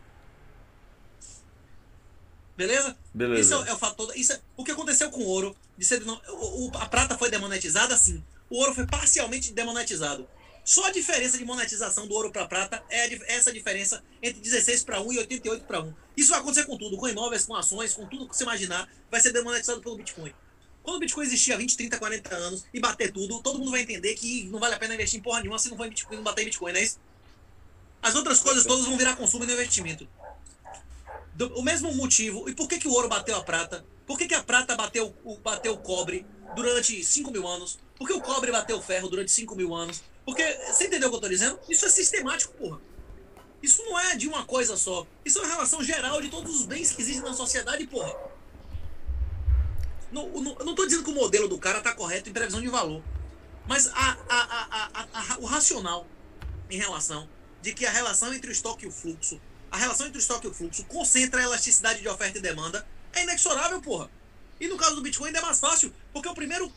Beleza? Beleza. Isso é, é o fator. Isso é, o que aconteceu com o ouro? De ser, o, o- a prata foi demonetizada, sim. O ouro foi parcialmente demonetizado. Só a diferença de monetização do ouro para prata é essa diferença entre 16 para 1 e 88 para 1. Isso vai acontecer com tudo, com imóveis, com ações, com tudo que você imaginar, vai ser demonetizado pelo Bitcoin. Quando o Bitcoin existir há 20, 30, 40 anos e bater tudo, todo mundo vai entender que não vale a pena investir em porra nenhuma se não for em Bitcoin, não bater em Bitcoin, não é isso? As outras coisas todas vão virar consumo e não investimento. Do- o mesmo motivo. E por que, que o ouro bateu a prata? Por que, que a prata bateu o, bateu cobre durante 5 mil anos? Por que o cobre bateu o ferro durante 5 mil anos? Porque, você entendeu o que eu tô dizendo? Isso é sistemático, porra. Isso não é de uma coisa só. Isso é uma relação geral de todos os bens que existem na sociedade, porra. Não, não, eu não tô dizendo que o modelo do cara tá correto em previsão de valor. Mas a, a, a, o racional em relação de que a relação entre o estoque e o fluxo, a relação entre o estoque e o fluxo concentra a elasticidade de oferta e demanda é inexorável, porra. E no caso do Bitcoin ainda é mais fácil, porque é o primeiro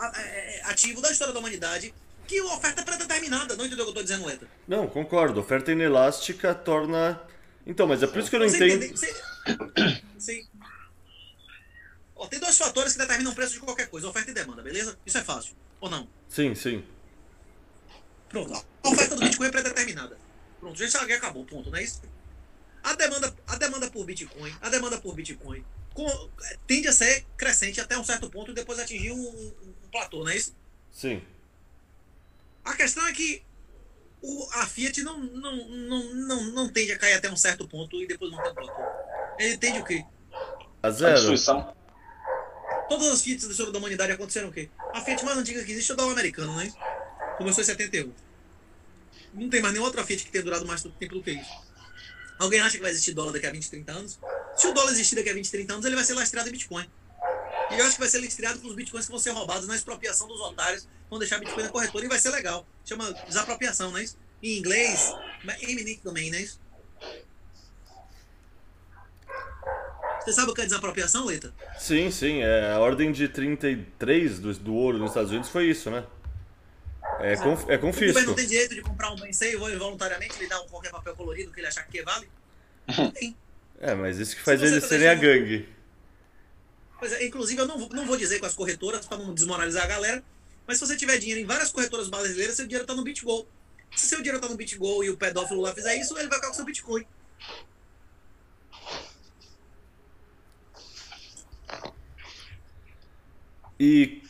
é, é, ativo da história da humanidade que a oferta é pré-determinada. Não entendeu o que eu tô dizendo, Letra? Não, concordo. Oferta inelástica torna. Então, mas é por isso que eu não Você entendo. entende- você- Sim. Ó, tem dois fatores que determinam o preço de qualquer coisa, oferta e demanda, beleza? Isso é fácil. Ou não? Sim, sim. Pronto. A oferta do Bitcoin é pré-determinada. Pronto, já já acabou, ponto, não é isso? A demanda, a demanda por Bitcoin, a demanda por Bitcoin com- tende a ser crescente até um certo ponto e depois atingir um- um platô, não é isso? Sim. A questão é que o, a Fiat não, não, não, não, não tende a cair até um certo ponto e depois não tem um platô. Ele tende o quê? A A zero. destruição. Todas as Fiats da história da humanidade aconteceram o quê? A Fiat mais antiga que existe é o dólar americano, é isso? Começou em 71. Não tem mais nenhuma outra Fiat que tenha durado mais tempo do que isso. Alguém acha que vai existir dólar daqui a 20, 30 anos? Se o dólar existir daqui a 20, 30 anos, ele vai ser lastreado em Bitcoin. E eu acho que vai ser lastreado pelos Bitcoins que vão ser roubados na expropriação dos otários, vão deixar Bitcoin na corretora e vai ser legal. Chama desapropriação, não é isso? Em inglês, eminent domain, não é isso? Você sabe o que é desapropriação, Leita? Sim, sim. É, a ordem de 33 do, do ouro nos Estados Unidos foi isso, né? É, conf, é O governo confisco. não tem direito de comprar um bem sem e voluntariamente lhe dar um qualquer papel colorido que ele achar que vale? Não (laughs) tem. É, mas isso que faz eles tá serem a gangue. Pois é, inclusive, eu não, vou- não vou dizer com as corretoras para não desmoralizar a galera, mas se você tiver dinheiro em várias corretoras brasileiras, seu dinheiro está no BitGo. Se seu dinheiro está no BitGo e o pedófilo lá fizer isso, ele vai ficar com seu Bitcoin. E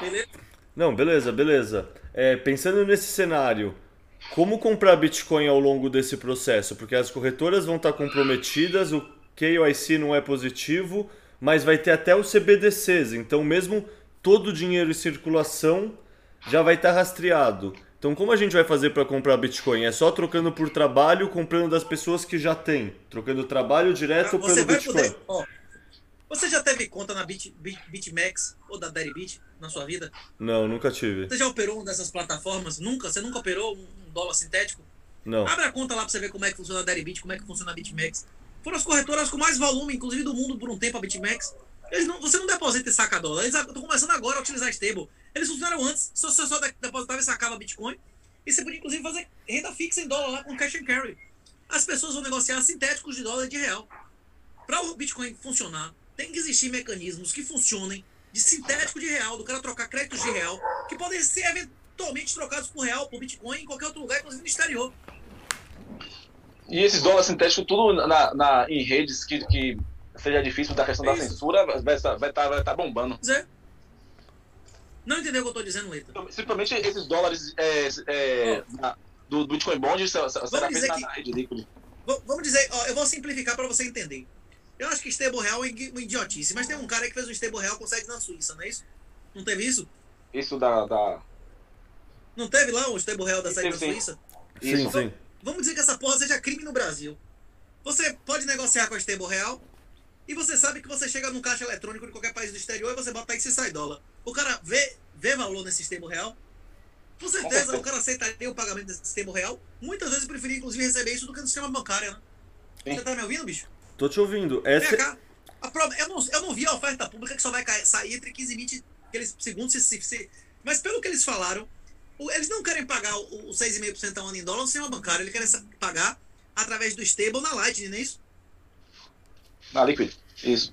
Beleza? Não, beleza, beleza. É, pensando nesse cenário, como comprar Bitcoin ao longo desse processo? Porque as corretoras vão estar comprometidas, o KYC não é positivo, mas vai ter até os CBDCs. Então, mesmo todo o dinheiro em circulação já vai estar rastreado. Então, como a gente vai fazer para comprar Bitcoin? É só trocando por trabalho, comprando das pessoas que já têm, trocando trabalho direto Você pelo Bitcoin. poder. Ó, você já teve conta na Bit, Bit, BitMEX ou da Deribit na sua vida? Não, nunca tive. Você já operou uma dessas plataformas? Nunca? Você nunca operou um dólar sintético? Não. Abre a conta lá pra você ver como é que funciona a Deribit, como é que funciona a BitMEX. Foram as corretoras com mais volume, inclusive do mundo por um tempo, a BitMEX. Eles não, você não deposita e saca dólar. Eles estão começando agora a utilizar stable. Eles funcionaram antes. Só, só de- depositava e sacava Bitcoin. E você podia, inclusive, fazer renda fixa em dólar lá com cash and carry. As pessoas vão negociar sintéticos de dólar e de real. Para o Bitcoin funcionar, tem que existir mecanismos que funcionem de sintético de real, do cara trocar créditos de real, que podem ser eventualmente trocados por real, por Bitcoin, em qualquer outro lugar, inclusive no exterior. E esses dólares sintéticos, tudo na, na- em redes que, que seja difícil da questão da censura, vai estar vai tá, vai tá bombando. Zé. Não entendeu o que eu tô dizendo, Leita? Simplesmente esses dólares é, é, na- do, Bitcoin Bond será feito na, que- na rede líquida. Vamos dizer, ó, eu vou simplificar para você entender. Eu acho que stable real é uma idiotice, mas tem um cara que fez um stable real com sede na Suíça, não é isso? Não teve isso? Isso da. da Não teve lá o stable real da sede sim. Suíça? Sim, isso. sim. Vamos dizer que essa porra seja crime no Brasil. Você pode negociar com a stable real e você sabe que você chega num caixa eletrônico de qualquer país do exterior e você bota aí que você sai dólar. O cara vê, vê valor nesse stable real. Com certeza o cara aceitaria o pagamento desse stable real. Muitas vezes preferia inclusive receber isso do que no sistema bancário, né? Sim. Você tá me ouvindo, bicho? Tô te ouvindo. Vem Essa, cá. A prova- eu, não, eu não vi a oferta pública que só vai cair- sair entre 15 e 20 aqueles segundos. Se, se, se- mas pelo que eles falaram, eles não querem pagar o, o 6,5% ao ano em dólar no sistema bancário. Eles querem pagar através do stable na Lightning, não é isso? Na Liquid. Isso.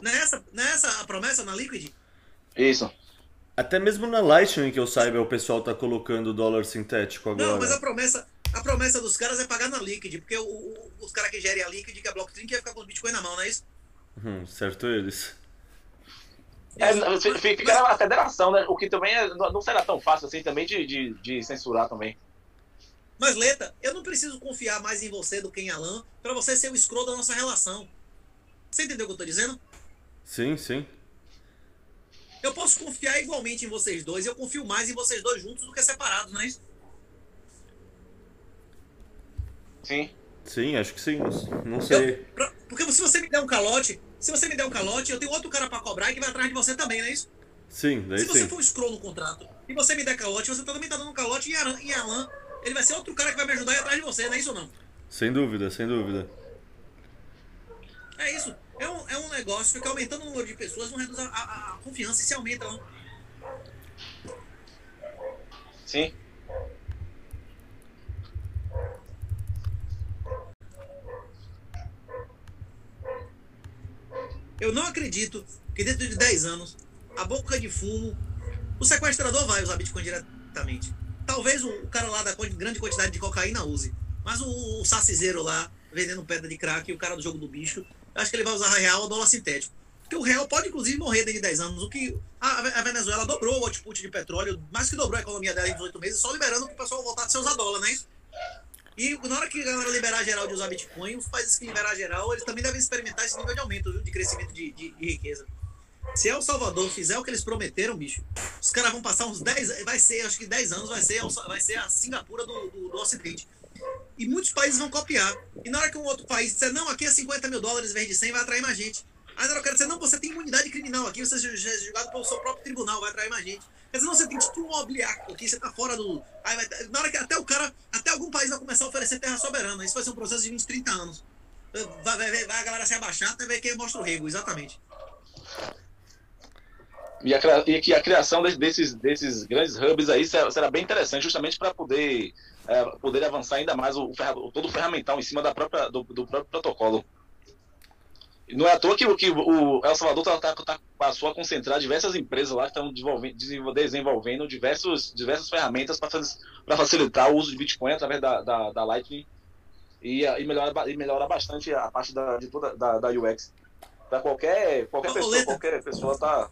Não é essa, não é a promessa na Liquid? Isso. Até mesmo na Lightning que eu saiba, o pessoal tá colocando dólar sintético agora. Não, mas a promessa, a promessa dos caras é pagar na Liquid, porque o- o- os caras que gerem a Liquid, que é a Blockstream, que ia ficar com o Bitcoin na mão, não é isso? Hum, certo eles. É, fica na federação, né? O que também é- não será tão fácil assim também de, de, de censurar também. Mas, Leta, eu não preciso confiar mais em você do que em Alan pra você ser o escroto da nossa relação. Você entendeu o que eu tô dizendo? Sim, sim. Eu posso confiar igualmente em vocês dois, e eu confio mais em vocês dois juntos do que separados, não é isso? Sim. Sim, acho que sim. Não, sei. Pra- Porque se você me der um calote, se você me der um calote, eu tenho outro cara pra cobrar e que vai atrás de você também, não é isso? Sim, daí Se você sim. for um scroll no contrato e você me der calote, você também tá dando calote em Alan, em Alan. Ele vai ser outro cara que vai me ajudar ir atrás de você, não é isso ou não? Sem dúvida, sem dúvida. É isso. É um, é um negócio que aumentando o número de pessoas não reduz a, a- a confiança e se aumenta, não. Sim. Eu não acredito que dentro de 10 anos, a boca de fumo, o sequestrador vai usar Bitcoin diretamente. Talvez o, cara lá da grande quantidade de cocaína use. Mas o, o sacizeiro lá, vendendo pedra de crack, o cara do jogo do bicho, eu acho que ele vai usar real ou dólar sintético. Porque o real pode, inclusive, morrer dentro de 10 anos. O que a, a Venezuela dobrou o output de petróleo, mais que dobrou a economia dela em 18 meses, só liberando que o pessoal voltar a se usar dólar, não é isso? E na hora que a galera liberar geral de usar Bitcoin, os países que liberar geral, eles também devem experimentar esse nível de aumento, viu, de crescimento de, de- de riqueza. Se El Salvador fizer o que eles prometeram, bicho, os caras vão passar uns 10, vai ser, acho que 10 anos, vai ser, vai ser a Singapura do, do, do Ocidente. E muitos países vão copiar. E na hora que um outro país disser, não, aqui é 50 mil dólares em vez de 100, vai atrair mais gente. Aí que o cara dizer, não, você tem imunidade criminal aqui, você é ju- julgado pelo seu próprio tribunal, vai atrair mais gente. Quer dizer, não, você tem título mobiliário aqui, você tá fora do. Aí vai, na hora que até o cara, até algum país vai começar a oferecer terra soberana. Isso vai ser um processo de 20, 30 anos. Vai, vai, vai- a galera se abaixar até ver quem mostra o rego, exatamente. E, a, e que a criação de- desses, desses grandes hubs aí será, bem interessante, justamente para poder, é, poder avançar ainda mais o, o- todo o ferramental em cima da própria, do, do próprio protocolo. Não é à toa que, o- que o El Salvador tá, tá- tá- passou a concentrar diversas empresas lá que estão desenvolvendo, desenvol- desenvolvendo diversos, diversas ferramentas para facilitar o uso de Bitcoin através da, da, da Lightning e, e, melhora, e melhora bastante a parte da, de toda, da, da UX. Para qualquer, qualquer Ô, pessoa, Leta. qualquer pessoa tá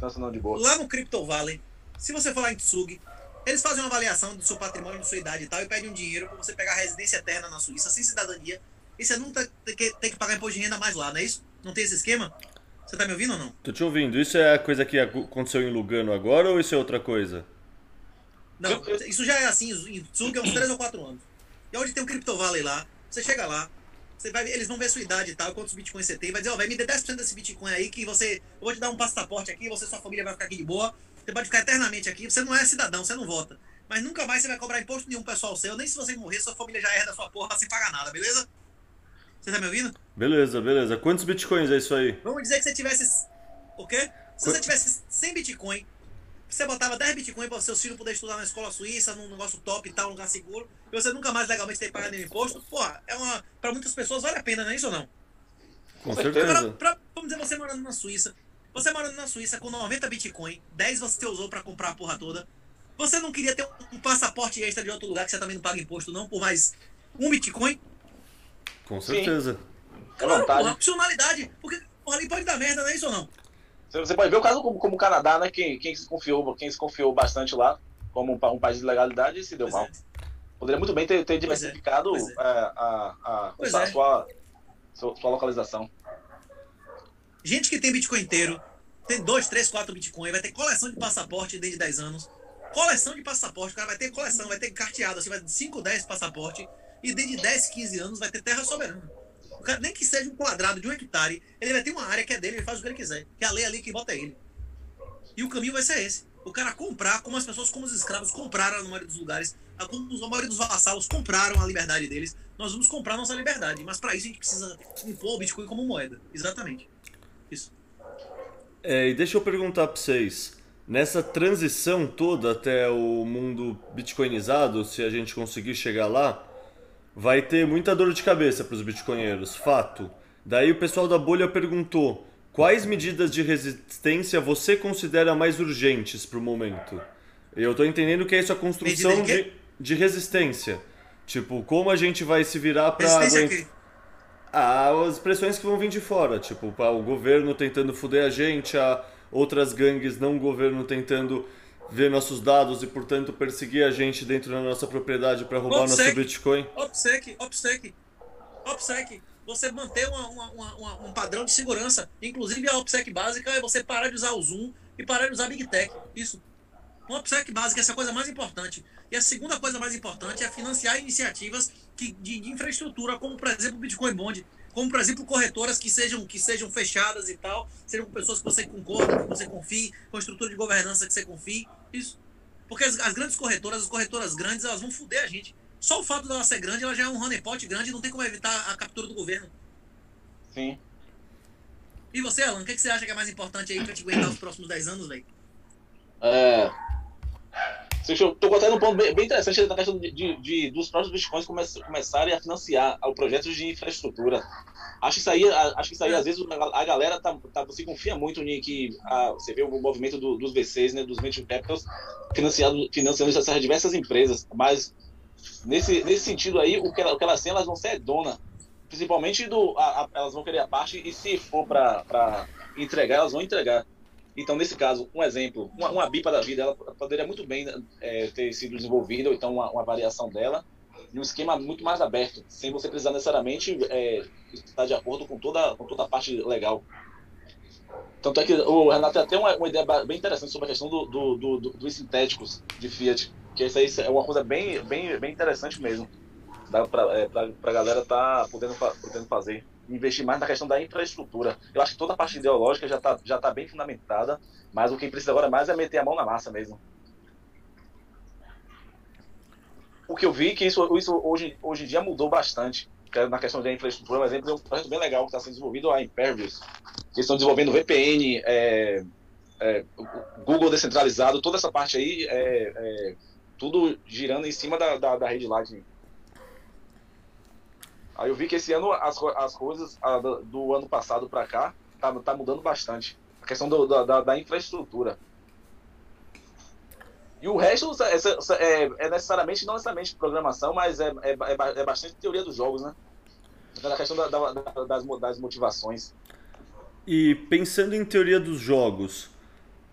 funcionando de boa. Lá no Crypto Valley, se você lá em Tsug, eles fazem uma avaliação do seu patrimônio, da sua idade e tal, e pedem um dinheiro pra você pegar residência eterna na Suíça, sem cidadania, e você não tá- tem que, tem que pagar imposto de renda mais lá, não é isso? Não tem esse esquema? Você tá me ouvindo ou não? Tô te ouvindo. Isso é a coisa que aconteceu em Lugano agora ou isso é outra coisa? Não, isso já é assim, em Tsug é uns 3 ou 4 anos. E onde tem um Crypto Valley lá, você chega lá, você vai, eles vão ver a sua idade e tal, quantos bitcoins você tem, vai dizer, ó, vai me dê 10% desse bitcoin aí, que você, eu vou te dar um passaporte aqui, você e sua família vai ficar aqui de boa, você pode ficar eternamente aqui, você não é cidadão, você não vota. Mas nunca mais você vai cobrar imposto nenhum pessoal seu, nem se você morrer, sua família já herda sua porra sem pagar nada, beleza? Você tá me ouvindo? Beleza, beleza. Quantos bitcoins é isso aí? Vamos dizer que você tivesse. O quê? Se você tivesse 100 Bitcoin, você botava 10 Bitcoin para seus filhos poderem estudar na escola suíça, num negócio top e tal, um lugar seguro, e você nunca mais legalmente tem que pagar nenhum imposto, porra, é uma. Pra muitas pessoas vale a pena, não é isso ou não? Com certeza. Certeza. pra- vamos dizer, você morando na Suíça. Você morando na Suíça com 90 Bitcoin, 10 você usou pra comprar a porra toda. Você não queria ter um, um passaporte extra de outro lugar que você também não paga imposto, não, por mais um Bitcoin? Com certeza. É Claro, vantagem. porra, opcionalidade. Porque ali pode dar merda, não é isso ou não? Você pode ver o caso como, como o Canadá, né? Quem, quem, se confiou, quem se confiou bastante lá, como um, um país de legalidade, se deu Pois mal. é. Poderia muito bem ter, ter é, diversificado pois é. é, a, a, a é. sua, sua, sua localização. Gente que tem Bitcoin inteiro, tem 2, 3, 4 Bitcoin, vai ter coleção de passaporte desde 10 anos. Coleção de passaporte, o cara vai ter coleção, vai ter carteado, assim, vai ter 5, 10 passaporte. E desde 10, 15 anos vai ter terra soberana. O cara, nem que seja um quadrado de um hectare, ele vai ter uma área que é dele, ele faz o que ele quiser. Que é a lei ali que bota ele. E o caminho vai ser esse. O cara comprar, como as pessoas, como os escravos compraram na maioria dos lugares, como a maioria dos vassalos compraram a liberdade deles, nós vamos comprar nossa liberdade. Mas para isso a gente precisa impor o Bitcoin como moeda. Exatamente. Isso. É, e deixa eu perguntar pra vocês. Nessa transição toda até o mundo bitcoinizado, se a gente conseguir chegar lá, vai ter muita dor de cabeça para os bitcoinheiros, fato. Daí o pessoal da bolha perguntou: quais medidas de resistência você considera mais urgentes para o momento? Eu tô entendendo que é isso a construção de de, de resistência. Tipo, como a gente vai se virar para aguentar. Ah, as pressões que vão vir de fora, tipo, o governo tentando fuder a gente, a outras gangues não governo tentando ver nossos dados e, portanto, perseguir a gente dentro da nossa propriedade para roubar nosso Obsec. Bitcoin. OPSEC, OPSEC, OPSEC. Você manter uma- uma- uma- um padrão de segurança. Inclusive a OPSEC básica é você parar de usar o Zoom e parar de usar Big Tech. Isso. Uma OPSEC básica, essa é a coisa mais importante. E a segunda coisa mais importante é financiar iniciativas que, de, de infraestrutura, como por exemplo o Bitcoin Bond. Como por exemplo corretoras que sejam que sejam fechadas e tal, sejam com pessoas que você concorda, que você confie, com estrutura de governança que você confie, isso. Porque as, as grandes corretoras, as corretoras grandes, elas vão foder a gente. Só o fato dela ser grande, ela já é um honeypot grande, não tem como evitar a captura do governo. Sim. E você, Alan, o que, que você acha que é mais importante aí pra te aguentar os próximos 10 anos, velho? É... Tô contando um ponto bem, bem interessante da questão de, de, de- dos próprios bitcoins come, começarem a financiar o projetos de infraestrutura. Acho que isso aí, acho que isso aí às vezes a, galera tá, tá, se confia muito em que a, você vê o movimento do- dos VCs, né, dos venture capitals, financiado, financiando essas diversas empresas, mas nesse, nesse sentido aí, o que, ela, o que elas têm, elas vão ser dona, principalmente do, a- a- elas vão querer a parte e se for para entregar, elas vão entregar. Então, nesse caso, um exemplo, uma, uma BIPA da vida, ela poderia muito bem é, ter sido desenvolvida, ou então uma, uma variação dela, em um esquema muito mais aberto, sem você precisar necessariamente é, estar de acordo com toda, com toda a parte legal. Tanto é que o Renato tem até uma, uma ideia bem interessante sobre a questão do, do- do- do- dos sintéticos de Fiat, que isso aí é uma coisa bem, bem, bem interessante mesmo. Pra, é, pra galera tá podendo, podendo fazer. Investir mais na questão da infraestrutura. Eu acho que toda a parte ideológica já tá, já tá bem fundamentada, mas o que precisa agora mais é meter a mão na massa mesmo. O que eu vi que isso, isso hoje, hoje em dia mudou bastante. é Na questão da infraestrutura, um exemplo é um projeto bem legal que está sendo desenvolvido, a Impervious, que estão desenvolvendo VPN, é, é, Google descentralizado, toda essa parte aí, é, é, tudo girando em cima da, da, da rede Lightning. Aí eu vi que esse ano as, as coisas ah, do, do ano passado para cá tá, tá mudando bastante. A questão do- da, da, infraestrutura. E o resto é, é- é necessariamente, não necessariamente programação, mas é, é, é é bastante teoria dos jogos, né? A questão da- da- da- das, das motivações. E pensando em teoria dos jogos,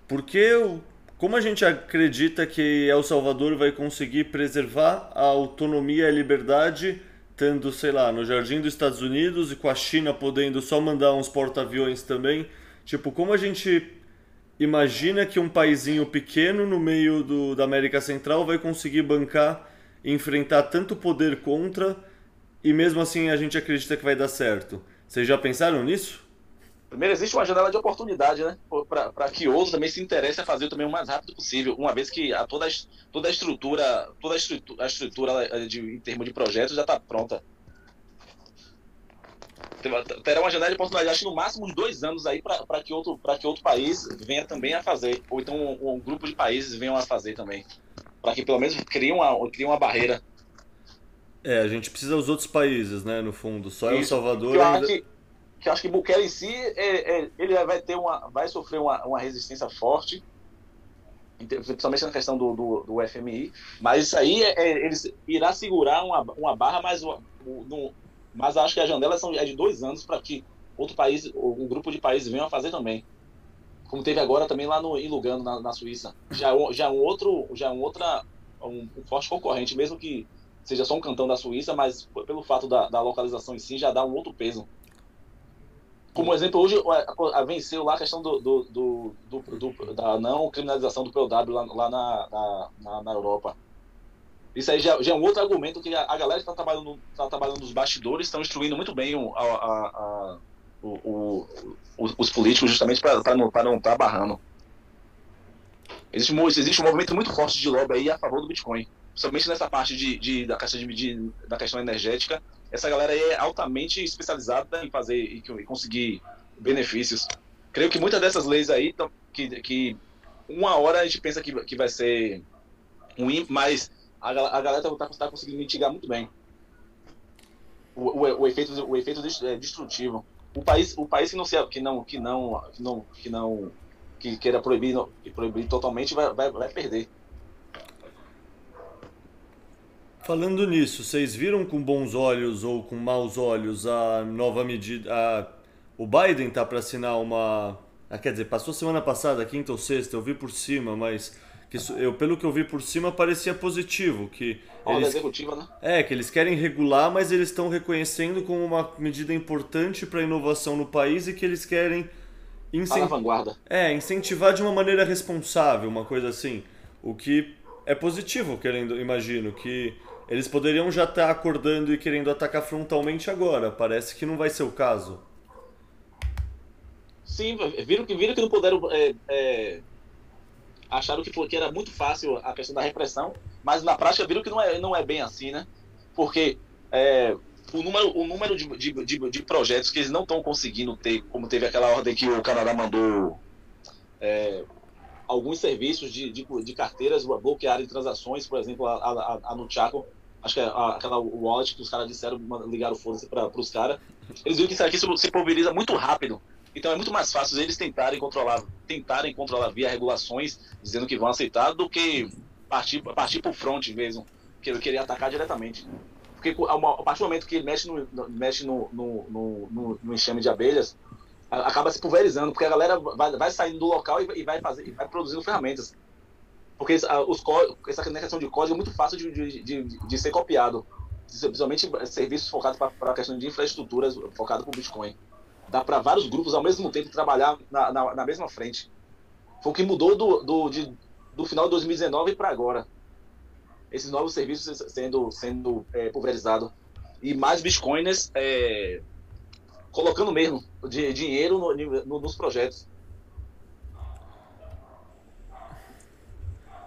por que, o- como a gente acredita que El Salvador vai conseguir preservar a autonomia e a liberdade, tendo, sei lá, no jardim dos Estados Unidos e com a China podendo só mandar uns porta-aviões também? Tipo, como a gente imagina que um paizinho pequeno no meio do, da América Central vai conseguir bancar e enfrentar tanto poder contra e mesmo assim a gente acredita que vai dar certo? Vocês já pensaram nisso? Primeiro, existe uma janela de oportunidade, né? Para que outros também se interessem a fazer também o mais rápido possível, uma vez que a, toda, toda a estrutura, toda a estrutura, a estrutura eh, de, em termos de projetos já está pronta. Terá uma janela de oportunidade, acho que no máximo uns dois anos aí para que, outro, que outro país venha também a fazer, ou então um, um grupo de países venham a fazer também. Para que pelo menos crie uma, crie uma barreira. É, a gente precisa dos outros países, né, no fundo. Só El Isso. Salvador Que eu ainda... que, que eu acho que Bukele em si, é- é- ele vai ter uma, vai sofrer uma, uma resistência forte, principalmente na questão do, do, do FMI, mas isso aí é, é- ele irá segurar uma, uma barra, mas, o, mas acho que a janela são, é de dois anos para que outro país, um grupo de países venham a fazer também. Como teve agora também lá no, em Lugano, na, na Suíça. Já, é já é um outro, já um outra, um, um forte concorrente, mesmo que seja só um cantão da Suíça, mas pelo fato da, da localização em si já dá um outro peso. Como exemplo, hoje a, a- venceu lá a questão do, do, do, do- da não criminalização do POW lá, lá na, na, na, Europa. Isso aí já, já é um outro argumento que a, a galera que está trabalhando, tá trabalhando nos bastidores estão instruindo muito bem o, a, a, o, o- os, os políticos justamente para não estar não tá barrando. Existe, existe um movimento muito forte de lobby aí a favor do Bitcoin. Principalmente nessa parte de, de- da, questão de, de- da questão energética. Essa galera aí é altamente especializada em fazer e, conseguir benefícios. Creio que muitas dessas leis aí, tão- que, que uma hora a gente pensa que, que vai ser ruim, mas a, a galera está tá conseguindo mitigar muito bem o, o, o efeito, o efeito é, destrutivo. O país, o país que não, se, que não, que não, que não, que não que queira proibir, proibir totalmente vai, vai, vai perder. Falando nisso, vocês viram com bons olhos ou com maus olhos a nova medida. a- O Biden tá para assinar uma. ah, Quer dizer, passou semana passada, quinta ou sexta, eu vi por cima, mas que eu, pelo que eu vi por cima parecia positivo. Que eles, executiva, né? é, que eles querem regular, mas eles estão reconhecendo como uma medida importante para a inovação no país e que eles querem Tá na incentivar. vanguarda. É, incentivar de uma maneira responsável, uma coisa assim. O que é positivo, querendo, imagino, que eles poderiam já estar acordando e querendo atacar frontalmente agora. Parece que não vai ser o caso. Sim, viram que, viram que não puderam. É, é, acharam que, que era muito fácil a questão da repressão, mas na prática viram que não é, não é bem assim, né? Porque é, o número, o número de, de, de, de projetos que eles não estão conseguindo ter, como teve aquela ordem que o Canadá mandou é, alguns serviços de, de, de carteiras bloquearem transações, por exemplo, a, a, a no Chaco, acho que é a, aquela wallet que os caras disseram, ligaram foda-se para os caras, eles viram que isso aqui se pulveriza muito rápido. Então é muito mais fácil eles tentarem controlar, tentarem controlar via regulações, dizendo que vão aceitar, do que partir, partir o front mesmo, que ele queria atacar diretamente. Porque a partir do momento que ele mexe no, mexe no, no, no, no enxame de abelhas, acaba se pulverizando, porque a galera vai, vai saindo do local e, vai fazer, e vai produzindo ferramentas. Porque os essa questão de código é muito fácil de, de, de, de ser copiado, principalmente serviços focados para a questão de infraestruturas focado para o Bitcoin. Dá para vários grupos ao mesmo tempo trabalhar na, na, na, mesma frente. Foi o que mudou do, do, de, do final de 2019 para agora. Esses novos serviços sendo, sendo é, pulverizados. E mais bitcoiners é, colocando mesmo de, dinheiro no, no, nos projetos.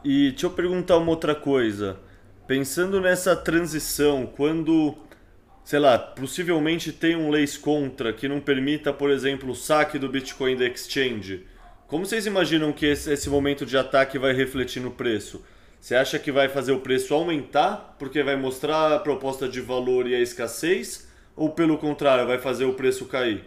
E deixa eu perguntar uma outra coisa. Pensando nessa transição, quando, sei lá, possivelmente tem um leis contra que não permita, por exemplo, o saque do Bitcoin da exchange, como vocês imaginam que esse, momento de ataque vai refletir no preço? Você acha que vai fazer o preço aumentar porque vai mostrar a proposta de valor e a escassez? Ou pelo contrário, vai fazer o preço cair?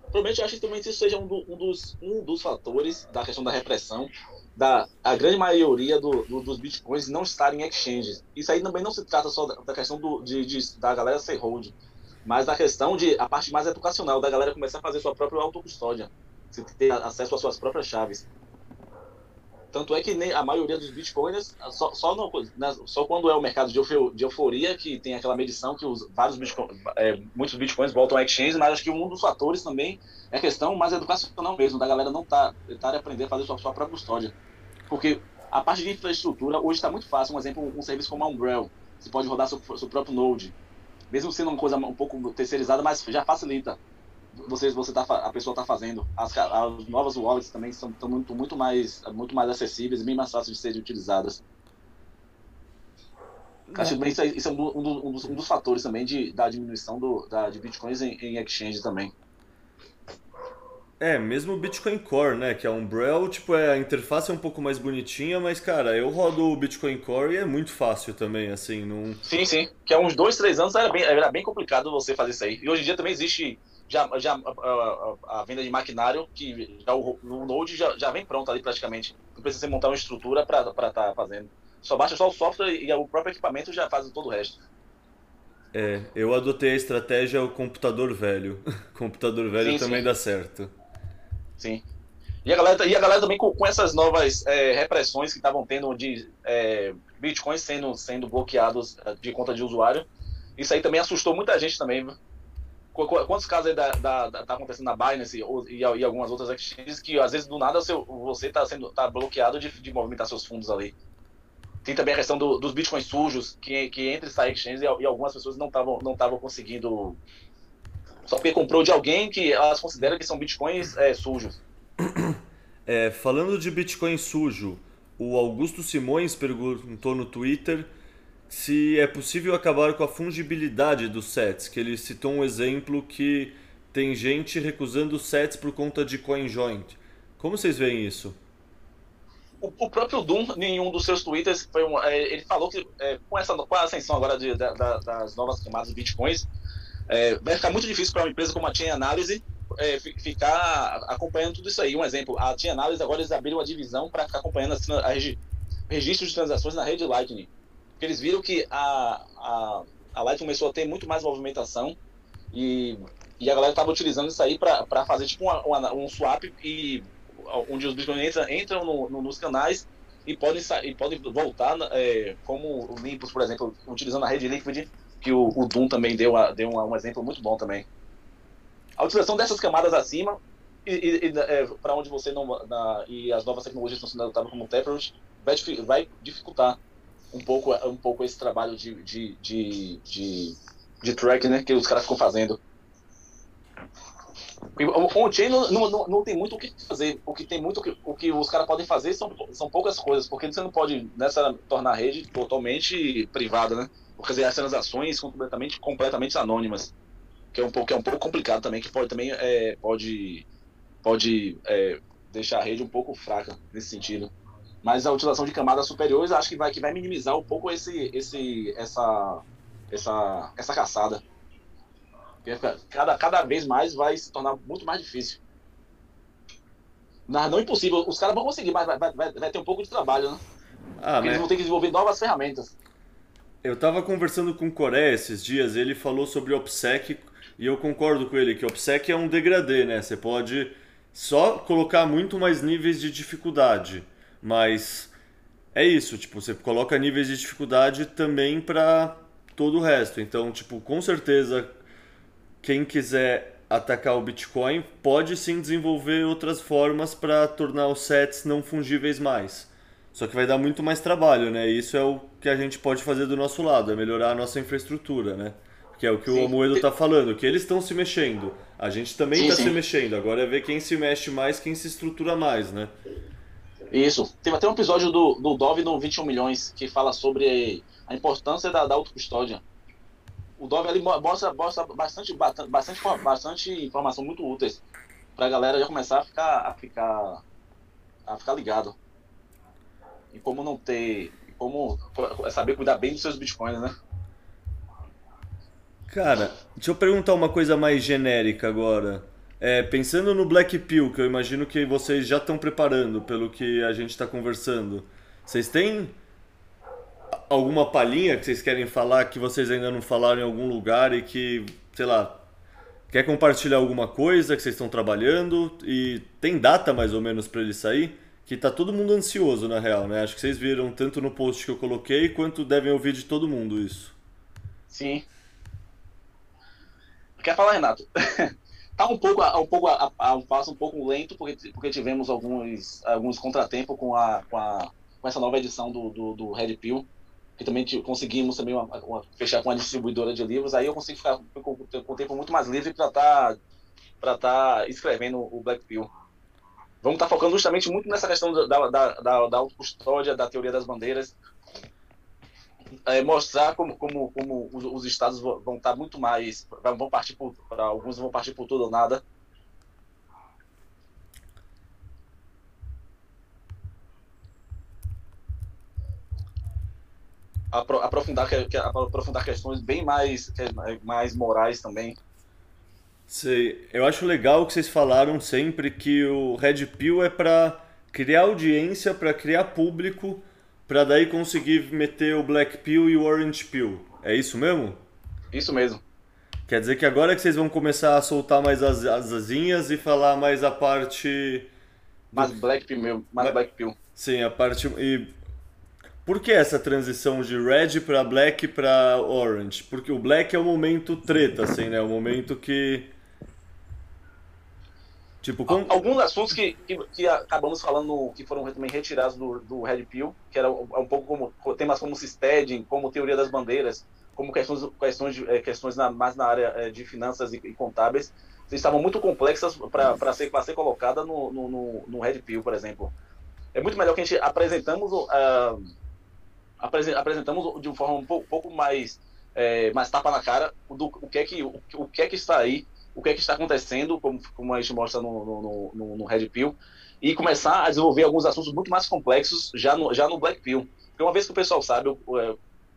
Provavelmente eu acho que também isso seja um, do, um, dos, um dos fatores da questão da repressão, da a grande maioria do, do, dos bitcoins não estarem em exchanges. Isso aí também não se trata só da, da questão do, de, de, da galera ser hold, mas da questão de a parte mais educacional, da galera começar a fazer sua própria autocustódia, ter acesso às suas próprias chaves. Tanto é que nem a maioria dos bitcoins, só, só, né, só quando é o mercado de, de euforia que tem aquela medição que os vários bitcoin, é, muitos bitcoins voltam a exchange, mas acho que um dos fatores também é questão mais educacional mesmo, da galera não tá, tá aprender a fazer sua, sua própria custódia. Porque a parte de infraestrutura hoje está muito fácil. Um exemplo, um serviço como a Umbrella, você pode rodar seu, seu próprio Node, mesmo sendo uma coisa um pouco terceirizada, mas já facilita você, você tá, a pessoa está fazendo. As, as, novas wallets também são tão muito, muito, mais, muito mais acessíveis e bem mais fáceis de serem utilizadas. É. Acho que isso, é, isso é um, um, dos, um, dos, fatores também de, da diminuição do, da, de bitcoins em, em exchange também. É, mesmo o Bitcoin Core, né? Que é um Umbrel, tipo, é, a interface é um pouco mais bonitinha, mas, cara, eu rodo o Bitcoin Core e é muito fácil também, assim, não... Sim, sim. Que há uns dois, três anos era bem, era bem complicado você fazer isso aí. E hoje em dia também existe já, já a, a, venda de maquinário, que já o, o Node já, já vem pronto ali praticamente. Não precisa você montar uma estrutura para estar tá fazendo. Só baixa só o software e o próprio equipamento já faz todo o resto. É, eu adotei a estratégia o computador velho. (laughs) computador velho sim, também sim. dá certo. Sim. E a galera, e a galera também com, com essas novas é, repressões que estavam tendo de é, bitcoins sendo, sendo bloqueados é, de conta de usuário, isso aí também assustou muita gente também, viu? Quantos casos aí da, da, da, tá acontecendo na Binance e, e, algumas outras exchanges que às vezes do nada seu, você está sendo tá bloqueado de, de movimentar seus fundos ali. Tem também a questão do, dos bitcoins sujos, que, que entra e sai e, e algumas pessoas não estavam não conseguindo. Só porque comprou de alguém que elas consideram que são bitcoins é, sujos. (coughs) É, falando de bitcoin sujo, o Augusto Simões perguntou no Twitter se é possível acabar com a fungibilidade dos sets, que ele citou um exemplo que tem gente recusando sets por conta de CoinJoint. Como vocês veem isso? O, o próprio Doom, nenhum dos seus twitters, um, é, ele falou que é, com, essa, com a ascensão agora de, da, das novas camadas de bitcoins, é, vai ficar muito difícil para uma empresa como a Chain Analysis é, ficar acompanhando tudo isso aí. Um exemplo, a Chain Analysis agora eles abriram uma divisão para ficar acompanhando assim, a, registro de transações na rede Lightning. Porque eles viram que a, a, a Light começou a ter muito mais movimentação e, e a galera estava utilizando isso aí para fazer tipo uma, uma, um swap e onde os bitcoins entram no, no, nos canais e podem, e podem voltar é, como limpos, por exemplo, utilizando a rede Liquid, que o, o Doom também deu, a, deu um exemplo muito bom também. A utilização dessas camadas acima e, e é, para onde você não na, e as novas tecnologias estão sendo adotadas como Taproot vai, vai dificultar um pouco, um pouco esse trabalho de, de, de, de, de track, né? Que os caras ficam fazendo. O on-chain não, não, não, tem muito o que fazer. O que tem muito o que, o que os caras podem fazer são, são poucas coisas, porque você não pode nessa tornar a rede totalmente privada, né? Quer as transações são completamente, completamente anônimas, que é um pouco, que é um pouco complicado também, que pode também é, pode, pode é, deixar a rede um pouco fraca nesse sentido. Mas a utilização de camadas superiores acho que vai, que vai minimizar um pouco esse, esse, essa, essa, essa caçada. Cada, cada vez mais vai se tornar muito mais difícil. Não, não impossível, os caras vão conseguir, mas vai, vai, vai ter um pouco de trabalho, né? Ah, Porque eles vão ter que desenvolver novas ferramentas. eu tava conversando com o Coreia esses dias, ele falou sobre OPSEC e eu concordo com ele que OPSEC é um degradê, né? Você pode só colocar muito mais níveis de dificuldade, mas é isso, tipo, você coloca níveis de dificuldade também para todo o resto. Então, tipo, com certeza quem quiser atacar o Bitcoin pode sim desenvolver outras formas para tornar os sets não fungíveis mais. Só que vai dar muito mais trabalho, né? Isso é o que a gente pode fazer do nosso lado, é melhorar a nossa infraestrutura, né? Que é o que o Sim. Amoedo tá falando, que eles estão se mexendo. A gente também está se mexendo. Agora é ver quem se mexe mais, quem se estrutura mais, né? Isso. Teve até um episódio do, do Dove no 21 milhões que fala sobre a importância da, da autocustódia. O Dove ali mo- mostra, mostra bastante, bastante, bastante, informação muito úteis pra galera já começar a ficar, a ficar, a ficar ligado. E como não ter, como saber cuidar bem dos seus bitcoins, né? Cara, deixa eu perguntar uma coisa mais genérica agora. É, pensando no Black Pill, que eu imagino que vocês já estão preparando pelo que a gente está conversando, vocês têm alguma palhinha que vocês querem falar que vocês ainda não falaram em algum lugar e que, sei lá, quer compartilhar alguma coisa que vocês estão trabalhando e tem data mais ou menos para ele sair? Que tá todo mundo ansioso na real, né? Acho que vocês viram tanto no post que eu coloquei quanto devem ouvir de todo mundo isso. Sim. Quer falar, Renato? (laughs) tá um pouco, um pouco a, a, um passo um pouco lento, porque, porque tivemos alguns, alguns contratempos com, a, com, a, com essa nova edição do, do, do Red Pill, que também conseguimos também uma, uma- fechar com a distribuidora de livros, aí eu consigo ficar com, com o tempo muito mais livre para estar para tá escrevendo o Black Pill. Vamos estar focando justamente muito nessa questão da, da, da, da da teoria das bandeiras, é, mostrar como, como, como os, os estados vão estar muito mais. vão partir por. Pra, alguns vão partir por tudo ou nada. Apro- aprofundar, que- aprofundar questões bem mais, mais morais também. Sei. Eu acho legal que vocês falaram sempre que o Red Pill é pra criar audiência, pra criar público, pra daí conseguir meter o Black Pill e o Orange Pill. É isso mesmo? Isso mesmo. Quer dizer que agora que vocês vão começar a soltar mais as, as asinhas e falar mais a parte. Mais Black Pill mesmo. Mais Black Pill. Sim, a parte. E por que essa transição de Red pra Black pra Orange? Porque o Black é o momento treta, assim, né? O momento que. Tipo, como. Alguns assuntos que, que, que acabamos falando que foram também retirados do, do Red Pill, que era um pouco como temas como Sisteding, como teoria das bandeiras, como questões, questões, eh, questões na, mais na área eh, de finanças e, e contábeis, estavam muito complexas para ser, pra ser colocada no, no, no, Red Pill, por exemplo. É muito melhor que a gente apresentamos, apresen- apresentamos de uma forma um pouco, pouco mais, eh, mais tapa na cara do o que é que, o, o que é que está aí o que é que está acontecendo, como, como a gente mostra no, no, no, no Red Pill, e começar a desenvolver alguns assuntos muito mais complexos já no, já no Black Pill. Porque uma vez que o pessoal sabe o, é,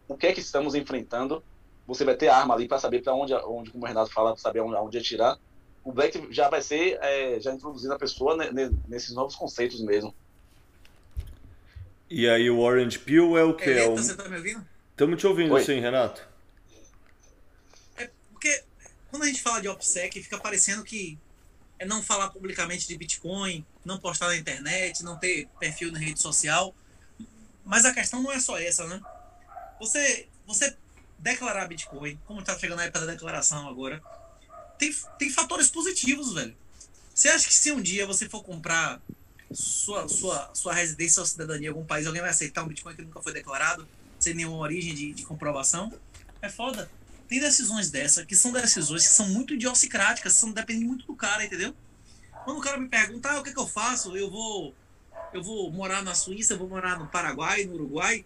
o que é que estamos enfrentando, você vai ter arma ali para saber para onde, onde, como o Renato fala, para saber onde, onde atirar. O Black já vai ser é, já introduzindo a pessoa ne- ne- nesses novos conceitos mesmo. E aí o Orange Pill é o quê? É Eleta, um... você tá me ouvindo? Estamos te ouvindo, Oi. sim, Renato. Quando a gente fala de OPSEC, fica parecendo que é não falar publicamente de Bitcoin, não postar na internet, não ter perfil na rede social. Mas a questão não é só essa, né? Você, você declarar Bitcoin, como tá chegando a época da declaração agora, tem, tem fatores positivos, velho. Você acha que se um dia você for comprar sua, sua, sua residência ou cidadania em algum país, alguém vai aceitar um Bitcoin que nunca foi declarado? sem nenhuma origem de, de comprovação. É foda. Tem decisões dessa que são decisões que são muito idiosincráticas, são dependem muito do cara, entendeu? Quando o cara me pergunta, ah, o que, que eu faço? Eu vou eu vou morar na Suíça, eu vou morar no Paraguai, no Uruguai.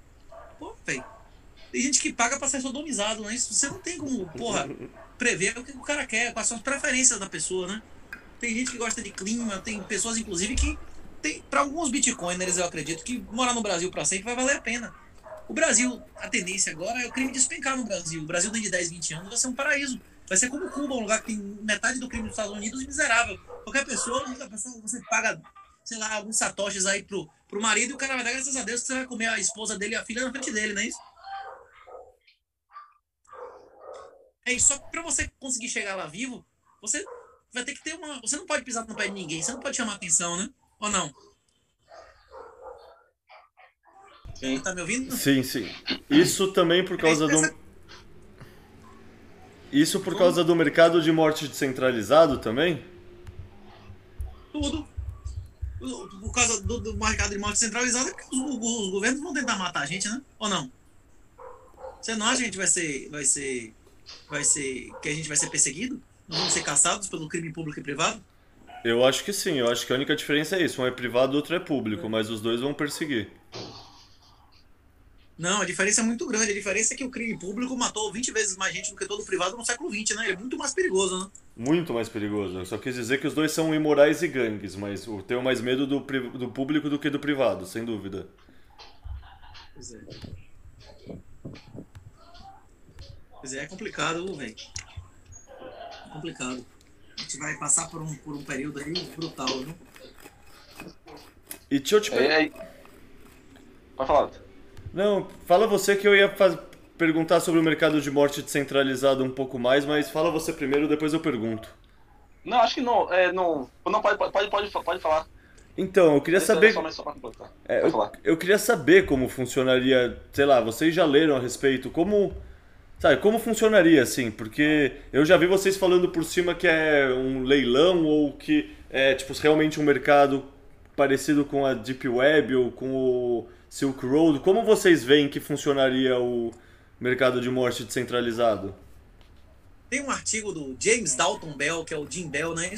Pô, velho. Tem gente que paga pra ser sodomizado, né? Isso você não tem como, porra, prever o que o cara quer, quais são as preferências da pessoa, né? Tem gente que gosta de clima, tem pessoas, inclusive, que tem, para alguns bitcoiners, eu acredito, que morar no Brasil para sempre vai valer a pena. O Brasil, a tendência agora é o crime despencar no Brasil. O Brasil, dentro de 10, 20 anos, vai ser um paraíso. Vai ser como Cuba, um lugar que tem metade do crime dos Estados Unidos miserável. Qualquer pessoa, você paga, sei lá, alguns satoshis aí pro, pro marido e o cara vai dar graças a Deus que você vai comer a esposa dele e a filha na frente dele, não é isso? É isso. Só que pra você conseguir chegar lá vivo, você vai ter que ter uma. Você não pode pisar no pé de ninguém, você não pode chamar atenção, né? Ou não? Sim. Tá me ouvindo? Sim, sim. Isso também por causa do. Isso por causa do mercado de morte descentralizado também? Tudo. Por causa do, do mercado de morte centralizado, é que os, os, governos vão tentar matar a gente, né? Ou não? Você não acha que a gente vai ser. Vai ser. Vai ser. que a gente vai ser perseguido? Nós vamos ser caçados pelo crime público e privado? Eu acho que sim, eu acho que a única diferença é isso. Um é privado, outro é público, mas os dois vão perseguir. Não, a diferença é muito grande. A diferença é que o crime público matou 20 vezes mais gente do que todo o privado no século XX, né? Ele é muito mais perigoso, né? Muito mais perigoso. Eu só quis dizer que os dois são imorais e gangues, mas eu tenho mais medo do, do público do que do privado, sem dúvida. Pois é. Pois é, é complicado, velho. É complicado. A gente vai passar por um, por um período aí brutal, viu? E deixa eu te per- É, é... Pode falar. Não, fala você que eu ia faz- perguntar sobre o mercado de morte descentralizado um pouco mais, mas fala você primeiro, depois eu pergunto. Não, acho que não. É, não, não pode, pode, pode, pode falar. Então, eu queria saber. Completar. É, eu, falar. eu queria saber como funcionaria, sei lá, vocês já leram a respeito, como, sabe, como funcionaria assim, porque eu já vi vocês falando por cima que é um leilão ou que é tipo realmente um mercado parecido com a Deep Web ou com o Silk Road. Como vocês veem que funcionaria o mercado de morte descentralizado? Tem um artigo do James Dalton Bell, que é o Jim Bell, né?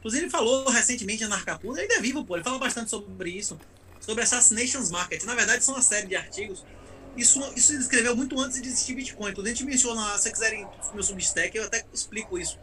Inclusive, ele falou recentemente na Narcapuna, ele ainda é vivo, pô. Ele fala bastante sobre isso, sobre Assassinations Market. Na verdade, são uma série de artigos. Isso, isso ele escreveu muito antes de existir Bitcoin. Quando a gente menciona, se quiserem meu Substack, eu até explico isso.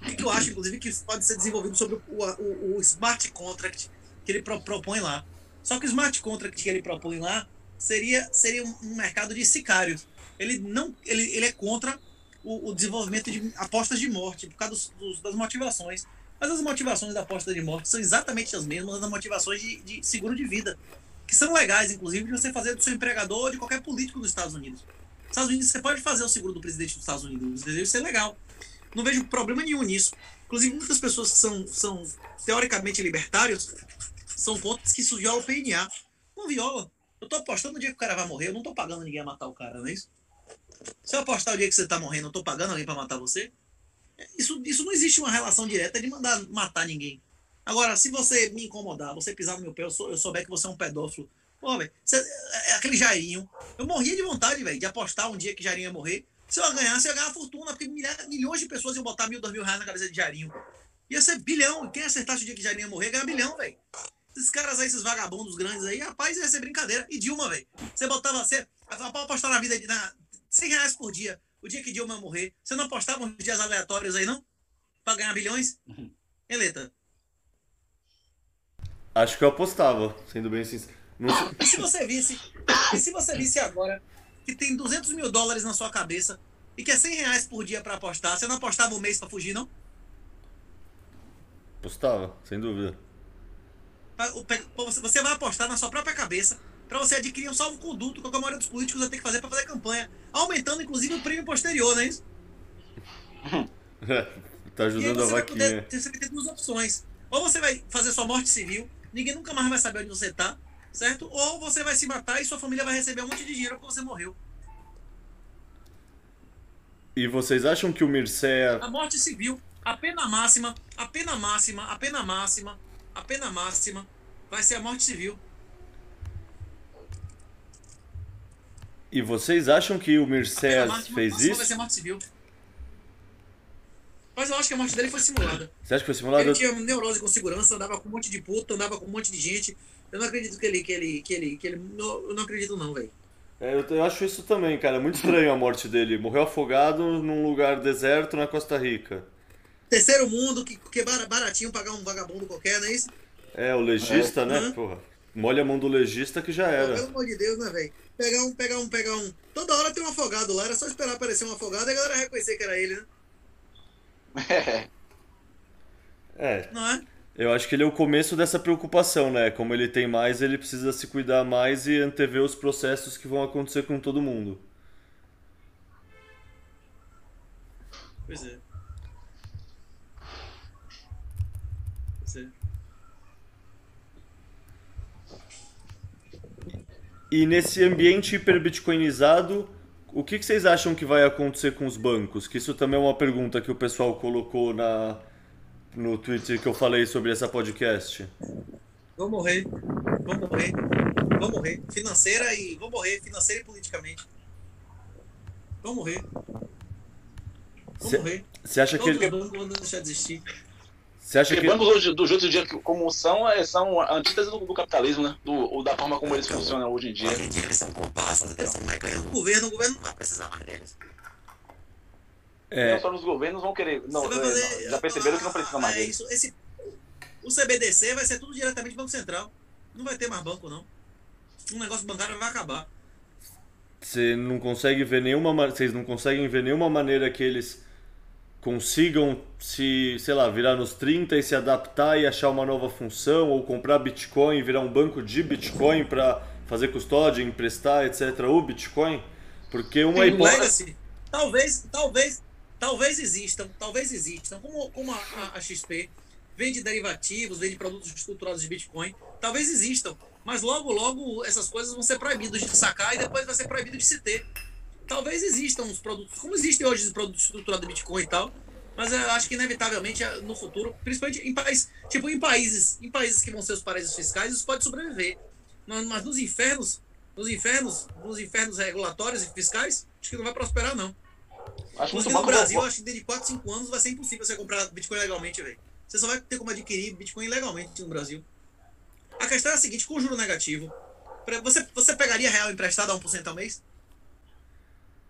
O que, que eu acho, inclusive, que pode ser desenvolvido sobre o, o, o smart contract que ele pro- propõe lá. Só que o smart contract que ele propõe lá seria, seria um, mercado de sicários. Ele não, ele, ele é contra o, o desenvolvimento de apostas de morte por causa dos- dos- das motivações. Mas as motivações da aposta de morte são exatamente as mesmas das motivações de, de seguro de vida, que são legais, inclusive, de você fazer do seu empregador ou de qualquer político dos Estados Unidos. Nos Estados Unidos, você pode fazer o seguro do presidente dos Estados Unidos? Isso é legal. Não vejo problema nenhum nisso. Inclusive, muitas pessoas que são, são teoricamente libertários são contra que isso viola o PNA. Não viola. Eu tô apostando no dia que o cara vai morrer, eu não tô pagando ninguém a matar o cara, não é isso? Se eu apostar o dia que você tá morrendo, eu tô pagando alguém pra matar você? Isso, isso não existe uma relação direta de mandar matar ninguém. Agora, se você me incomodar, você pisar no meu pé, eu, sou, eu souber que você é um pedófilo. Pô, velho, você- é aquele Jairinho. Eu morria de vontade, velho, de apostar um dia que Jairinho ia morrer. Se eu ganhasse, eu ia ganhar uma fortuna, porque milha- milhões de pessoas iam botar mil, dois mil reais na cabeça de Jairinho. Ia ser bilhão. Quem acertasse o dia que Jairinho ia morrer, ia ganhar bilhão, velho. Esses caras aí, esses vagabundos grandes aí, rapaz, ia ser brincadeira. E Dilma, velho. Você botava, você pra apostar na vida de na, 100 reais por dia, o dia que Dilma ia morrer. Você não apostava uns dias aleatórios aí, não? Pra ganhar bilhões? Eleta. Acho que eu apostava, sendo bem sincero. Não E se você visse, e se você visse agora que tem 200 mil dólares na sua cabeça e que é 100 reais por dia pra apostar, você não apostava um mês pra fugir, não? Apostava, sem dúvida. Você vai apostar na sua própria cabeça pra você adquirir um salvo-conduto que a maioria dos políticos vai ter que fazer pra fazer campanha, aumentando inclusive o prêmio posterior, não é isso? (laughs) tá ajudando a vaquinha. poder, você vai ter duas opções. Ou você vai fazer sua morte civil, ninguém nunca mais vai saber onde você tá, certo? Ou você vai se matar e sua família vai receber um monte de dinheiro porque você morreu. E vocês acham que o Mircea. A morte civil, a pena máxima, a pena máxima, a pena máxima, a pena máxima vai ser a morte civil. E vocês acham que o A Mircea máxima fez máxima vai isso? ser morte civil. Mas eu acho que a morte dele foi simulada. Você acha que foi simulado? Ele tinha neurose com segurança, andava com um monte de puta, andava com um monte de gente. Eu não acredito que ele. Que ele, que ele, que ele eu não acredito, não, velho. É, eu, eu acho isso também, cara. Muito estranho a morte dele. Morreu afogado num lugar deserto na Costa Rica. Terceiro mundo, que, que é bar- baratinho pagar um vagabundo qualquer, não é isso? É, o legista, né? Uhum. Porra. Molha a mão do legista que já Pô, era. Pelo amor de Deus, né, velho? Pegar um, pegar um, pegar um. Toda hora tem um afogado lá, era só esperar aparecer um afogado e a galera reconhecer que era ele, né? (laughs) É, Não é? eu acho que ele é o começo dessa preocupação, né? Como ele tem mais, ele precisa se cuidar mais e antever os processos que vão acontecer com todo mundo. Pois é. Pois é. E nesse ambiente hiperbitcoinizado, o que que vocês acham que vai acontecer com os bancos? Que isso também é uma pergunta que o pessoal colocou na, no Twitter que eu falei sobre essa podcast. Vou morrer. Vou morrer. Vou morrer. Financeira e. Vou morrer financeira e politicamente. Vou morrer. Vou Cê- morrer. Você acha que Todos os ele, bancos vão deixar de existir. Você acha Porque que bancos hoje, do jeito do dia que- como são, é, são a antítese do, do capitalismo, né? Do, ou da forma como eles funcionam hoje em dia. Hoje em dia eles são compassos, eles são O mecanismos. governo, o governo Não vai precisar mais deles. Não é, só os governos vão querer. Não, é, fazer- não, já perceberam que não precisa mais É deles. isso, esse, o CBDC vai ser tudo diretamente Banco Central. Não vai ter mais banco, não. O negócio bancário vai acabar. você não consegue ver nenhuma, ma- vocês não conseguem ver nenhuma maneira que eles consigam se, sei lá, virar nos 30 e se adaptar e achar uma nova função ou comprar Bitcoin, virar um banco de Bitcoin para fazer custódia, emprestar, etc. O Bitcoin, porque uma Tem hipótese legacy. Talvez, talvez, talvez existam, talvez existam, como, como a, a- a XP vende derivativos, vende produtos estruturados de Bitcoin, talvez existam, mas logo, logo essas coisas vão ser proibidas de sacar e depois vai ser proibido de se ter. Talvez existam os produtos, como existem hoje os produtos estruturados de Bitcoin e tal, mas eu acho que inevitavelmente no futuro, principalmente em países, tipo em países, em países que vão ser os paraísos fiscais, isso pode sobreviver. Mas, mas nos infernos, nos infernos, nos infernos regulatórios e fiscais, acho que não vai prosperar não. Acho bom no Brasil, acho que dentro de 4, 5 anos vai ser impossível você comprar Bitcoin legalmente, velho. Você só vai ter como adquirir Bitcoin legalmente no Brasil. A questão é a seguinte, com juro negativo, você, você pegaria real emprestado a 1% ao mês?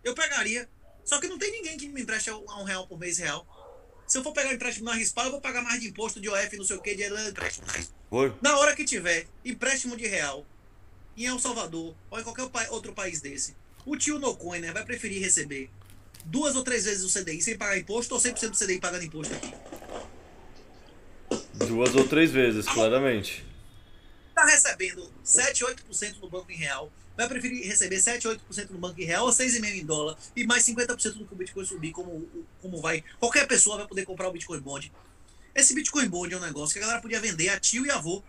Eu pegaria. Só que não tem ninguém que me empreste a um real por mês real. Se eu for pegar um empréstimo na Rispar, eu vou pagar mais de imposto de OF, não sei o que, de empréstimo. Foi? Na hora que tiver empréstimo de real em El Salvador ou em qualquer outro país desse, o tio no coiner vai preferir receber duas ou três vezes o CDI sem pagar imposto ou 100% do CDI pagando imposto aqui? Duas ou três vezes, claramente. Tá recebendo 7, 8% no banco em real, vai preferir receber 7, 8% no banco em real ou 6,5% em dólar e mais 50% no que o Bitcoin subir, como, como vai. Qualquer pessoa vai poder comprar o Bitcoin Bond. Esse Bitcoin Bond é um negócio que a galera podia vender a tio e avô.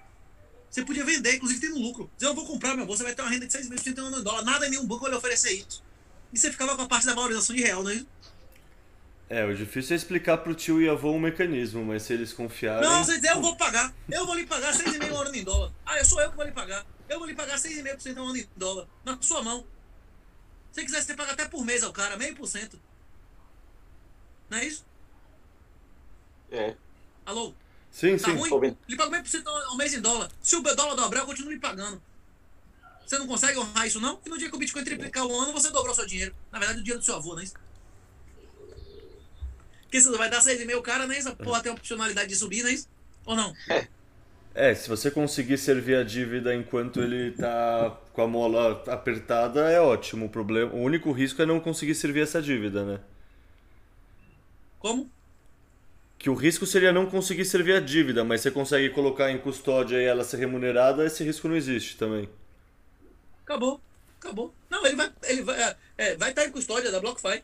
Você podia vender, inclusive tendo lucro. Dizer, eu vou comprar meu avô, você vai ter uma renda de 6,5% em um dólar. Nada, nenhum banco vai lhe oferecer isso. E você ficava com a parte da valorização de real, não é isso? É, o difícil é explicar pro tio e avô o mecanismo, mas se eles confiarem. Não, você dizer, eu vou pagar. Eu vou lhe pagar 6,5% ao ano em dólar. Ah, eu sou eu que vou lhe pagar. Eu vou lhe pagar 6,5% ao ano em dólar. Na sua mão. Se você quiser, você paga até por mês ao cara, meio por cento. Não é isso? É, Alô? Sim, Tá sim. ruim? Lhe pago meio por cento ao mês em dólar. Se o dólar dobrar, eu continuo lhe pagando. Você não consegue honrar isso, não? E no dia que o Bitcoin triplicar o ano, você dobrou seu dinheiro. Na verdade, o dinheiro do seu avô, não é isso? Que você vai dar 6,5 ao cara, não é isso? Porra, tem a opcionalidade de subir, não é isso? Ou não? É, se você conseguir servir a dívida enquanto ele tá (laughs) com a mola apertada, é ótimo. O, problema, o único risco é não conseguir servir essa dívida, né? Como? Que o risco seria não conseguir servir a dívida, mas você consegue colocar em custódia e ela ser remunerada, esse risco não existe também. Acabou. Acabou. Não, ele vai. Ele vai, é, é, vai estar em custódia da BlockFi.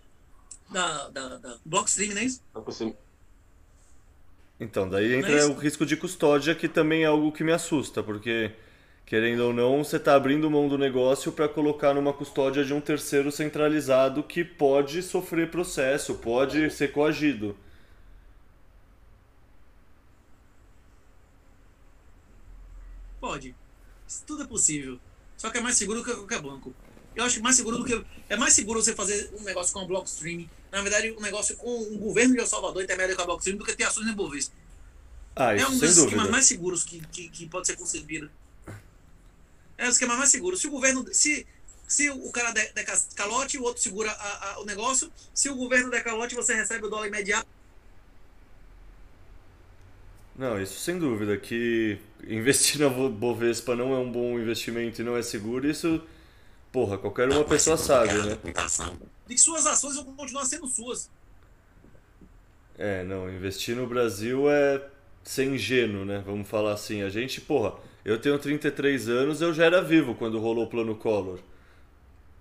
Da, da, da Blockstream, não é isso? Tá por cima. Então, daí entra isso? o risco de custódia, que também é algo que me assusta, porque, querendo ou não, você está abrindo mão do negócio para colocar numa custódia de um terceiro centralizado que pode sofrer processo, pode ser coagido. Pode. Isso tudo é possível. Só que é mais seguro que qualquer banco. Eu acho mais seguro do que. É mais seguro você fazer um negócio com a Blockstream. Na verdade, um negócio com o governo de El Salvador intermédio com a Blockstream do que ter ações em Bovespa. Ah, É um dos esquemas dúvida. mais seguros que, que, que pode ser concebido. É o esquema mais seguro. Se o governo. Se, se o cara der, der calote, o outro segura a- a- o negócio. Se o governo der calote, você recebe o dólar imediato. Não, isso sem dúvida. Que investir na Bovespa não é um bom investimento e não é seguro, isso, porra, qualquer uma pessoa sabe, né? Reputação. E suas ações vão continuar sendo suas. É, não, investir no Brasil é ser ingênuo, né? Vamos falar assim. A gente, porra, eu tenho 33 anos, eu já era vivo quando rolou o plano Collor.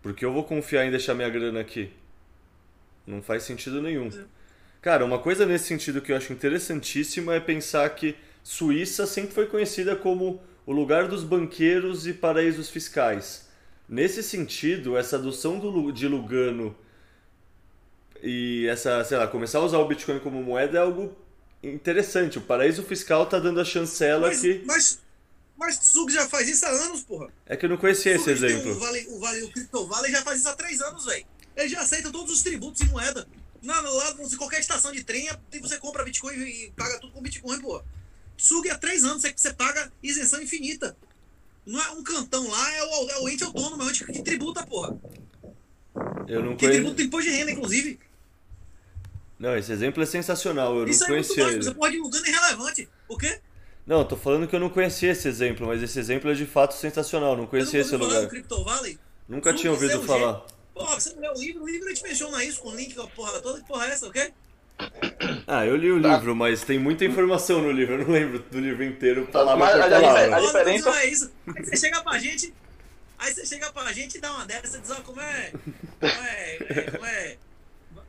Porque eu vou confiar em deixar minha grana aqui? Não faz sentido nenhum. Cara, uma coisa nesse sentido que eu acho interessantíssima é pensar que Suíça sempre foi conhecida como o lugar dos banqueiros e paraísos fiscais. Nesse sentido, essa adoção do de Lugano e essa, sei lá, começar a usar o Bitcoin como moeda é algo interessante. O paraíso fiscal tá dando a chancela Mas, que. mas, mas Tsug já faz isso há anos, porra. É que eu não conhecia esse Tsug exemplo. O, vale, o, vale, o Crypto Valley já faz isso há três anos, velho. Ele já aceita todos os tributos em moeda. Na, lá, em qualquer estação de trem, você compra Bitcoin e paga tudo com Bitcoin, pô. Tsug há três anos, você, você paga isenção infinita. Não é um cantão lá, é o, é o ente autônomo, é o ente que tributa, porra. Eu não Que conheço. tributa imposto de renda, inclusive. Não, esse exemplo é sensacional. Eu Isso não é muito conhecia lógico, ele. você pode mudando irrelevante. O quê? Não, eu tô falando que eu não conhecia esse exemplo, mas esse exemplo é de fato sensacional. Não Eu conhecia não esse falar do lugar. Crypto Valley? Nunca tinha é ouvido um falar. Porra, você não leu o livro? O livro gente menciona isso com link com a porra toda. Que porra é essa, ok? Ah, eu li o Tá. livro, mas tem muita informação no livro. Eu não lembro do livro inteiro, palavra Mas por a- a- palavra. a- Olha, diferença- Não é isso. Aí você chega pra gente. Aí você chega pra gente e dá uma dessa e diz, ó, como é. Como é. Como é.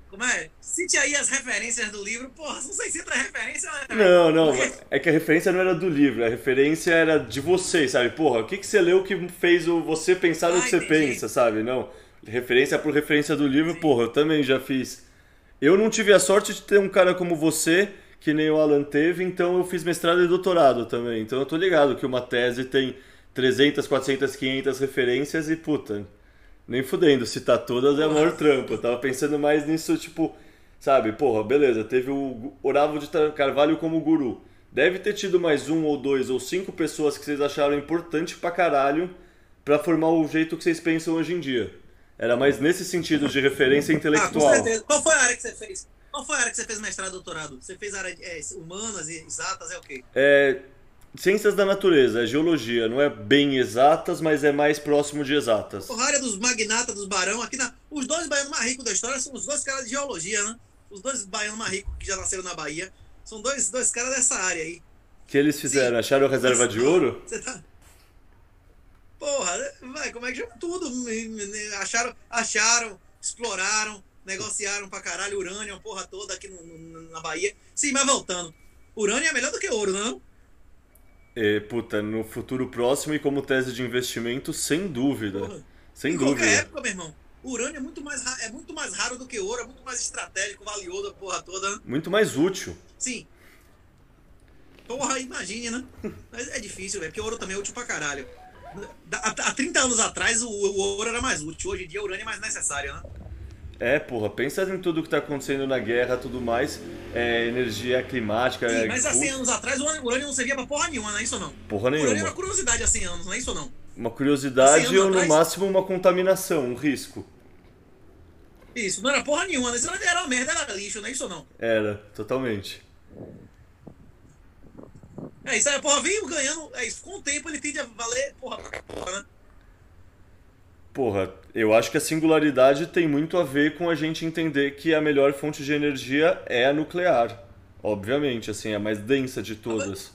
Como é? Cite aí as referências do livro. Porra, são 600 referências, né? Não, não, é que a referência não era do livro, a referência era de vocês, sabe? Porra, o que, que você leu que fez você pensar no Ah, que você entendi. pensa, sabe? Não, referência por referência do livro, porra, eu também já fiz. Eu não tive a sorte de ter um cara como você, que nem o Alan teve, então eu fiz mestrado e doutorado também. Então eu tô ligado que uma tese tem 300, 400, 500 referências e, puta, nem fudendo, citar todas é o maior trampo. Eu tava pensando mais nisso, tipo, sabe, porra, beleza, teve o Oravo de Carvalho como guru. Deve ter tido mais um ou dois ou cinco pessoas que vocês acharam importante pra caralho pra formar o jeito que vocês pensam hoje em dia. Era mais nesse sentido de referência Ah, com intelectual. certeza. Qual foi a área que você fez? Qual foi a área que você fez mestrado doutorado? Você fez área é, humanas e exatas, é o quê? É, ciências da natureza, é geologia, não é bem exatas, mas é mais próximo de exatas. A área dos magnatas, dos barão, aqui na. Os dois baianos mais ricos da história são os dois caras de geologia, né? Os dois baianos mais ricos que já nasceram na Bahia. São dois, dois caras dessa área aí. que eles fizeram? Acharam reserva de ouro? Você tá. Porra, vai, como é que chama tudo? Acharam, acharam, exploraram, negociaram pra caralho urânio, a porra toda aqui no- no- na Bahia. Sim, mas voltando. Urânio é melhor do que ouro, não? E, puta, no futuro próximo e como tese de investimento, sem dúvida. Porra. Sem em dúvida. qualquer época, meu irmão. Urânio é muito, mais, é muito mais raro do que ouro, é muito mais estratégico, valioso a porra toda. né? Muito mais útil. Sim. Porra, imagine, né? Mas é difícil, velho, porque ouro também é útil pra caralho. Há, há 30 anos atrás o, o ouro era mais útil, hoje em dia o urânio é mais necessário, né? É, porra, pensa em tudo que tá acontecendo na guerra, tudo mais. É, energia climática, Sim, é, mas há 100 custo, anos atrás o urânio não servia pra porra nenhuma, não é isso não? porra O urânio era nenhuma. uma curiosidade há 100 anos, não é isso não? Uma curiosidade 100 ou no atrás- máximo uma contaminação, um risco. Isso, não era porra nenhuma, né? Isso era uma merda, era lixo, não é isso não? Era, totalmente. É isso aí, porra, vem ganhando, é isso, com o tempo ele tende a valer, porra, porra, né? Porra, eu acho que a singularidade tem muito a ver com a gente entender que a melhor fonte de energia é a nuclear. Obviamente, assim, a mais densa de todas.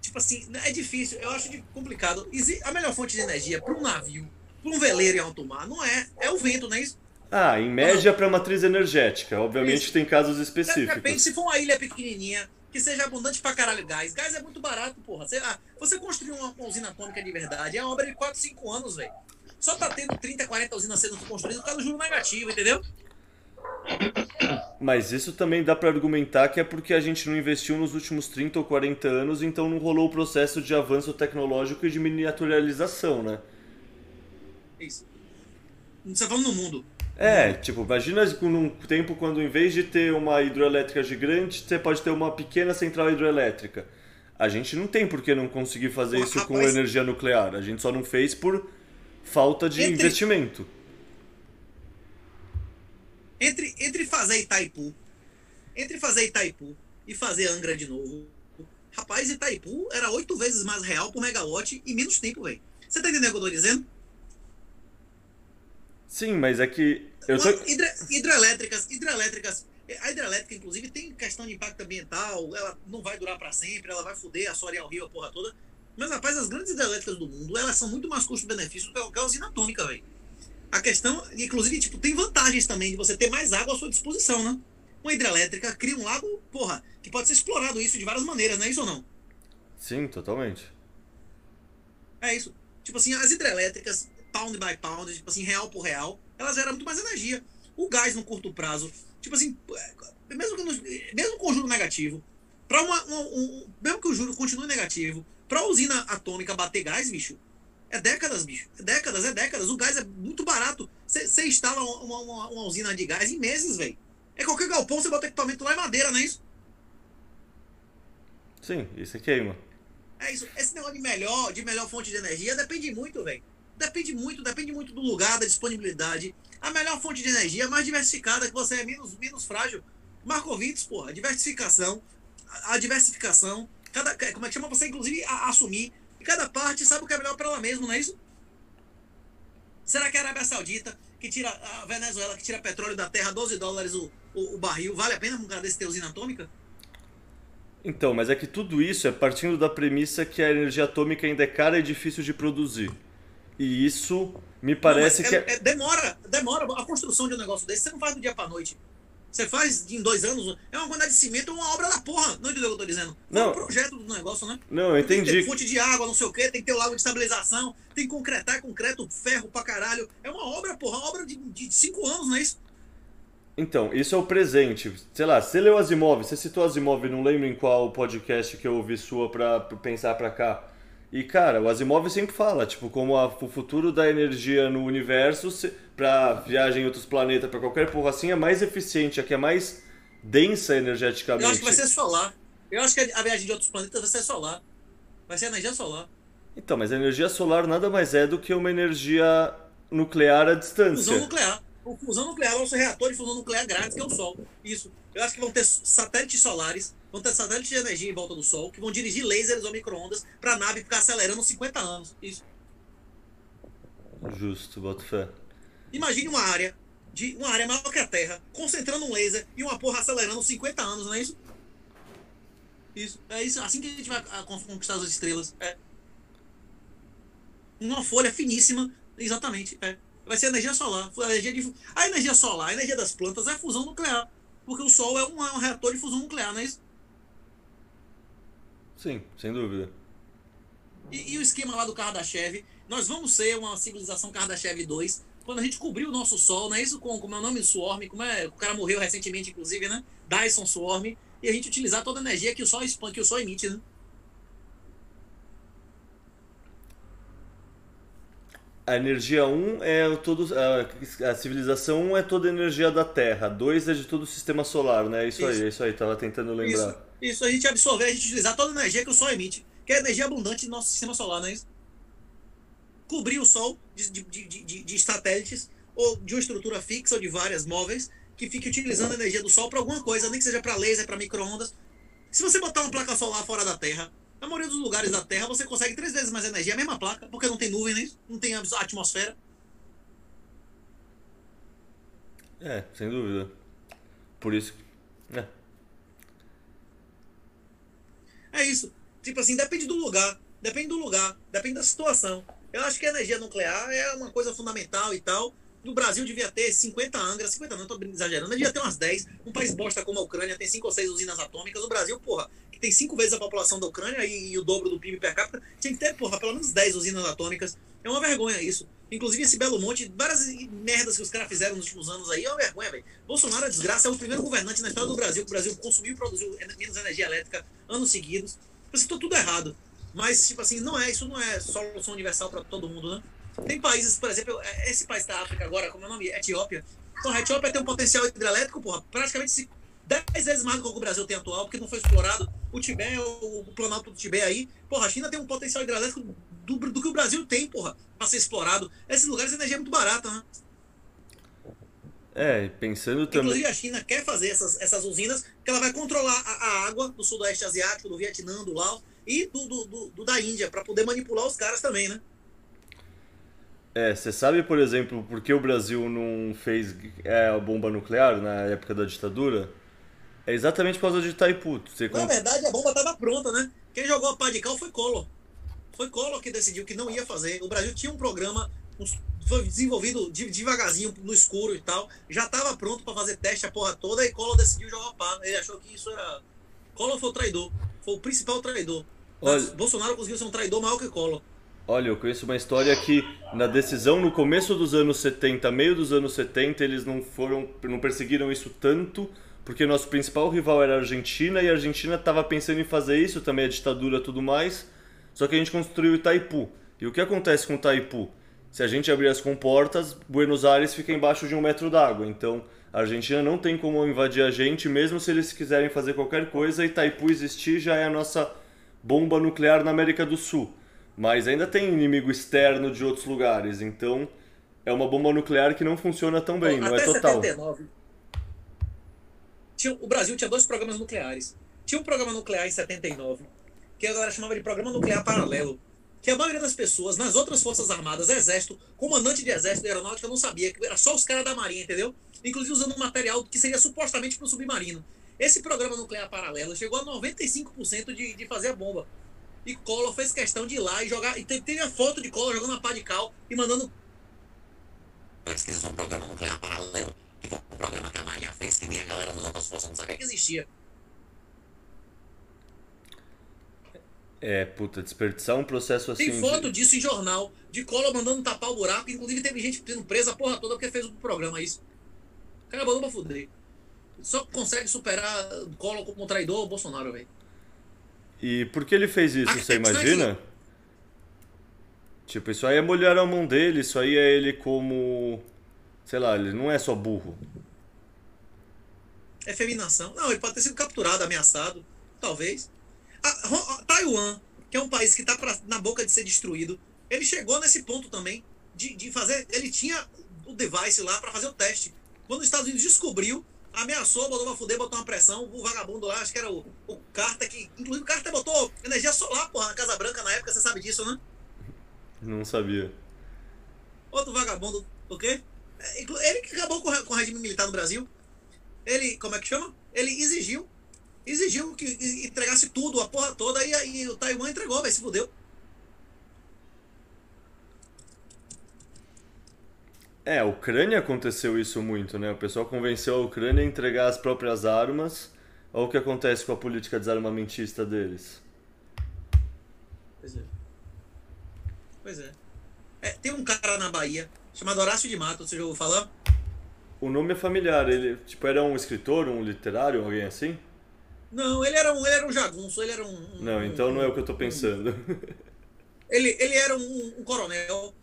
Tipo assim, é difícil, eu acho complicado. A melhor fonte de energia para um navio, para um veleiro em alto mar, não é, é o vento, não é isso? Ah, em média para matriz energética. Obviamente Isso. tem casos De repente, específicos. se for uma ilha pequenininha, que seja abundante pra caralho gás, gás é muito barato, porra. Sei lá, você construir uma, uma usina atômica de verdade é uma obra de 4, 5 anos, velho. Só tá tendo 30, 40 usinas sendo construídas por causa do juro negativo, entendeu? Mas isso também dá para argumentar que é porque a gente não investiu nos últimos 30 ou 40 anos, então não rolou o processo de avanço tecnológico e de miniaturalização, né? Isso. Você tá falando no mundo. É, tipo, imagina num tempo quando em vez de ter uma hidroelétrica gigante, você pode ter uma pequena central hidroelétrica. A gente não tem por que não conseguir fazer Pô, isso com rapaz- energia nuclear. A gente só não fez por falta de Entre- investimento. Entre, entre fazer Itaipu, entre fazer Itaipu e fazer Angra de novo, rapaz, Itaipu era oito vezes mais real por megalote e menos tempo, velho. Você tá entendendo o que eu tô dizendo? Sim, mas é que. Eu tô... Hidrelétricas, hidrelétricas. A hidrelétrica, inclusive, tem questão de impacto ambiental, ela não vai durar para sempre, ela vai foder a ao Rio, a porra toda. Mas, rapaz, as grandes hidrelétricas do mundo, elas são muito mais custo-benefício do que a usina atômica, velho. A questão, inclusive, tipo, tem vantagens também de você ter mais água à sua disposição, né? Uma hidrelétrica cria um lago, porra, que pode ser explorado isso de várias maneiras, não é isso ou não? Sim, totalmente. É isso. Tipo assim, as hidrelétricas, pound by pound, tipo assim, real por real, elas geram muito mais energia. O gás no curto prazo, tipo assim, é, mesmo, que no- mesmo com o juro negativo, para uma, uma- um- mesmo que o juro continue negativo, para a usina atômica bater gás, bicho, é décadas, bicho. É décadas, é décadas. O gás é muito barato. Você instala uma, uma- uma usina de gás em meses, velho. É qualquer galpão, você bota equipamento lá em madeira, não é isso? Sim, isso é queima. É isso. Esse negócio de melhor, de melhor fonte de energia depende muito, velho. Depende muito, depende muito do lugar, da disponibilidade. A melhor fonte de energia é mais diversificada, que você é menos, menos frágil. Markowitz, porra, a diversificação. A, a diversificação. Cada, como é que chama? Você, inclusive, a- assumir. E cada parte sabe o que é melhor para ela mesma, não é isso? Será que a Arábia Saudita, que tira a Venezuela, que tira petróleo da terra, 12 dólares o, o, o barril, vale a pena um cara desse ter usina atômica? Então, mas é que tudo isso é partindo da premissa que a energia atômica ainda é cara e difícil de produzir. E isso me parece Não, que mas é... é- é- demora, demora. A construção de um negócio desse, você não faz do dia pra noite. Você faz em dois anos. É uma quantidade de cimento, é uma obra da porra. Não entendeu o que eu tô dizendo? É Não. um projeto do negócio, né? Não, eu Tem que ter entendi. fonte de água, não sei o quê, tem que ter o lago de estabilização, tem que concretar, é concreto, ferro pra caralho. É uma obra, porra, uma obra de, de cinco anos, não é isso? Então, isso é o presente. Sei lá, você leu Asimov, você citou Asimov, não lembro em qual podcast que eu ouvi sua pra pensar pra cá. E, cara, o Asimov sempre fala, tipo, como a- o futuro da energia no universo, pra viagem em outros planetas, pra qualquer porra assim, é mais eficiente, a que é mais densa energeticamente. Eu acho que vai ser solar. Eu acho que a viagem de outros planetas vai ser solar. Vai ser energia solar. Então, mas a energia solar nada mais é do que uma energia nuclear à Fusão distância. nuclear. O fusão nuclear é o nosso reator de fusão nuclear grátis, que é o Sol. Isso. Eu acho que vão ter satélites solares, vão ter satélites de energia em volta do Sol, que vão dirigir lasers ou micro-ondas pra nave ficar acelerando 50 anos. Isso. Justo, boto fé. Imagine uma área, de uma área maior que a Terra, concentrando um laser e uma porra acelerando 50 anos, não é isso? Isso. É isso. Assim que a gente vai ah, con- conquistar as estrelas. É. Uma folha finíssima. Exatamente. É. Vai ser energia solar. A energia, de, a energia solar, a energia das plantas é fusão nuclear. Porque o Sol é um, é um reator de fusão nuclear, não é isso? Sim, sem dúvida. E, e o esquema lá do Kardashev, nós vamos ser uma civilização Kardashev 2 quando a gente cobrir o nosso Sol, não é isso? Com, como é o nome? Swarm, como é? O cara morreu recentemente, inclusive, né? Dyson Swarm. E a gente utilizar toda a energia que o Sol que o Sol emite, né? A energia 1 é todo. A, a civilização 1 é toda a energia da Terra. 2 é de todo o sistema solar, né? Isso, aí, Isso. é isso aí, tava tentando lembrar. Isso, isso, a gente absorver, a gente utilizar toda a energia que o Sol emite, que é a energia abundante do nosso sistema solar, não é isso? Cobrir o Sol de, de, de, de, de satélites, ou de uma estrutura fixa, ou de várias móveis, que fique utilizando a energia do Sol para alguma coisa, nem que seja para laser, para micro-ondas. Se você botar uma placa solar fora da Terra, na maioria dos lugares da Terra você consegue três vezes mais energia, a mesma placa, porque não tem nuvem, nem não tem atmosfera. É, sem dúvida. Por isso. É. É isso. Tipo assim, depende do lugar. Depende do lugar. Depende da situação. Eu acho que a energia nuclear é uma coisa fundamental e tal. No Brasil devia ter 50 angras, 50 não, tô exagerando, devia ter umas 10. Um país bosta como a Ucrânia tem 5 ou 6 usinas atômicas. O Brasil, porra, tem 5 vezes a população da Ucrânia e, e o dobro do PIB per capita, tinha que ter, porra, pelo menos 10 usinas atômicas. É uma vergonha isso. Inclusive esse Belo Monte, várias merdas que os caras fizeram nos últimos anos aí, é uma vergonha, velho. Bolsonaro é desgraça, é o primeiro governante na história do Brasil que o Brasil consumiu e produziu en- menos energia elétrica anos seguidos. Tipo assim, tô tudo errado. Mas, tipo assim, não é, isso não é solução universal para todo mundo, né? Tem países, por exemplo, é- esse país da África agora, como é o nome? Etiópia. Então, a Etiópia tem um potencial hidrelétrico, porra, praticamente 10 vezes mais do que o Brasil tem atual, porque não foi explorado. O Tibete, o, o Planalto do Tibete aí, porra, a China tem um potencial hidrelétrico do, do que o Brasil tem, porra, pra ser explorado. Esses lugares a energia é muito barata, né? É, pensando também. Inclusive a China quer fazer essas, essas usinas, que ela vai controlar a, a água do sudoeste asiático, do Vietnã, do Laos e do, do, do- do da Índia, pra poder manipular os caras também, né? É, você sabe, por exemplo, por que o Brasil não fez é, a bomba nuclear na época da ditadura? É exatamente por causa de Itaipu. Você Na verdade, a bomba estava pronta, né? Quem jogou a pá de cal foi Collor. Foi Collor que decidiu que não ia fazer. O Brasil tinha um programa, foi desenvolvido de- devagarzinho no escuro e tal. Já estava pronto para fazer teste a porra toda e Collor decidiu jogar a pá. Ele achou que isso era. Collor foi o traidor. Foi o principal traidor. Olha- Bolsonaro conseguiu ser um traidor maior que Collor. Olha, eu conheço uma história que na decisão no começo dos anos 70, meio dos anos 70, eles não foram, não perseguiram isso tanto, porque nosso principal rival era a Argentina e a Argentina estava pensando em fazer isso, também a ditadura e tudo mais. Só que a gente construiu Itaipu. E o que acontece com Itaipu? Se a gente abrir as comportas, Buenos Aires fica embaixo de um metro d'água. Então a Argentina não tem como invadir a gente, mesmo se eles quiserem fazer qualquer coisa. Itaipu existir já é a nossa bomba nuclear na América do Sul. Mas ainda tem inimigo externo de outros lugares, então é uma bomba nuclear que não funciona tão bem, não Até é total. 79. Tinha, o Brasil tinha dois programas nucleares. Tinha um programa nuclear em 79, que a galera chamava de Programa Nuclear Paralelo. Que a maioria das pessoas nas outras Forças Armadas, Exército, comandante de Exército e Aeronáutica não sabia, que era só os caras da Marinha, entendeu? Inclusive usando material que seria supostamente para o submarino. Esse programa nuclear paralelo chegou a 95% de, de fazer a bomba. E Collor fez questão de ir lá e jogar. E teve, a foto de Collor jogando a pá de cal e mandando Pesquisa um programa nuclear paralelo. Um programa que a Maria fez que nem a galera das outras forças não sabia que existia. É, puta, desperdiçar um processo assim. Tem de- foto disso em jornal, de Collor mandando tapar o buraco, inclusive teve gente sendo presa a porra toda porque fez o programa isso. O cara mandou pra fuder. Só consegue superar Collor como traidor o Bolsonaro, velho. E por que ele fez isso, você imagina? Tipo, isso aí é molhar a mão dele, isso aí é ele como. Sei lá, ele não é só burro. Efeminação. Não, ele pode ter sido capturado, ameaçado, talvez. A- a- Taiwan, que é um país que está na boca de ser destruído, ele chegou nesse ponto também de, de fazer. Ele tinha o device lá para fazer o teste. Quando os Estados Unidos descobriu, ameaçou, botou pra fuder, botou uma pressão. O vagabundo lá, acho que era o, o Carter, que. Inclusive o Carter botou energia solar, porra, na Casa Branca na época, você sabe disso, né? Não sabia. Outro vagabundo, o quê? Ele que acabou com o re- com o regime militar no Brasil. Ele, como é que chama? Ele exigiu, exigiu que entregasse tudo, a porra toda, e aí o Taiwan entregou, velho, se fudeu. É, a Ucrânia aconteceu isso muito, né? O pessoal convenceu a Ucrânia a entregar as próprias armas. Olha o que acontece com a política desarmamentista deles. Pois é. Pois é. É, Tem um cara na Bahia, chamado Horácio de Mato, você já ouviu falar? O nome é familiar, ele tipo era um escritor, um literário, alguém assim? Não, ele era um, ele era um jagunço, ele era um... um- Não, então não é o que eu tô pensando. Ele, ele era um, um coronel.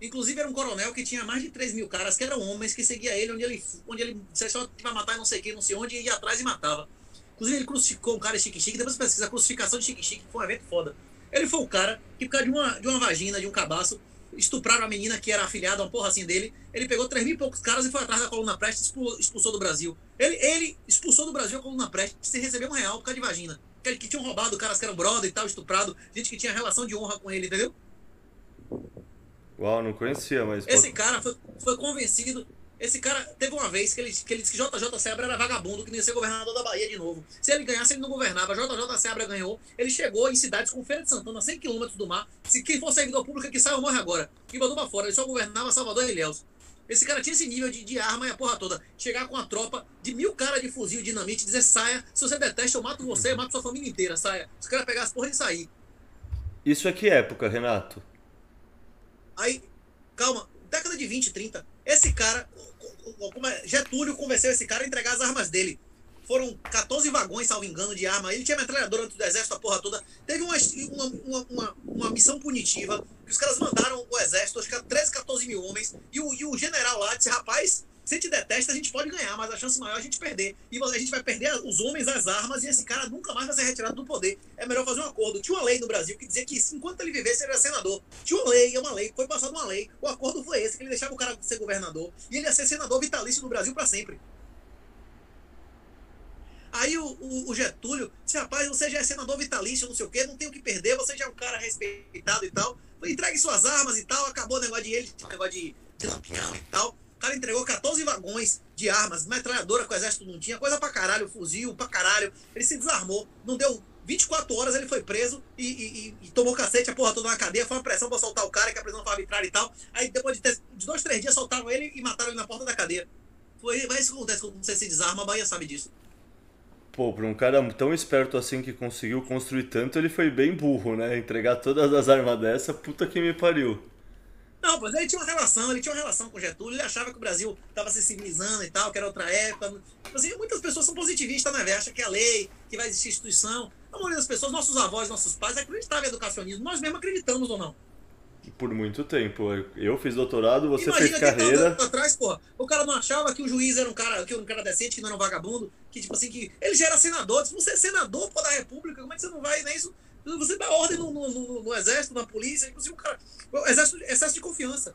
Inclusive era um coronel que tinha mais de 3 mil caras que eram homens que seguia ele onde ele, onde ele disse só vai matar e não sei quem, não sei onde, e ia atrás e matava. Inclusive ele crucificou um cara de Chique Chique, depois pesquisa a crucificação de Chique Chique, que foi um evento foda. Ele foi o cara que, por causa de uma, de uma vagina, de um cabaço, estupraram a menina que era afiliada a uma porra assim dele. Ele pegou 3 mil e poucos caras e foi atrás da coluna Prestes e expul- expulsou do Brasil. Ele, ele expulsou do Brasil a coluna Prestes sem receber um real por causa de vagina. Que, que tinham roubado caras que eram brother e tal, estuprado, gente que tinha relação de honra com ele, entendeu? Uau, não conhecia, mas. Esse pode- cara foi, foi convencido. Esse cara teve uma vez que ele, que ele disse que JJ Sebra era vagabundo, que ia ser governador da Bahia de novo. Se ele ganhasse, ele não governava. JJ Sebra ganhou. Ele chegou em cidades como Feira de Santana, 100 km do mar. Se quem for servidor público que sai ou morre agora. E mandou pra fora. Ele só governava Salvador e Ilhéus. Esse cara tinha esse nível de, de arma e a porra toda. Chegar com a tropa de mil caras de fuzil, dinamite, dizer saia. Se você detesta, eu mato você, eu mato sua família inteira, saia. Os caras pegar as porras e sair. Isso é que época, Renato? Aí, calma, década de 20, 30. Esse cara, é, Getúlio convenceu esse cara a entregar as armas dele. foram 14 vagões, salvo engano, de arma. Ele tinha metralhadora do exército, a porra toda. Teve uma, uma, uma, uma, uma missão punitiva que os caras mandaram o exército, acho que era 13, 14 mil homens. E o, e o general lá disse: rapaz, se a gente detesta, a gente pode ganhar, mas a chance maior é a gente perder. E a gente vai perder os homens, as armas, e esse cara nunca mais vai ser retirado do poder. É melhor fazer um acordo. Tinha uma lei no Brasil que dizia que enquanto ele vivesse, ele era senador. Tinha uma lei, é uma lei, foi passada uma lei. O acordo foi esse, que ele deixava o cara ser governador. E ele ia ser senador vitalício do Brasil para sempre. Aí o, o, o, Getúlio disse, rapaz, você já é senador vitalício, não sei o quê, não tem o que perder, você já é um cara respeitado e tal. Entregue suas armas e tal, acabou o negócio de ele, o negócio de, de lampião e tal. O cara entregou 14 vagões de armas, metralhadora que o exército não tinha, coisa pra caralho, fuzil pra caralho. Ele se desarmou, não deu 24 horas, ele foi preso e, e, e tomou cacete, a porra toda na cadeia. Foi uma pressão pra soltar o cara, que a prisão foi arbitrária e tal. Aí depois de, ter, de dois, três dias soltaram ele e mataram ele na porta da cadeia. Foi, mas isso acontece quando você se desarma, a Bahia sabe disso. Pô, pra um cara tão esperto assim que conseguiu construir tanto, ele foi bem burro, né? Entregar todas as armas dessa, puta que me pariu. Não, pois ele tinha uma relação, ele tinha uma relação com Getúlio, ele achava que o Brasil estava se civilizando e tal, que era outra época. Tipo assim, muitas pessoas são positivistas, né, velho? Acham que é lei, que vai existir instituição. A maioria das pessoas, nossos avós, nossos pais, acreditavam em educacionismo. Nós mesmos acreditamos ou não. Por muito tempo. Eu fiz doutorado, você Imagina fez carreira. atrás, pô, o cara não achava que o juiz era um cara, que um cara decente, que não era um vagabundo, que tipo assim, que ele já era senador. Se você é senador pô, da República, como é que você não vai, nem isso? Você dá ordem no, no, no, no exército, na polícia, inclusive o cara. Exército, excesso de confiança.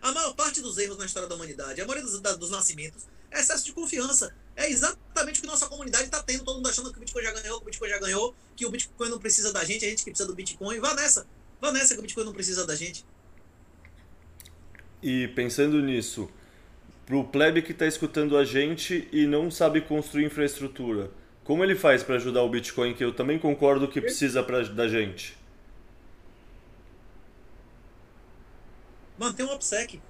A maior parte dos erros na história da humanidade, a maioria dos, da, dos nascimentos, é excesso de confiança. É exatamente o que nossa comunidade está tendo. Todo mundo achando que o Bitcoin já ganhou, que o Bitcoin já ganhou, que o Bitcoin não precisa da gente, a gente que precisa do Bitcoin. Vá nessa. Vá nessa que o Bitcoin não precisa da gente. E pensando nisso, para o plebe que está escutando a gente e não sabe construir infraestrutura, como ele faz para ajudar o Bitcoin, que eu também concordo que precisa pra, da gente? Manter um OPSEC.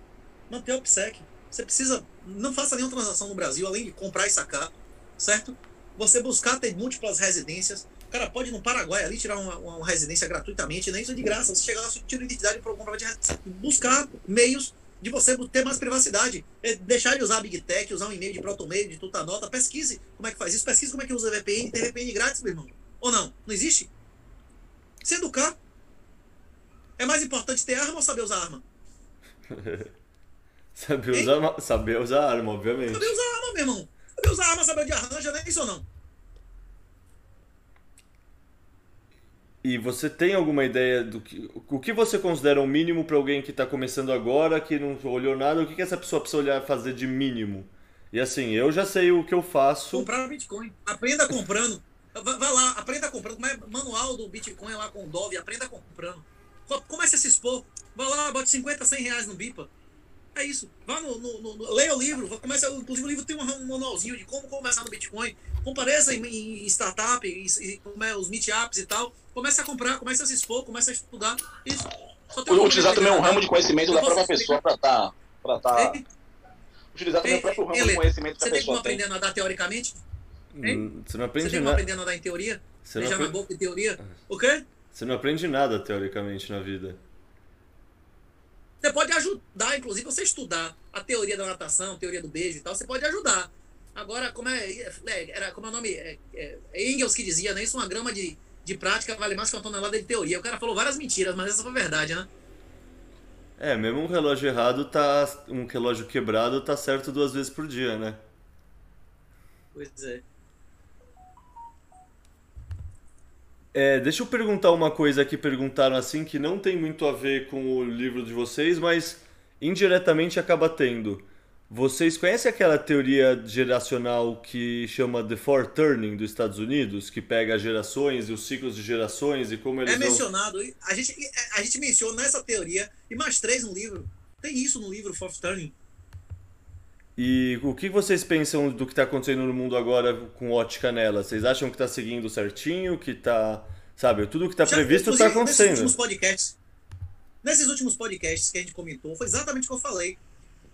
Manter um OPSEC. Você precisa. Não faça nenhuma transação no Brasil, além de comprar e sacar, certo? Você buscar ter múltiplas residências. O cara pode ir no Paraguai ali tirar uma, uma residência gratuitamente, nem isso é de graça. Você chegar lá, tira identidade para comprar de residência. Buscar meios de você ter mais privacidade. É deixar de usar a Big Tech, usar um e-mail de proto-mail, de tuta nota. Pesquise como é que faz isso, pesquise como é que usa VPN, tem VPN grátis, meu irmão. Ou não? Não existe? Se educar. É mais importante ter arma ou saber usar arma? (laughs) saber, usar, saber usar arma, obviamente. Saber usar arma, meu irmão. Saber usar arma, saber de arranja, não é isso ou não? E você tem alguma ideia do que o que você considera o um mínimo para alguém que está começando agora, que não olhou nada, o que, que essa pessoa precisa olhar fazer de mínimo? E assim, eu já sei o que eu faço. Comprar Bitcoin. Aprenda comprando. Vai lá, aprenda comprando. É manual do Bitcoin lá com o Dove, aprenda comprando. Comece a se expor. Vai lá, bote 50, 100 reais no BIPA. É isso. Vá no, no, no, leia o livro. Começa, inclusive o livro tem um, manualzinho de como começar no Bitcoin. Compareça em, em startup, e, e, é, os meetups e tal. Comece a comprar, comece a se expor, comece a estudar. Isso. Um utilizar também um ramo de conhecimento da própria pessoa para estar. Tá, tá... Utilizar também o próprio ramo de conhecimento que a pessoa tem. Você tem como aprender a nadar teoricamente? Hein? Você não aprende Você tem como aprender a nadar em teoria? Você não aprende... na boca em teoria? O quê? Você não aprende nada teoricamente na vida. Você pode ajudar, inclusive, você estudar a teoria da natação, a teoria do beijo e tal, você pode ajudar. Agora, como é, é era como é o nome é, é, é Engels que dizia, né? Isso uma grama de, de prática vale mais que uma tonelada de teoria. O cara falou várias mentiras, mas essa foi verdade, né? É, mesmo um relógio errado tá. Um relógio quebrado tá certo duas vezes por dia, né? Pois é. É, deixa eu perguntar uma coisa que perguntaram assim que não tem muito a ver com o livro de vocês, mas indiretamente acaba tendo. Vocês conhecem aquela teoria geracional que chama The Four Turning dos Estados Unidos, que pega as gerações e os ciclos de gerações e como eles É mencionado, vão... a gente a gente menciona essa teoria e mais três no livro. Tem isso no livro Fourth Turning. E o que vocês pensam do que está acontecendo no mundo agora com ótica nela? Vocês acham que está seguindo certinho, que está, sabe, tudo que está previsto está acontecendo? Nesses últimos podcasts, nesses últimos podcasts que a gente comentou, foi exatamente o que eu falei.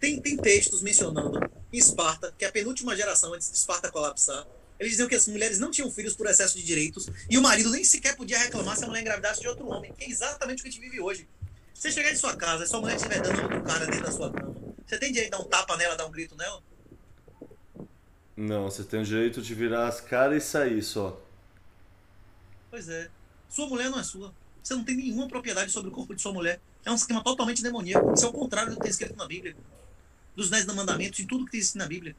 Tem, tem textos mencionando em Esparta, que é a penúltima geração antes de Esparta colapsar. Eles diziam que as mulheres não tinham filhos por excesso de direitos e o marido nem sequer podia reclamar se a mulher engravidasse de outro homem, que é exatamente o que a gente vive hoje. Você chegar em sua casa e sua mulher estiver dando outro cara dentro da sua cama, você tem direito de dar um tapa nela, dar um grito nela? Não, você tem o direito de virar as caras e sair só. Pois é. Sua mulher não é sua. Você não tem nenhuma propriedade sobre o corpo de sua mulher. É um esquema totalmente demoníaco. Isso é o contrário do que tem escrito na Bíblia. Dos dez mandamentos e tudo que escrito na Bíblia.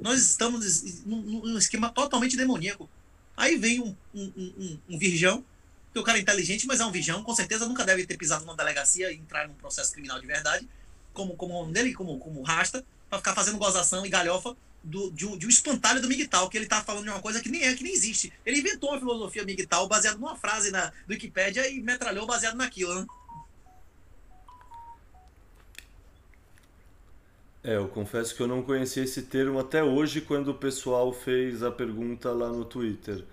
Nós estamos num, esquema totalmente demoníaco. Aí vem um, um, um, um virgão, que o cara é inteligente, mas é um virgão, com certeza nunca deve ter pisado numa delegacia e entrar num processo criminal de verdade, como, como o nome dele, como, como rasta, para ficar fazendo gozação e galhofa do, de, um, de um espantalho do Miguel, que ele tá falando de uma coisa que nem é, que nem existe. Ele inventou uma filosofia Miguel baseado numa frase na do Wikipédia e metralhou baseado naquilo, né? É, eu confesso que eu não conhecia esse termo até hoje quando o pessoal fez a pergunta lá no Twitter.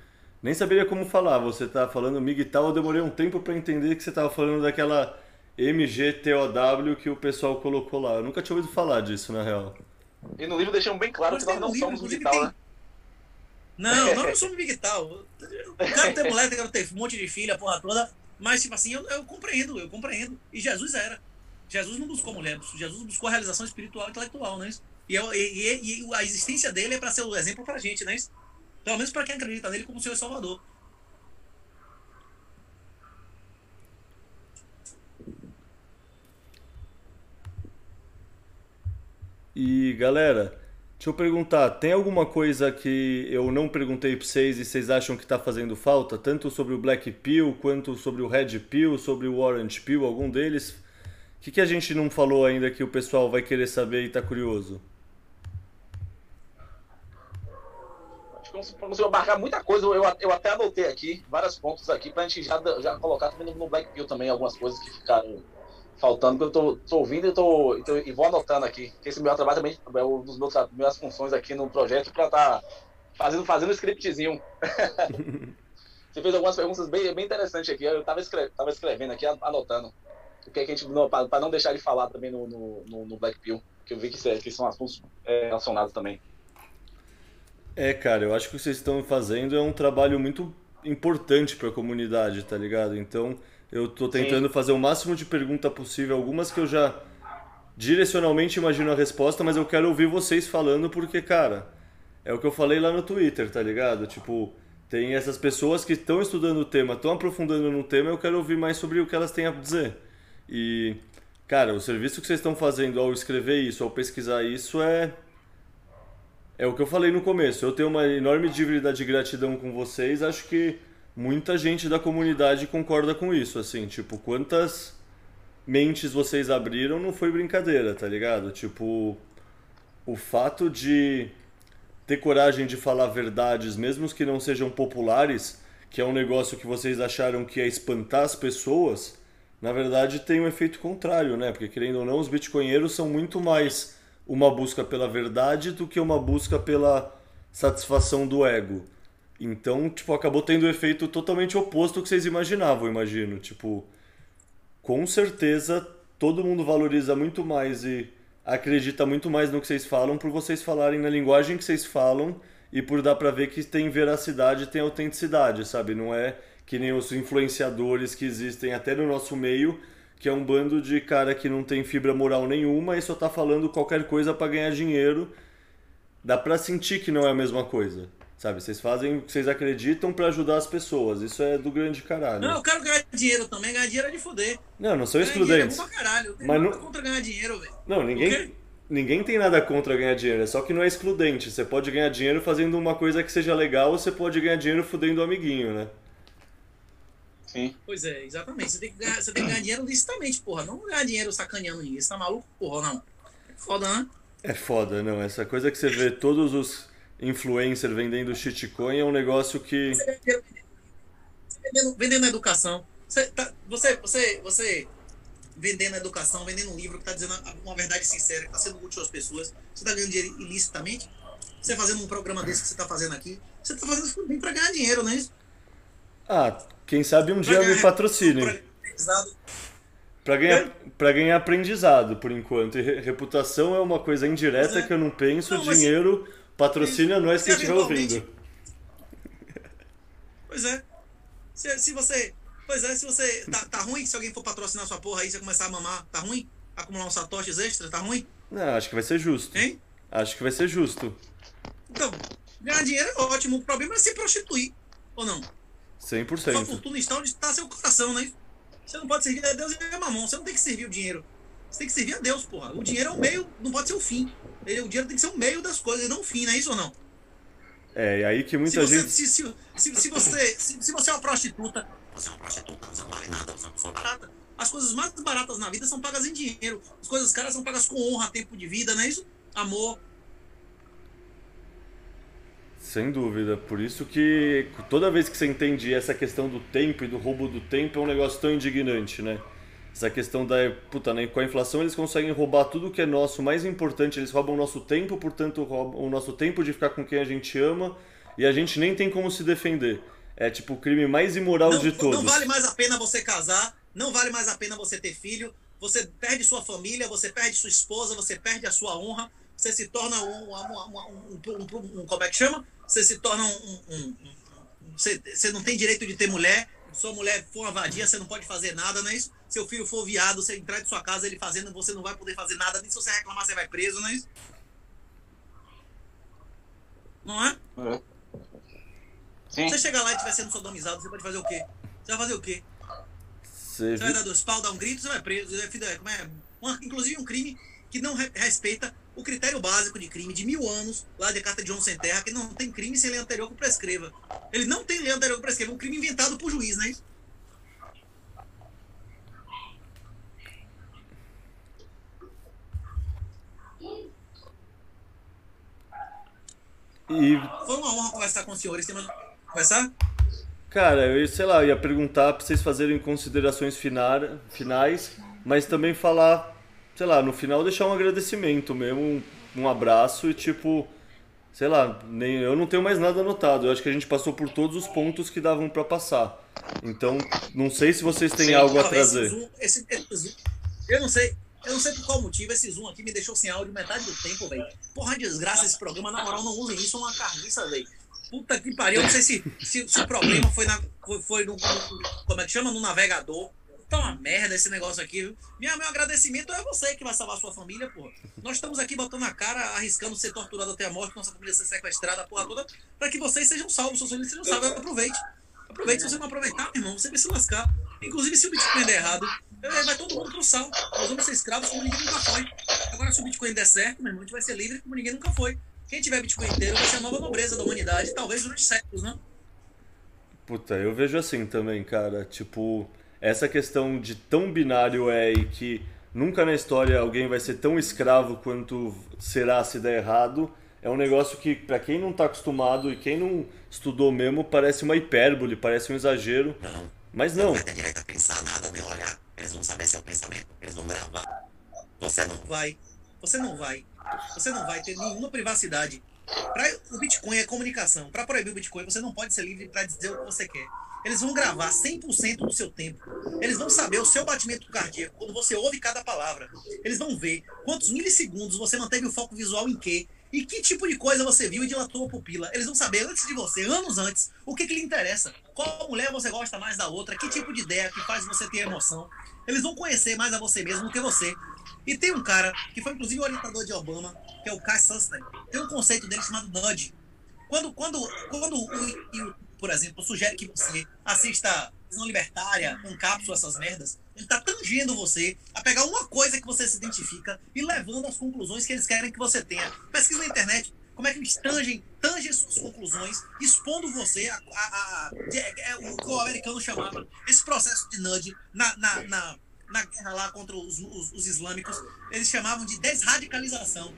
Nem saberia como falar. Você tá falando Miguel, eu demorei um tempo para entender que você tava falando daquela MGTOW que o pessoal colocou lá. Eu nunca tinha ouvido falar disso, na real. E no livro deixamos bem claro Mas que nós tem não livro, somos Miguel, tem- né? Não, nós não somos Miguel. O cara tem mulher, tem ter um monte de filha, a porra toda. Mas, tipo assim, eu, eu compreendo, eu compreendo. E Jesus era. Jesus não buscou mulher, Jesus buscou a realização espiritual e intelectual, né? E, eu- e, e- a existência dele é para ser o exemplo pra gente, né? Pelo menos para quem acredita nele como e Salvador. E galera, deixa eu perguntar, tem alguma coisa que eu não perguntei pra vocês e vocês acham que tá fazendo falta? Tanto sobre o Black Pill, quanto sobre o Red Pill, sobre o Orange Pill, algum deles? O que, que a gente não falou ainda que o pessoal vai querer saber e tá curioso? Acho que vamos- abarcar muita coisa. Eu, eu até anotei aqui vários pontos aqui pra gente já, já colocar também no Black Pill também algumas coisas que ficaram faltando, que eu tô, tô ouvindo e, tô, e tô- e vou anotando aqui. Que esse meu trabalho também é uma das meus, minhas funções aqui no projeto pra estar fazendo, fazendo um scriptzinho. (laughs) Você fez algumas perguntas bem, bem interessantes aqui. Eu tava, escre- tava escrevendo aqui, anotando. O que, é que a gente. pra não deixar de falar também no, no, no- no Black Pill. Que eu vi que, que são assuntos é, relacionados também. É, cara, eu acho que o que vocês estão fazendo é um trabalho muito importante para a comunidade, tá ligado? Então, eu tô tentando fazer o máximo de pergunta possível, algumas que eu já direcionalmente imagino a resposta, mas eu quero ouvir vocês falando porque, cara, é o que eu falei lá no Twitter, tá ligado? Tipo, tem essas pessoas que estão estudando o tema, estão aprofundando no tema, eu quero ouvir mais sobre o que elas têm a dizer. E, cara, o serviço que vocês estão fazendo ao escrever isso, ao pesquisar isso é é o que eu falei no começo. Eu tenho uma enorme dívida de gratidão com vocês. Acho que muita gente da comunidade concorda com isso. Assim, tipo, quantas mentes vocês abriram não foi brincadeira, tá ligado? Tipo, o fato de ter coragem de falar verdades, mesmo que não sejam populares, que é um negócio que vocês acharam que ia espantar as pessoas, na verdade tem um efeito contrário, né? Porque querendo ou não, os bitcoinheiros são muito mais uma busca pela verdade do que uma busca pela satisfação do ego. Então, tipo, acabou tendo o efeito totalmente oposto ao que vocês imaginavam, imagino. Tipo, com certeza todo mundo valoriza muito mais e acredita muito mais no que vocês falam por vocês falarem na linguagem que vocês falam e por dar pra ver que tem veracidade, tem autenticidade, sabe? Não é que nem os influenciadores que existem até no nosso meio, que é um bando de cara que não tem fibra moral nenhuma e só tá falando qualquer coisa pra ganhar dinheiro. Dá pra sentir que não é a mesma coisa. Sabe, vocês fazem o que vocês acreditam pra ajudar as pessoas. Isso é do grande caralho. Não, eu quero ganhar dinheiro também. Ganhar dinheiro é de foder. Não, não são Ganhar é excludentes. pra caralho. Eu tenho Mas nada não- contra ganhar dinheiro, velho. Não, ninguém, ninguém tem nada contra ganhar dinheiro, é só que não é excludente. Você pode ganhar dinheiro fazendo uma coisa que seja legal, ou você pode ganhar dinheiro fudendo o amiguinho, né? Sim. Pois é, exatamente. Você tem, que ganhar, você tem que ganhar dinheiro licitamente, porra. Não ganhar dinheiro sacaneando ninguém. Você tá maluco, porra, não. É foda, né? É foda, não. Essa coisa que você vê todos os influencers vendendo shitcoin é um negócio que. Você vendendo, vendendo educação. Você, tá, você, você, você vendendo educação, vendendo um livro que tá dizendo uma verdade sincera, que tá sendo útil às pessoas. Você tá ganhando dinheiro ilicitamente. Você fazendo um programa desse que você tá fazendo aqui. Você tá fazendo isso bem pra ganhar dinheiro, né? Ah, quem sabe um dia Pra me ganhar- patrocine. Pra ganhar, pra ganhar aprendizado, por enquanto. E re- reputação é uma coisa indireta é. que eu não penso. Não, mas- dinheiro patrocina nós que Se estiver eventualmente- ouvindo. Pois é. Se, se você. Pois é, se você. Tá, tá ruim se alguém for patrocinar sua porra aí, você começar a mamar, tá ruim? Acumular uns satoshis extra, tá ruim? Não, acho que vai ser justo. Hein? Acho que vai ser justo. Então, ganhar dinheiro é ótimo. O problema é se prostituir. Ou não? 100%. Sua fortuna está onde está seu coração, né? Você não pode servir a Deus e a mamão. Você não tem que servir o dinheiro. Você tem que servir a Deus, porra. O dinheiro é o meio, não pode ser o fim. Ele- o dinheiro tem que ser o meio das coisas, não o fim, não é isso ou não? É, e aí que Se muita você, gente. se, se, se, se você, se, se você é uma prostituta, Você é uma prostituta, você não vale nada, você é uma pessoa barata, as coisas mais baratas na vida são pagas em dinheiro. As coisas caras são pagas com honra, tempo de vida, não é isso? Amor. Sem dúvida. Por isso que toda vez que você entende essa questão do tempo e do roubo do tempo é um negócio tão indignante, né? Essa questão da. Puta, né? Com a inflação eles conseguem roubar tudo que é nosso. Mais importante, eles roubam o nosso tempo, portanto, roubam o nosso tempo de ficar com quem a gente ama e a gente nem tem como se defender. É tipo o crime mais imoral Não, de todos. não vale mais a pena você casar, não vale mais a pena você ter filho, você perde sua família, você perde sua esposa, você perde a sua honra, você se torna um. um, um, um- um- um- como é que chama? Você se torna um. um- um- um- você, você não tem direito de ter mulher, sua mulher for uma vadia, você não pode fazer nada, não é isso? Seu filho for viado, você entrar de sua casa, ele fazendo, você não vai poder fazer nada, nem se você reclamar, você vai preso, não é isso? Não é? Sim. Você chegar lá e estiver sendo sodomizado, você pode fazer o quê? Você vai fazer o quê? Você Você vai dar dois pau, dar um grito, você vai preso. Você vai- como é? Uma- inclusive um crime que não re- respeita o critério básico de crime de mil anos, lá de carta de Sem Terra, que não tem crime sem lei anterior que prescreva. Ele não tem lei anterior que prescreva, é um crime inventado por juiz, não é isso? E, Foi uma honra conversar com os senhores. Tem mais... Conversar? cara, eu sei lá, ia perguntar pra vocês fazerem considerações finais, mas também falar, sei lá, no final deixar um agradecimento mesmo, um, um abraço e tipo, sei lá, nem, eu não tenho mais nada anotado. Eu acho que a gente passou por todos os pontos que davam pra passar. Então, não sei se vocês têm Sim, algo a Ó, trazer. Esse zoom, esse, esse zoom, eu não sei. Eu não sei por qual motivo esse Zoom aqui me deixou sem áudio metade do tempo, velho. Porra, desgraça esse programa. Na moral, não usem isso, é uma carniça, velho. Puta que pariu. Eu não sei se, se, se o problema foi, na, foi, foi no, no- Como é que chama? No navegador. Tá uma merda esse negócio aqui, viu? Minha, meu agradecimento é você que vai salvar sua família, porra. Nós estamos aqui botando a cara, arriscando ser torturado até a morte, nossa família ser sequestrada, a porra toda, pra que vocês sejam salvos, suas famílias sejam salvas. Aproveite. Aproveite, se você não aproveitar, meu irmão, você vai se lascar. Inclusive, se o Bitcoin der errado, eh, vai todo mundo pro sal. Nós vamos ser escravos como ninguém nunca foi. Agora, se o Bitcoin der certo, meu irmão, a gente vai ser livre como ninguém nunca foi. Quem tiver Bitcoin inteiro vai ser a nova nobreza da humanidade, talvez durante séculos, né? Puta, eu vejo assim também, cara. Tipo, essa questão de tão binário é e que nunca na história alguém vai ser tão escravo quanto será se der errado. É um negócio que, pra quem não tá acostumado e quem não estudou mesmo, parece uma hipérbole, parece um exagero. Não, Mas você não. não vai ter direito a pensar nada, nem olhar. Eles vão saber seu pensamento, eles vão gravar. Você não. Vai. Você não vai. Você não vai ter nenhuma privacidade. Pra, o Bitcoin é comunicação. Para proibir o Bitcoin, você não pode ser livre para dizer o que você quer. Eles vão gravar 100% do seu tempo. Eles vão saber o seu batimento cardíaco quando você ouve cada palavra. Eles vão ver quantos milissegundos você manteve o foco visual em quê. E que tipo de coisa você viu e dilatou a pupila. Eles vão saber antes de você, anos antes, o que, que lhe interessa. Qual mulher você gosta mais da outra, que tipo de ideia que faz você ter emoção. Eles vão conhecer mais a você mesmo do que você. E tem um cara, que foi inclusive o orientador de Obama, que é o Kai Sunstein, tem um conceito dele chamado nudge. Quando, quando, quando o, o- por exemplo, sugere que você assista visão libertária, um cápsula, essas merdas, ele tá tangendo você a pegar uma coisa que você se identifica e levando às conclusões que eles querem que você tenha. Pesquisa na internet como é que eles tangem, tangem suas conclusões, expondo você a, a- a- é- é o que o americano chamava esse processo de nudge na, na, na, na guerra lá contra os, os, os islâmicos, eles chamavam de desradicalização.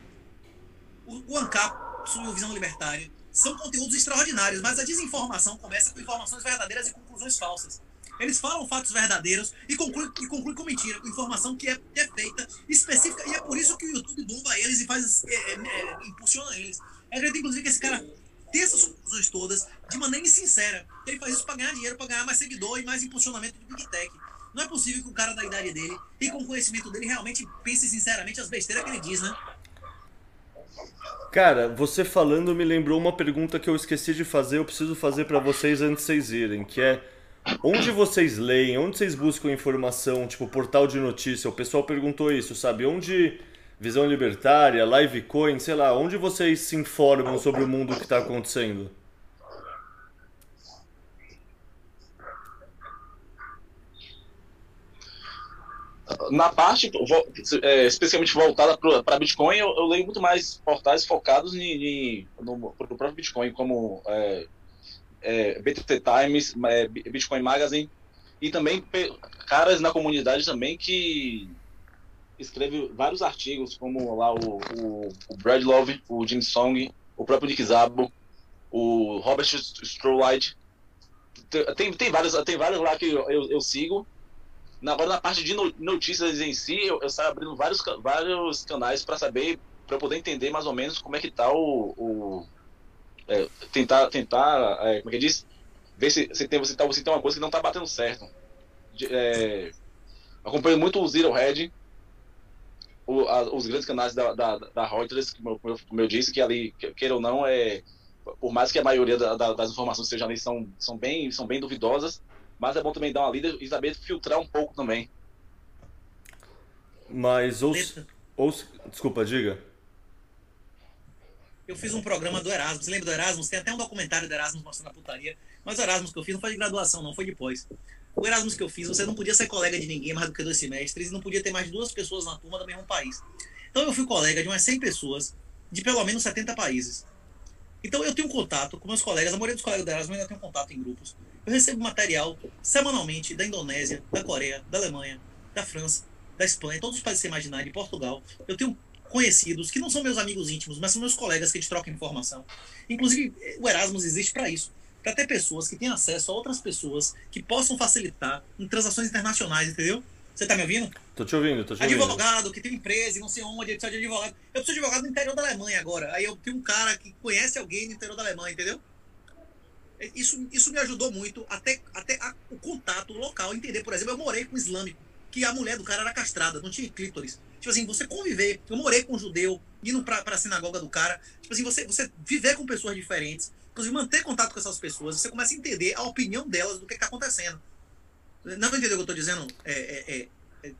O, o ANCAP o Visão Libertária são conteúdos extraordinários, mas a desinformação começa com informações verdadeiras e conclusões falsas. Eles falam fatos verdadeiros e concluem, e concluem com mentira, com informação que é, que é feita específica, e é por isso que o YouTube bomba eles e faz, é, é, é, impulsiona eles. É acredito, inclusive, que esse cara tem essas conclusões todas de maneira insincera. Ele faz isso para ganhar dinheiro, para ganhar mais seguidor e mais impulsionamento de Big Tech. Não é possível que o cara da idade dele e com o conhecimento dele realmente pense sinceramente as besteiras que ele diz, né? Cara, você falando me lembrou uma pergunta que eu esqueci de fazer, eu preciso fazer pra vocês antes de vocês irem, que é onde vocês leem, onde vocês buscam informação, tipo portal de notícia, o pessoal perguntou isso, sabe? Onde Visão Libertária, Livecoin, sei lá, onde vocês se informam sobre o mundo que está acontecendo? Na parte, é, especialmente voltada para Bitcoin, eu, eu leio muito mais portais focados em, em- no próprio Bitcoin, como é, é, BTT Times, é, Bi- Bitcoin Magazine, e também caras na comunidade também que escreve vários artigos, como lá o, o, o Brad Love, o Jim Song, o próprio Nick Szabo, o Robert Strollide. Tem, tem, vários, tem vários lá que eu, eu, eu sigo. Na, agora, na parte de no- notícias em si, eu, eu saio abrindo vários, vários canais para saber, para poder entender mais ou menos como é que tá o. o é, tentar, tentar é, como é que diz? Ver se, se, tem, se, tá, se tem uma coisa que não tá batendo certo. É, acompanho muito o Zero Head, o- a- os grandes canais da, da, da Reuters, como eu, como eu disse, que ali, que- queira ou não, é, por mais que a maioria da- da- das informações sejam ali são, são, bem, são bem duvidosas, mas é bom também dar uma lida e saber filtrar um pouco também. Mas ou, ou desculpa, diga. Eu fiz um programa do Erasmus. Lembra do Erasmus? Tem até um documentário do Erasmus mostrando a putaria. Mas o Erasmus que eu fiz não foi de graduação, não, foi de pós. O Erasmus que eu fiz, você não podia ser colega de ninguém mais do que dois semestres e não podia ter mais duas pessoas na turma do mesmo país. Então eu fui colega de umas 100 pessoas de pelo menos 70 países. Então eu tenho contato com meus colegas, a maioria dos colegas do Erasmus ainda tem contato em grupos. Eu recebo material semanalmente da Indonésia, da Coreia, da Alemanha, da França, da Espanha, todos os países que você imaginar, de Portugal. Eu tenho conhecidos que não são meus amigos íntimos, mas são meus colegas que a gente troca informação. Inclusive, o Erasmus existe para isso para ter pessoas que tenham acesso a outras pessoas que possam facilitar em transações internacionais, entendeu? Você tá me ouvindo? Tô te ouvindo, tô te ouvindo. Advogado que tem empresa e não sei onde, precisa de advogado. Eu preciso de advogado no interior da Alemanha agora. Aí eu tenho um cara que conhece alguém no interior da Alemanha, entendeu? Isso, isso me ajudou muito até, até a- o contato local, entender. Por exemplo, eu morei com um islâmico, que a mulher do cara era castrada, não tinha clítoris. Tipo assim, você conviver. Eu morei com um judeu, indo pra, pra sinagoga do cara. Tipo assim, você, você viver com pessoas diferentes, inclusive manter contato com essas pessoas, você começa a entender a opinião delas do que está acontecendo. Não entendeu o que eu estou dizendo? É, é, é, é,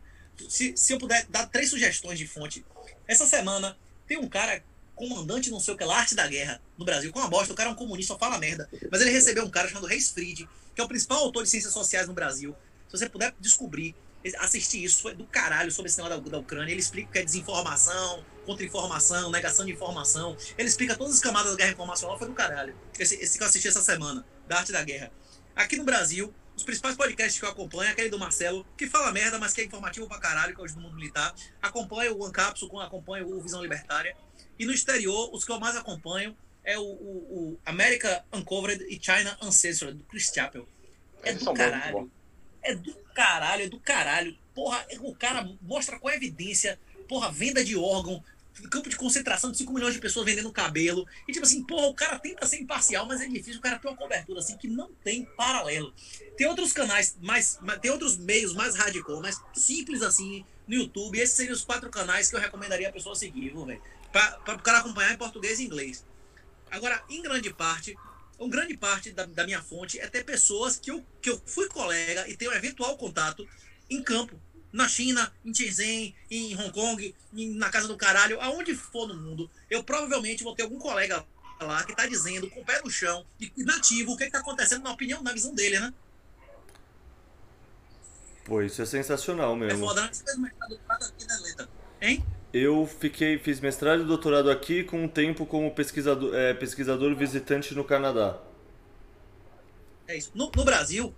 se, se eu puder dar três sugestões de fonte. Essa semana tem um cara, comandante não sei o que lá, arte da guerra, no Brasil, com uma bosta, o cara é um comunista, só fala merda. Mas ele recebeu um cara chamado Reis Fried, que é o principal autor de ciências sociais no Brasil. Se você puder descobrir, assistir isso, foi do caralho sobre esse negócio da, da Ucrânia. Ele explica o que é desinformação, contra-informação, negação de informação. Ele explica todas as camadas da guerra informacional, foi do caralho. Esse, esse que eu assisti essa semana, da arte da guerra. Aqui no Brasil, os principais podcasts que eu acompanho é aquele do Marcelo, que fala merda, mas que é informativo pra caralho, que é hoje do mundo militar. Acompanho o One Capsule, o Visão Libertária. E no exterior, os que eu mais acompanho é o, o, o America Uncovered e China Uncensored, do Chris Chappell. É do caralho. É do caralho, é do caralho. Porra, o cara mostra com evidência, porra, venda de órgão, campo de concentração de 5 milhões de pessoas vendendo cabelo. E tipo assim, porra, o cara tenta ser imparcial, mas é difícil. O cara tem uma cobertura assim que não tem paralelo. Tem outros canais mais. ma- Tem outros meios mais radical, mais simples assim no YouTube. Esses seriam os quatro canais que eu recomendaria a pessoa seguir, velho? Pra o cara acompanhar em português e inglês. Agora, em grande parte, uma grande parte da, da minha fonte é ter pessoas que eu, que eu fui colega e tenho eventual contato em campo. Na China, em Shenzhen, em Hong Kong, em- na casa do caralho, aonde for no mundo, eu provavelmente vou ter algum colega lá que tá dizendo, com o pé no chão, e nativo, o que, que tá acontecendo na opinião, na visão dele, né? Pô, isso é sensacional É mesmo. foda, né? Você fez mestrado doutorado aqui, né, Leta? Hein? Eu fiquei, fiz mestrado e doutorado aqui com um tempo como pesquisador, é, pesquisador visitante no Canadá. É isso. No, no Brasil,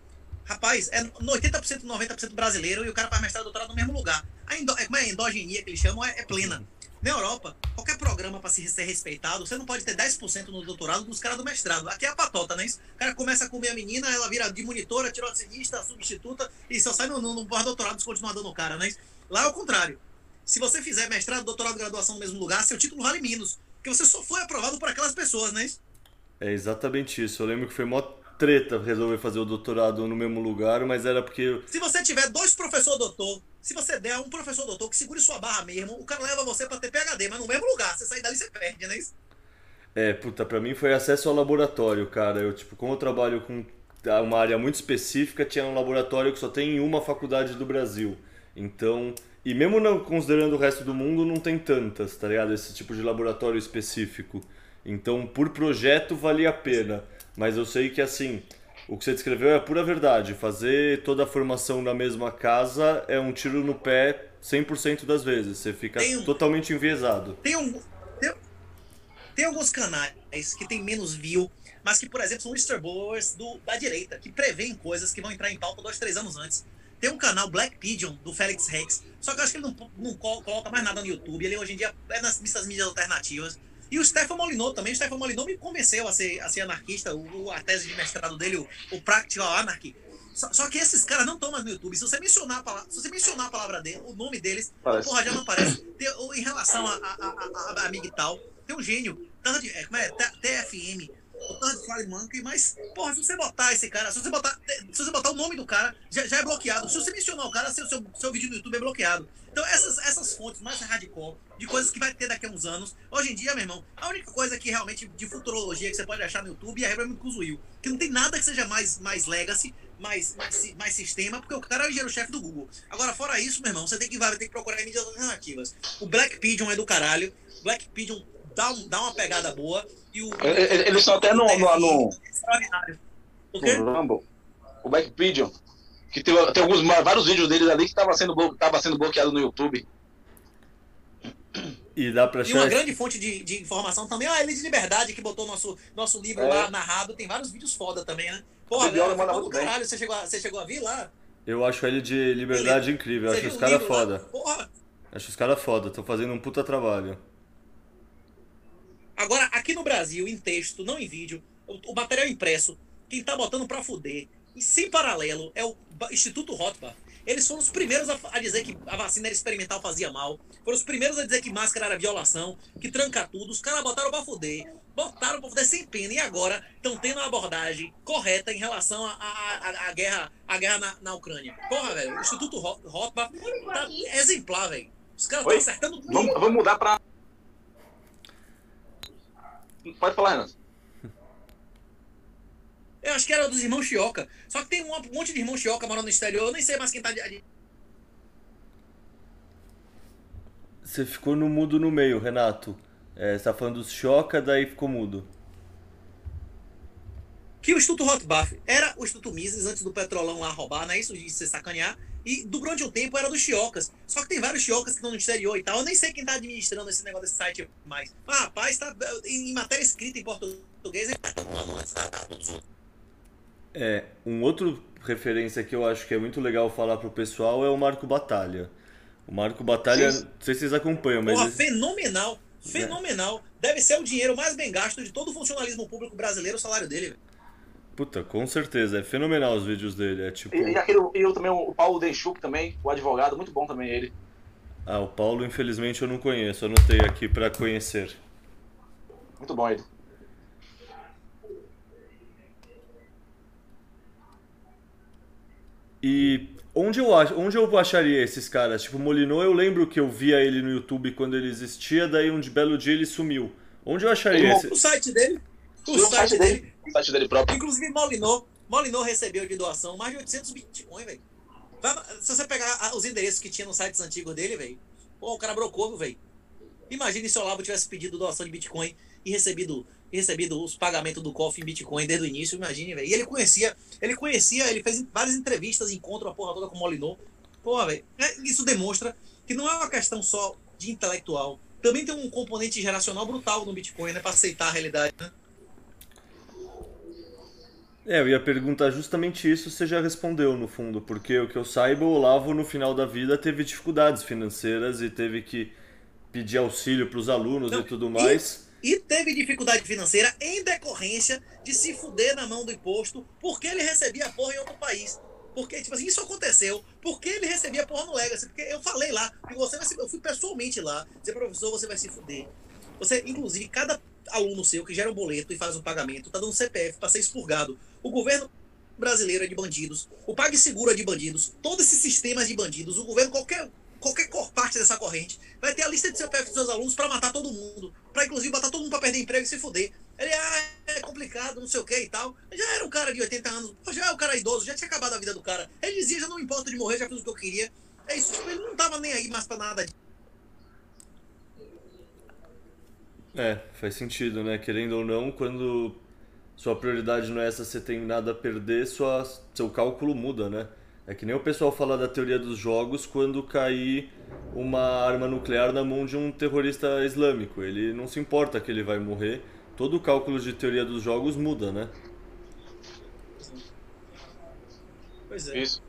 rapaz, é no 80%, 90% brasileiro e o cara faz mestrado e doutorado no mesmo lugar. A endo, como é a endogenia que eles chamam, é, é plena. Na Europa, qualquer programa para se ser respeitado, você não pode ter 10% no doutorado dos caras do mestrado. Aqui é a patota, né? O cara começa a comer a menina, ela vira de monitora, tirocinista, substituta e só sai no, no, no pós-doutorado e continua dando o cara, né? Lá é o contrário. Se você fizer mestrado, doutorado, graduação no mesmo lugar, seu título vale menos. Porque você só foi aprovado por aquelas pessoas, né? É exatamente isso. Eu lembro que foi mó treta resolver fazer o doutorado no mesmo lugar, mas era porque Se você tiver dois professor doutor, se você der um professor doutor que segure sua barra mesmo, o cara leva você pra ter PHD, mas no mesmo lugar. Você sair dali, você perde, né? Isso? É, puta, pra mim foi acesso ao laboratório, cara. Eu, tipo, como eu trabalho com uma área muito específica, tinha um laboratório que só tem em uma faculdade do Brasil. Então, E mesmo não considerando o resto do mundo, não tem tantas, tá ligado? Esse tipo de laboratório específico. Então, por projeto, valia a pena. Mas eu sei que, assim, o que você descreveu é a pura verdade. Fazer toda a formação na mesma casa é um tiro no pé 100% das vezes. Você fica Tem totalmente enviesado. Tem, um, tem, tem alguns canais que tem menos view, mas que, por exemplo, são whistleblowers do, da direita, que preveem coisas que vão entrar em pauta dois, três anos antes. Tem um canal Black Pigeon, do Félix Rex, só que eu acho que ele não, não col- coloca mais nada no YouTube, ele hoje em dia é nas nessas mídias alternativas. E o Stefan Molinot também, o Stefan Molinot me convenceu a ser, a ser anarquista, o, a tese de mestrado dele, o, o Practical Anarchy. Só, só que esses caras não estão mais no YouTube. Se você mencionar a palavra, se você mencionar a palavra dele, o nome deles, Parece. porra, já não aparece. Tem- o- em relação a, a, a, a, Migtal, tem um gênio, Third, é, como é? TFM, o Fly Monkey, mas, porra, se você botar esse cara, se você botar, se você botar o nome do cara, já, já é bloqueado. Se você mencionar o cara, seu, seu, seu vídeo no YouTube é bloqueado. Então, essas, essas fontes mais hardcore, de coisas que vai ter daqui a uns anos, hoje em dia, meu irmão, a única coisa que realmente de futurologia que você pode achar no YouTube é a Rebel Kuzuil, que não tem nada que seja mais, mais legacy, mais, mais, mais sistema, porque o cara é o engenheiro-chefe do Google. Agora, fora isso, meu irmão, você tem que, vai ter que procurar em mídias alternativas. O Black Pigeon é do caralho, Black Pigeon dá, um- dá uma pegada boa, e o... Ele- ele- Eles estão até no, no, no, Extraordinário. O quê? no Rumble. O Black Pigeon. Que tem, tem alguns, vários vídeos deles ali que estavam sendo, tava sendo bloqueado no YouTube. E dá pra E uma achar. grande fonte de, de informação também, a Ele de Liberdade, que botou nosso, nosso livro É. lá narrado, tem vários vídeos foda também, né? Porra, Bibiola velho, manda bem. caralho, você chegou, a, você chegou a vir lá? Eu acho ele de liberdade incrível. Eu Você acho os caras lá? foda. Porra. Acho os caras foda. Estão fazendo um puta trabalho. Agora, aqui no Brasil, em texto, não em vídeo, o, o material impresso, quem tá botando pra fuder, e sem paralelo, é o Instituto Rothbard. Eles foram os primeiros a, a dizer que a vacina era experimental, fazia mal. Foram os primeiros a dizer que máscara era violação, que tranca tudo. Os caras botaram pra fuder. Botaram pra fuder sem pena. E agora estão tendo a abordagem correta em relação à guerra, à guerra na, na Ucrânia. Porra, velho. O Instituto Ro- Rothbard tá exemplar, velho. Os caras estão acertando tudo. Vamos, vamos mudar pra. Pode falar, Renato. Eu acho que era dos irmãos Chioca. Só que tem um monte de irmão Chioca morando no exterior. Eu nem sei mais quem tá de. de- Você ficou no mudo no meio, Renato. É, você tá falando dos choca, daí ficou mudo. Que o Instituto Rothbard era o Instituto Mises antes do Petrolão lá roubar, não é isso? De se sacanear. E durante um tempo era dos Chiocas. Só que tem vários Chiocas que estão no exterior e tal. Eu nem sei quem tá administrando esse negócio desse site mais. Mas, rapaz, tá em em matéria escrita em português. hein? É, um outro referência que eu acho que é muito legal falar pro pessoal é o Marco Batalha. O Marco Batalha, Sim. não sei se vocês acompanham, mas Porra, esse- fenomenal. Fenomenal. Deve ser o dinheiro mais bem gasto de todo o funcionalismo público brasileiro, o salário dele. velho. puta, com certeza, é fenomenal os vídeos dele. É tipo, E, e aquele, e eu também, o Paulo Denchuk também, o advogado, muito bom também ele. ah, o Paulo infelizmente eu não conheço, anotei aqui pra conhecer. Muito bom ele. E onde eu, ach- onde eu acharia esses caras? Tipo, Molinô, eu lembro que eu via ele no YouTube quando ele existia, daí um de belo dia ele sumiu. Onde eu acharia Ele esse? O site dele. O o site dele. O site dele próprio. Inclusive, Molinô, Molinô recebeu de doação mais de 800 Bitcoin, velho. Se você pegar os endereços que tinha nos sites antigos dele, velho, pô, o cara brocou, velho. Imagine se o Olavo tivesse pedido doação de Bitcoin e recebido, recebido os pagamentos do cofre em Bitcoin desde o início, imagine, velho. E ele conhecia, ele conhecia, ele fez várias entrevistas, encontro a porra toda com o Molinô. Porra, velho. É, Isso demonstra que não é uma questão só de intelectual. Também tem um componente geracional brutal no Bitcoin, né? Pra aceitar a realidade, né? É, eu ia perguntar justamente isso, você já respondeu no fundo, porque o que eu saiba, o Olavo no final da vida teve dificuldades financeiras e teve que pedir auxílio para os alunos Não, e tudo mais. E teve dificuldade financeira em decorrência de se fuder na mão do imposto porque ele recebia porra em outro país. Porque, tipo assim, isso aconteceu porque ele recebia porra no Legacy. Porque eu falei lá, que você vai se, eu fui pessoalmente lá, dizer, professor, você vai se fuder. Você, inclusive, cada aluno seu que gera um boleto e faz um pagamento, tá dando CPF para ser expurgado. O governo brasileiro é de bandidos, o PagSeguro é de bandidos, todos esses sistemas de bandidos, o governo, qualquer, qualquer parte dessa corrente, vai ter a lista de CPF dos seus alunos para matar todo mundo, para inclusive botar todo mundo para perder emprego e se fuder. Ele, ah, é complicado, não sei o que e tal. Já era um cara de 80 anos, já é um cara idoso, já tinha acabado a vida do cara. Ele dizia, já não importa de morrer, já fiz o que eu queria. É isso, ele não tava nem aí mais pra nada. É, faz sentido, né? Querendo ou não, quando sua prioridade não é essa, você tem nada a perder, sua, seu cálculo muda, né? É que nem o pessoal fala da teoria dos jogos quando cair uma arma nuclear na mão de um terrorista islâmico. Ele não se importa que ele vai morrer. Todo o cálculo de teoria dos jogos muda, né? Pois é. Isso.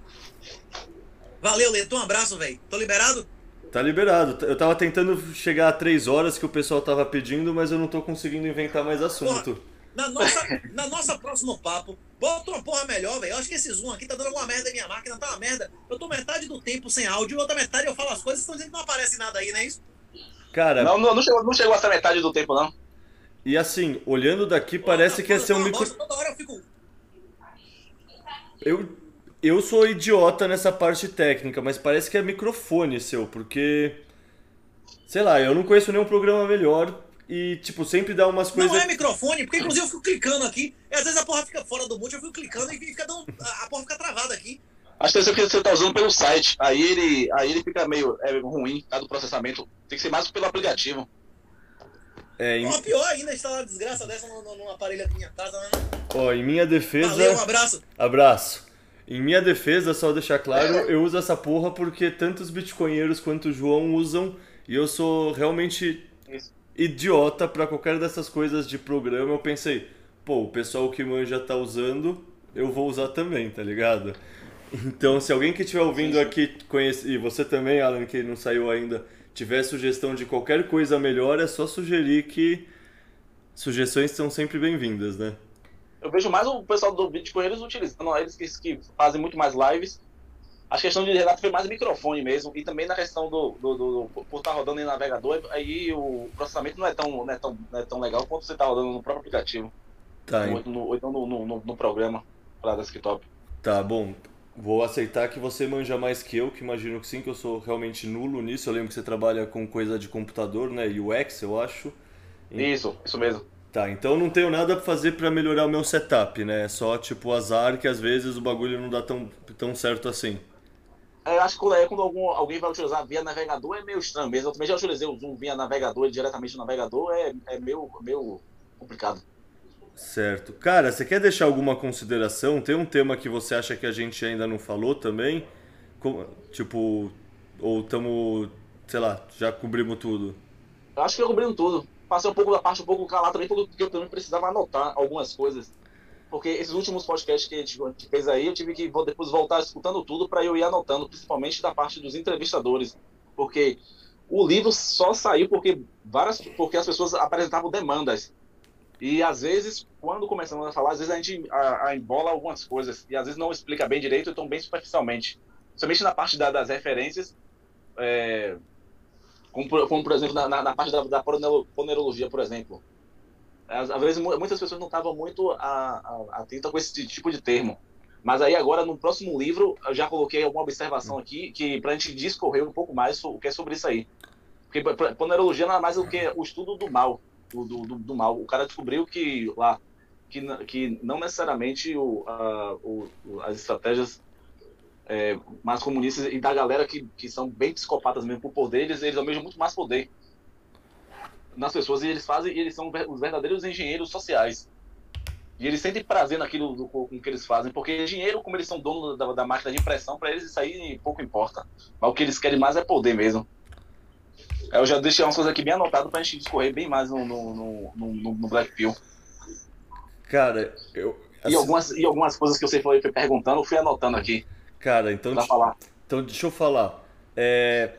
Valeu, Leto. Um abraço, velho. Tô liberado? Tá liberado. Eu tava tentando chegar a três horas que o pessoal tava pedindo, mas eu não tô conseguindo inventar mais assunto. Na nossa, na nossa próximo papo, bota uma porra melhor, velho. Eu acho que esse Zoom aqui tá dando alguma merda em minha máquina, tá uma merda. Eu tô metade do tempo sem áudio, outra metade eu falo as coisas, estão dizendo que não aparece nada aí, não é isso? Cara, Não, não, não chegou, não chegou essa metade do tempo, não. e assim, olhando daqui, parece que ia ser um micro. bosta, Toda hora eu fico. Eu, eu sou idiota nessa parte técnica, mas parece que é microfone seu, porque. Sei lá, eu não conheço nenhum programa melhor e, tipo, sempre dá umas coisas. Não é microfone, porque inclusive eu fico clicando aqui, e às vezes a porra fica fora do mute, eu fico clicando e fica dando. A porra fica travada aqui. Acho que é que você tá usando pelo site. Aí ele, aí ele fica meio é, ruim causa do processamento. Tem que ser mais pelo aplicativo. É, em, Porra, pior ainda instalar uma desgraça dessa no, no, num aparelho aqui minha casa, né? ó, em minha defesa. Valeu, um abraço. Abraço. Em minha defesa, só deixar claro, eu uso essa porra porque tanto os bitcoinheiros quanto o João usam e eu sou realmente. Idiota pra qualquer dessas coisas de programa. Eu pensei, pô, o pessoal que manja tá usando, eu vou usar também, tá ligado? Então, se alguém que estiver ouvindo aqui conhece, e você também, Alan, que não saiu ainda, tiver sugestão de qualquer coisa melhor, é só sugerir que sugestões são sempre bem-vindas, né? Eu vejo mais o pessoal do Bitcoin eles utilizando, eles que, que fazem muito mais lives. A questão de Renato foi mais microfone mesmo. E também na questão do, do, do- do- por estar rodando em navegador, aí o processamento não é tão, não é tão, não é tão legal quanto você está rodando no próprio aplicativo. Tá, Ou, no, ou então no, no, no- programa para desktop. Tá bom. Vou aceitar que você manja mais que eu, que imagino que sim, que eu sou realmente nulo nisso. Eu lembro que você trabalha com coisa de computador, né? UX, eu acho. Isso, isso mesmo. Tá, então não tenho nada pra fazer pra melhorar o meu setup, né? É só tipo azar que às vezes o bagulho não dá tão, tão certo assim. É, Eu acho que quando, é, quando algum, alguém vai utilizar via navegador é meio estranho mesmo. Eu também já utilizei o Zoom via navegador, diretamente no navegador, é, é meio, meio complicado. Certo. Cara, você quer deixar alguma consideração? Tem um tema que você acha que a gente ainda não falou também? Co- Tipo, ou tamo, sei lá, já cobrimos tudo? Eu acho que eu cobrindo tudo. Passei um pouco da parte um pouco calada também, porque eu também precisava anotar algumas coisas. Porque esses últimos podcasts que a gente, fez aí, eu tive que depois voltar escutando tudo para eu ir anotando, principalmente da parte dos entrevistadores. Porque o livro só saiu porque várias porque as pessoas apresentavam demandas. E às vezes, quando começamos a falar, às vezes a gente a, a embola algumas coisas e às vezes não explica bem direito, então bem superficialmente. Somente na parte da- das referências, é, como, como, por exemplo, na, na, na parte da, da por exemplo. Às, às vezes, mu- muitas pessoas não estavam muito atentas com esse tipo de termo. Mas aí agora, no próximo livro, eu já coloquei alguma observação aqui que para a gente discorrer um pouco mais o que é sobre isso aí. Porque ponerologia nada mais do que o estudo do mal. Do, do, do- mal. O cara descobriu que lá que, que não necessariamente o, a- o- as estratégias é, mais comunistas e da galera que, que são bem psicopatas mesmo por poder, eles, eles almejam muito mais poder nas pessoas e eles fazem, e eles são os verdadeiros engenheiros sociais. E eles sentem prazer naquilo do, com que eles fazem, porque dinheiro, como eles são donos da, da máquina de impressão, para eles isso aí pouco importa. Mas o que eles querem mais é poder mesmo. Eu já deixei umas coisas aqui bem anotadas pra gente discorrer bem mais no, no, no, no- no Black Pill. Cara, eu. E, assim, algumas, e algumas coisas que você foi perguntando, eu fui anotando aqui Cara, então. pra falar. Então, deixa eu falar. É,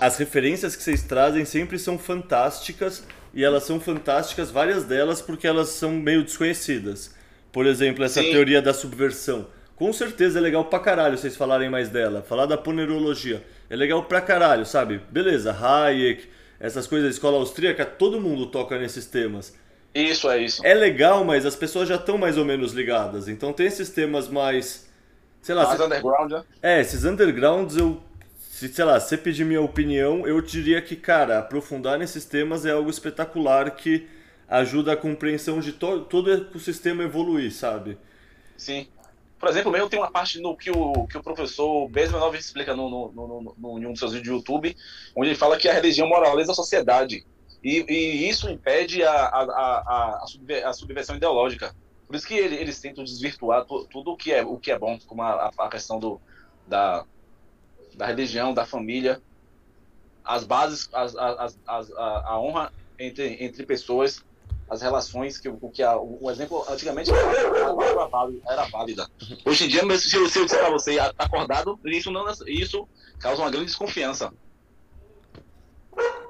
as referências que vocês trazem sempre são fantásticas e elas são fantásticas, várias delas, porque elas são meio desconhecidas. Por exemplo, essa Sim. teoria da subversão. Com certeza é legal pra caralho vocês falarem mais dela. Falar da ponerologia. É legal pra caralho, sabe? Beleza, Hayek, essas coisas da escola austríaca, todo mundo toca nesses temas. Isso, é isso. É legal, mas as pessoas já estão mais ou menos ligadas. Então tem esses temas mais. Sei lá, Mais underground, né? é, esses undergrounds, eu. Se, sei lá, você pedir minha opinião, eu diria que, cara, aprofundar nesses temas é algo espetacular que ajuda a compreensão de to todo o ecossistema evoluir, sabe? Sim. Por exemplo, mesmo tem uma parte no que o, que o professor Besmanov explica no, no, no, no, em um dos seus vídeos do YouTube, onde ele fala que a religião moraliza a sociedade. E, e isso impede a, a, a, a, subver- a subversão ideológica. Por isso que ele- eles tentam desvirtuar tu- tudo o que é, o que é bom, como a, a questão do, da, da religião, da família, as bases, as, as, as, a, a honra entre, entre pessoas, as relações, que, o que a, o exemplo antigamente era, era, válida. Hoje em dia, mas se eu, se eu disser para você "Ah, tá acordado, isso, não, isso causa uma grande desconfiança.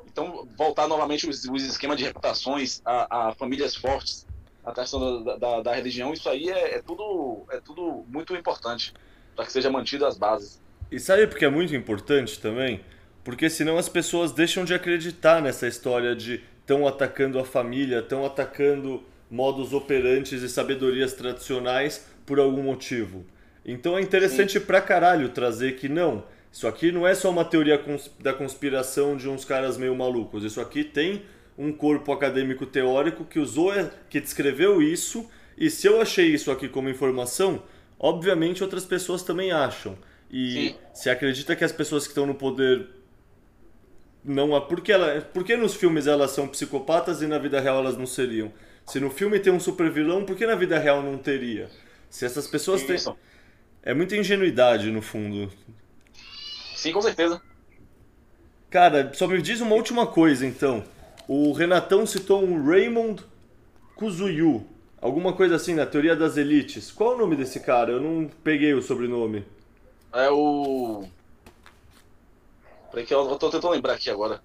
Então, voltar novamente os, os esquemas de reputações, a, a famílias fortes, a questão da, da, da religião, isso aí é, é tudo, é tudo muito importante para que seja mantido as bases. E sabe porque é muito importante também? Porque senão as pessoas deixam de acreditar nessa história de estão atacando a família, estão atacando modos operantes e sabedorias tradicionais por algum motivo. Então é interessante pra caralho trazer que não, isso aqui não é só uma teoria cons- da conspiração de uns caras meio malucos. Isso aqui tem um corpo acadêmico teórico que usou, que descreveu isso, e se eu achei isso aqui como informação, obviamente outras pessoas também acham. E Sim. se acredita que as pessoas que estão no poder não há por que ela, por que nos filmes elas são psicopatas e na vida real elas não seriam? Se no filme tem um super vilão, por que na vida real não teria? Se essas pessoas têm Isso. é muita ingenuidade no fundo. Sim, com certeza. Cara, só me diz uma última coisa então. O Renatão citou um Raymond Kuzuyu, alguma coisa assim na teoria das elites. Qual é o nome desse cara? Eu não peguei o sobrenome. É o. Peraí que eu tô tentando lembrar aqui agora.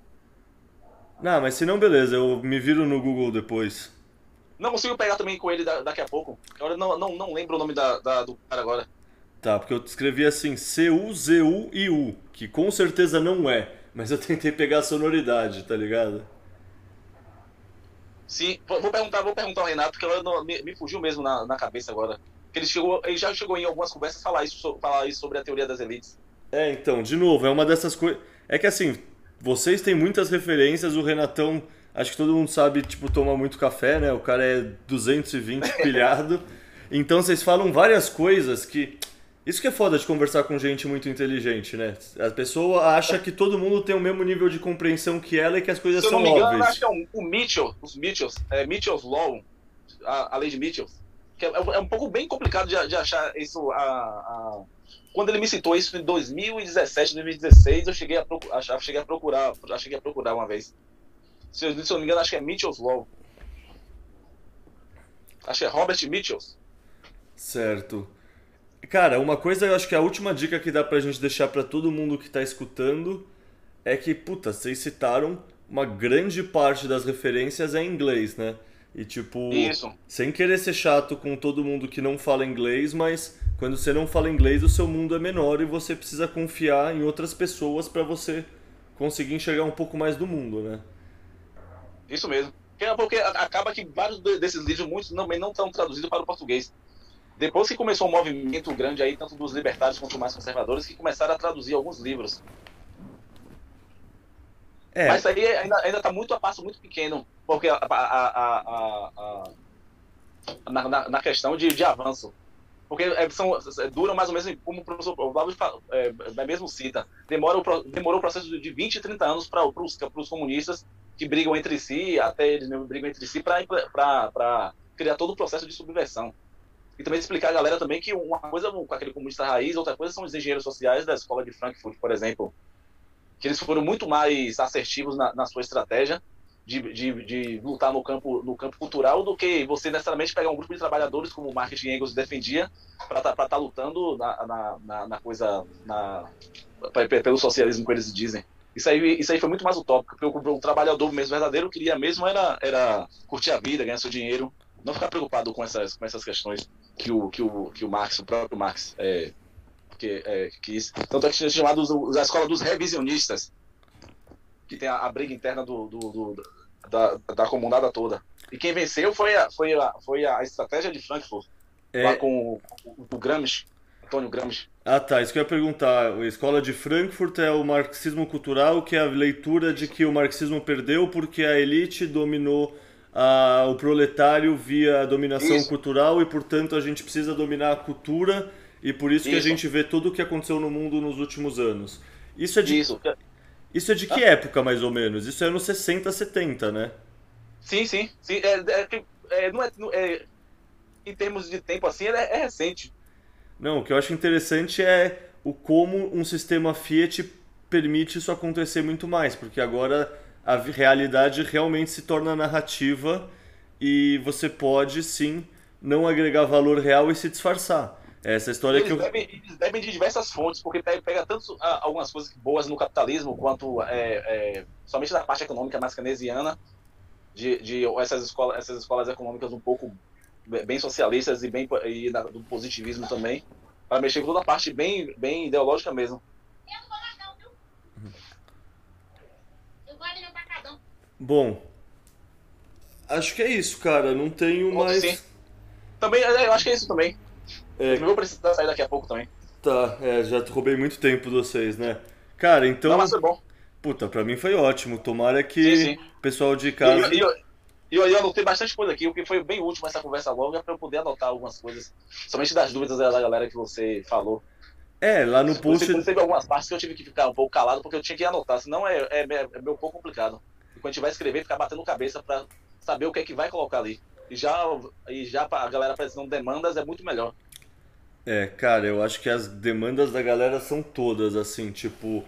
Não, mas se não, beleza, eu me viro no Google depois. Não consigo pegar também com ele da- daqui a pouco. Agora não, não, não lembro o nome da, da- do cara agora. Tá, porque eu escrevi assim, C-U-Z-U-I-U, que com certeza não é, mas eu tentei pegar a sonoridade, tá ligado? Sim, vou perguntar, vou perguntar ao Renato, que agora me, me fugiu mesmo na, na cabeça agora. Que ele, chegou, ele já chegou em algumas conversas falar isso, so- falar isso sobre a teoria das elites. É, então, de novo, é uma dessas coisas. É que assim, vocês têm muitas referências, o Renatão, acho que todo mundo sabe, tipo, toma muito café, né? O cara é 220 (laughs) pilhado. Então vocês falam várias coisas que. Isso que é foda de conversar com gente muito inteligente, né? A pessoa acha que todo mundo tem o mesmo nível de compreensão que ela e que as coisas Se eu são não me engano, óbvias. acho que é um, o Mitchell, os Mitchells, é, Mitchell's Law, a, a lei de Mitchell. Que é, é um pouco bem complicado de, de achar isso. A, a- Quando ele me citou isso em 2017, 2016, eu cheguei a, procu- achar- cheguei a procurar, cheguei a procurar uma vez. Se eu, se eu não me engano, acho que é Mitchell's Law. Acho que é Robert Mitchells. Certo. Cara, uma coisa eu acho que a última dica que dá pra gente deixar pra todo mundo que tá escutando é que, puta, vocês citaram uma grande parte das referências é em inglês, né? E tipo, Isso. sem querer ser chato com todo mundo que não fala inglês, mas quando você não fala inglês, o seu mundo é menor e você precisa confiar em outras pessoas pra você conseguir enxergar um pouco mais do mundo, né? Isso mesmo. Porque- Porque a- acaba que vários de- desses livros, muitos também não estão traduzidos para o português. Depois que começou um movimento grande aí, tanto dos libertários quanto mais conservadores, que começaram a traduzir alguns livros. É, Mas aí ainda, ainda tá muito a passo muito pequeno, porque a, a- a- a- na, na- na questão de, de avanço. Porque é, são, é, duram mais ou menos, como o professor Flávio é, é, mesmo cita, demora o, demorou o processo de 20, 30 anos para os comunistas que brigam entre si, até eles mesmo brigam entre si, para criar todo o processo de subversão. E também explicar a galera também que uma coisa com aquele comunista raiz, outra coisa são os engenheiros sociais da escola de Frankfurt, por exemplo, que eles foram muito mais assertivos na, na sua estratégia de, de, de lutar no campo, no campo cultural do que você necessariamente pegar um grupo de trabalhadores, como o Marx Engels defendia, para estar tá lutando na, na, na, coisa, pelo socialismo que eles dizem. Isso aí, isso aí foi muito mais utópico, porque o, o trabalhador mesmo verdadeiro queria mesmo era, era curtir a vida, ganhar seu dinheiro, não ficar preocupado com essas, com essas questões que o, que o, que o Marx, o próprio Marx, é, que, é, quis. Tanto é que tinha chamado a escola dos revisionistas, que tem a, a briga interna do, do- do- da, da comunidade toda. E quem venceu foi a, foi a, foi a estratégia de Frankfurt, lá é... com o, o, o Gramsci, Antônio Gramsci. Ah, tá. Isso que eu ia perguntar. A escola de Frankfurt é o marxismo cultural, que é a leitura de que o marxismo perdeu porque a elite dominou a, o proletário via dominação Isso. cultural e, portanto, a gente precisa dominar a cultura e por isso, que a Isso. gente vê tudo o que aconteceu no mundo nos últimos anos. Isso é de, Isso. isso é de que época, mais ou menos? Isso é nos 60, 70, né? Sim, sim. sim. É, é é, não é, não é- em termos de tempo assim, é, é recente. Não, o que eu acho interessante é o como um sistema Fiat permite isso acontecer muito mais, porque agora a realidade realmente se torna narrativa e você pode sim não agregar valor real e se disfarçar. Essa história que Eles eu devem, eles devem de diversas fontes, porque pega, tanto ah, algumas coisas boas no capitalismo, quanto é, é, somente da parte econômica mais keynesiana, de, de essas, escolas, essas escolas econômicas um pouco bem socialistas e, bem, e da- do positivismo também, para mexer com toda a parte bem, bem ideológica mesmo. Eu não vou viu? Eu guardo meu tacadão. Bom, acho que é isso, cara. Não tenho mais. Sim. Também, é, eu acho que é isso também. É, Eu vou precisar sair daqui a pouco também. tá, é, já roubei muito tempo de vocês, né? Cara, então. Não, mas foi bom. Puta, pra mim foi ótimo. Tomara que o pessoal de casa. e, e, e eu, eu anotei bastante coisa aqui, o que foi bem útil essa conversa longa, para eu poder anotar algumas coisas, somente das dúvidas da galera que você falou. É, lá no post. Você teve algumas partes que eu tive que ficar um pouco calado, porque eu tinha que anotar, senão é, é, é meio pouco complicado. E quando a gente vai escrever, ficar batendo cabeça para saber o que é que vai colocar ali. E já, e já pra a galera apresentando demandas é muito melhor. É, cara, eu acho que as demandas da galera são todas, assim, tipo.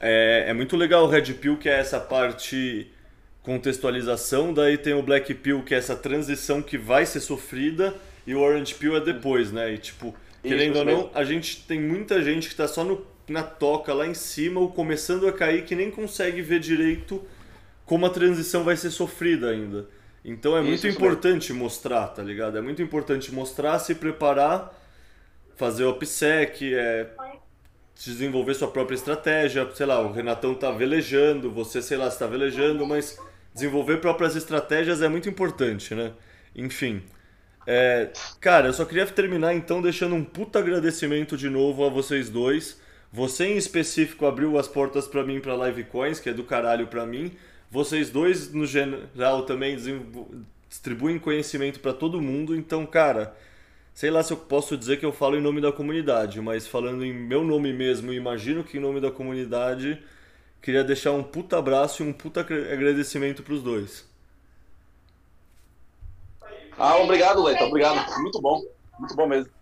É, é muito legal o Red Pill, que é essa parte contextualização, daí tem o Black Pill, que é essa transição que vai ser sofrida, e o Orange Pill é depois, né? E tipo, querendo isso ou não, a gente tem muita gente que tá só no, na toca lá em cima, ou começando a cair, que nem consegue ver direito como a transição vai ser sofrida ainda. Então é muito isso importante mostrar, tá ligado? É muito importante mostrar, se preparar, fazer o OPSEC, é, desenvolver sua própria estratégia. Sei lá, o Renatão tá velejando, você, sei lá, está velejando, mas desenvolver próprias estratégias é muito importante, né? Enfim. É, cara, eu só queria terminar então deixando um puta agradecimento de novo a vocês dois. Você em específico abriu as portas pra mim pra Live Coins, que é do caralho pra mim. Vocês dois no geral também distribuem conhecimento pra todo mundo, então, cara, sei lá se eu posso dizer que eu falo em nome da comunidade, mas falando em meu nome mesmo, imagino que em nome da comunidade, queria deixar um puta abraço e um puta agradecimento pros dois. Ah, obrigado, Leita, obrigado. Muito bom, muito bom mesmo.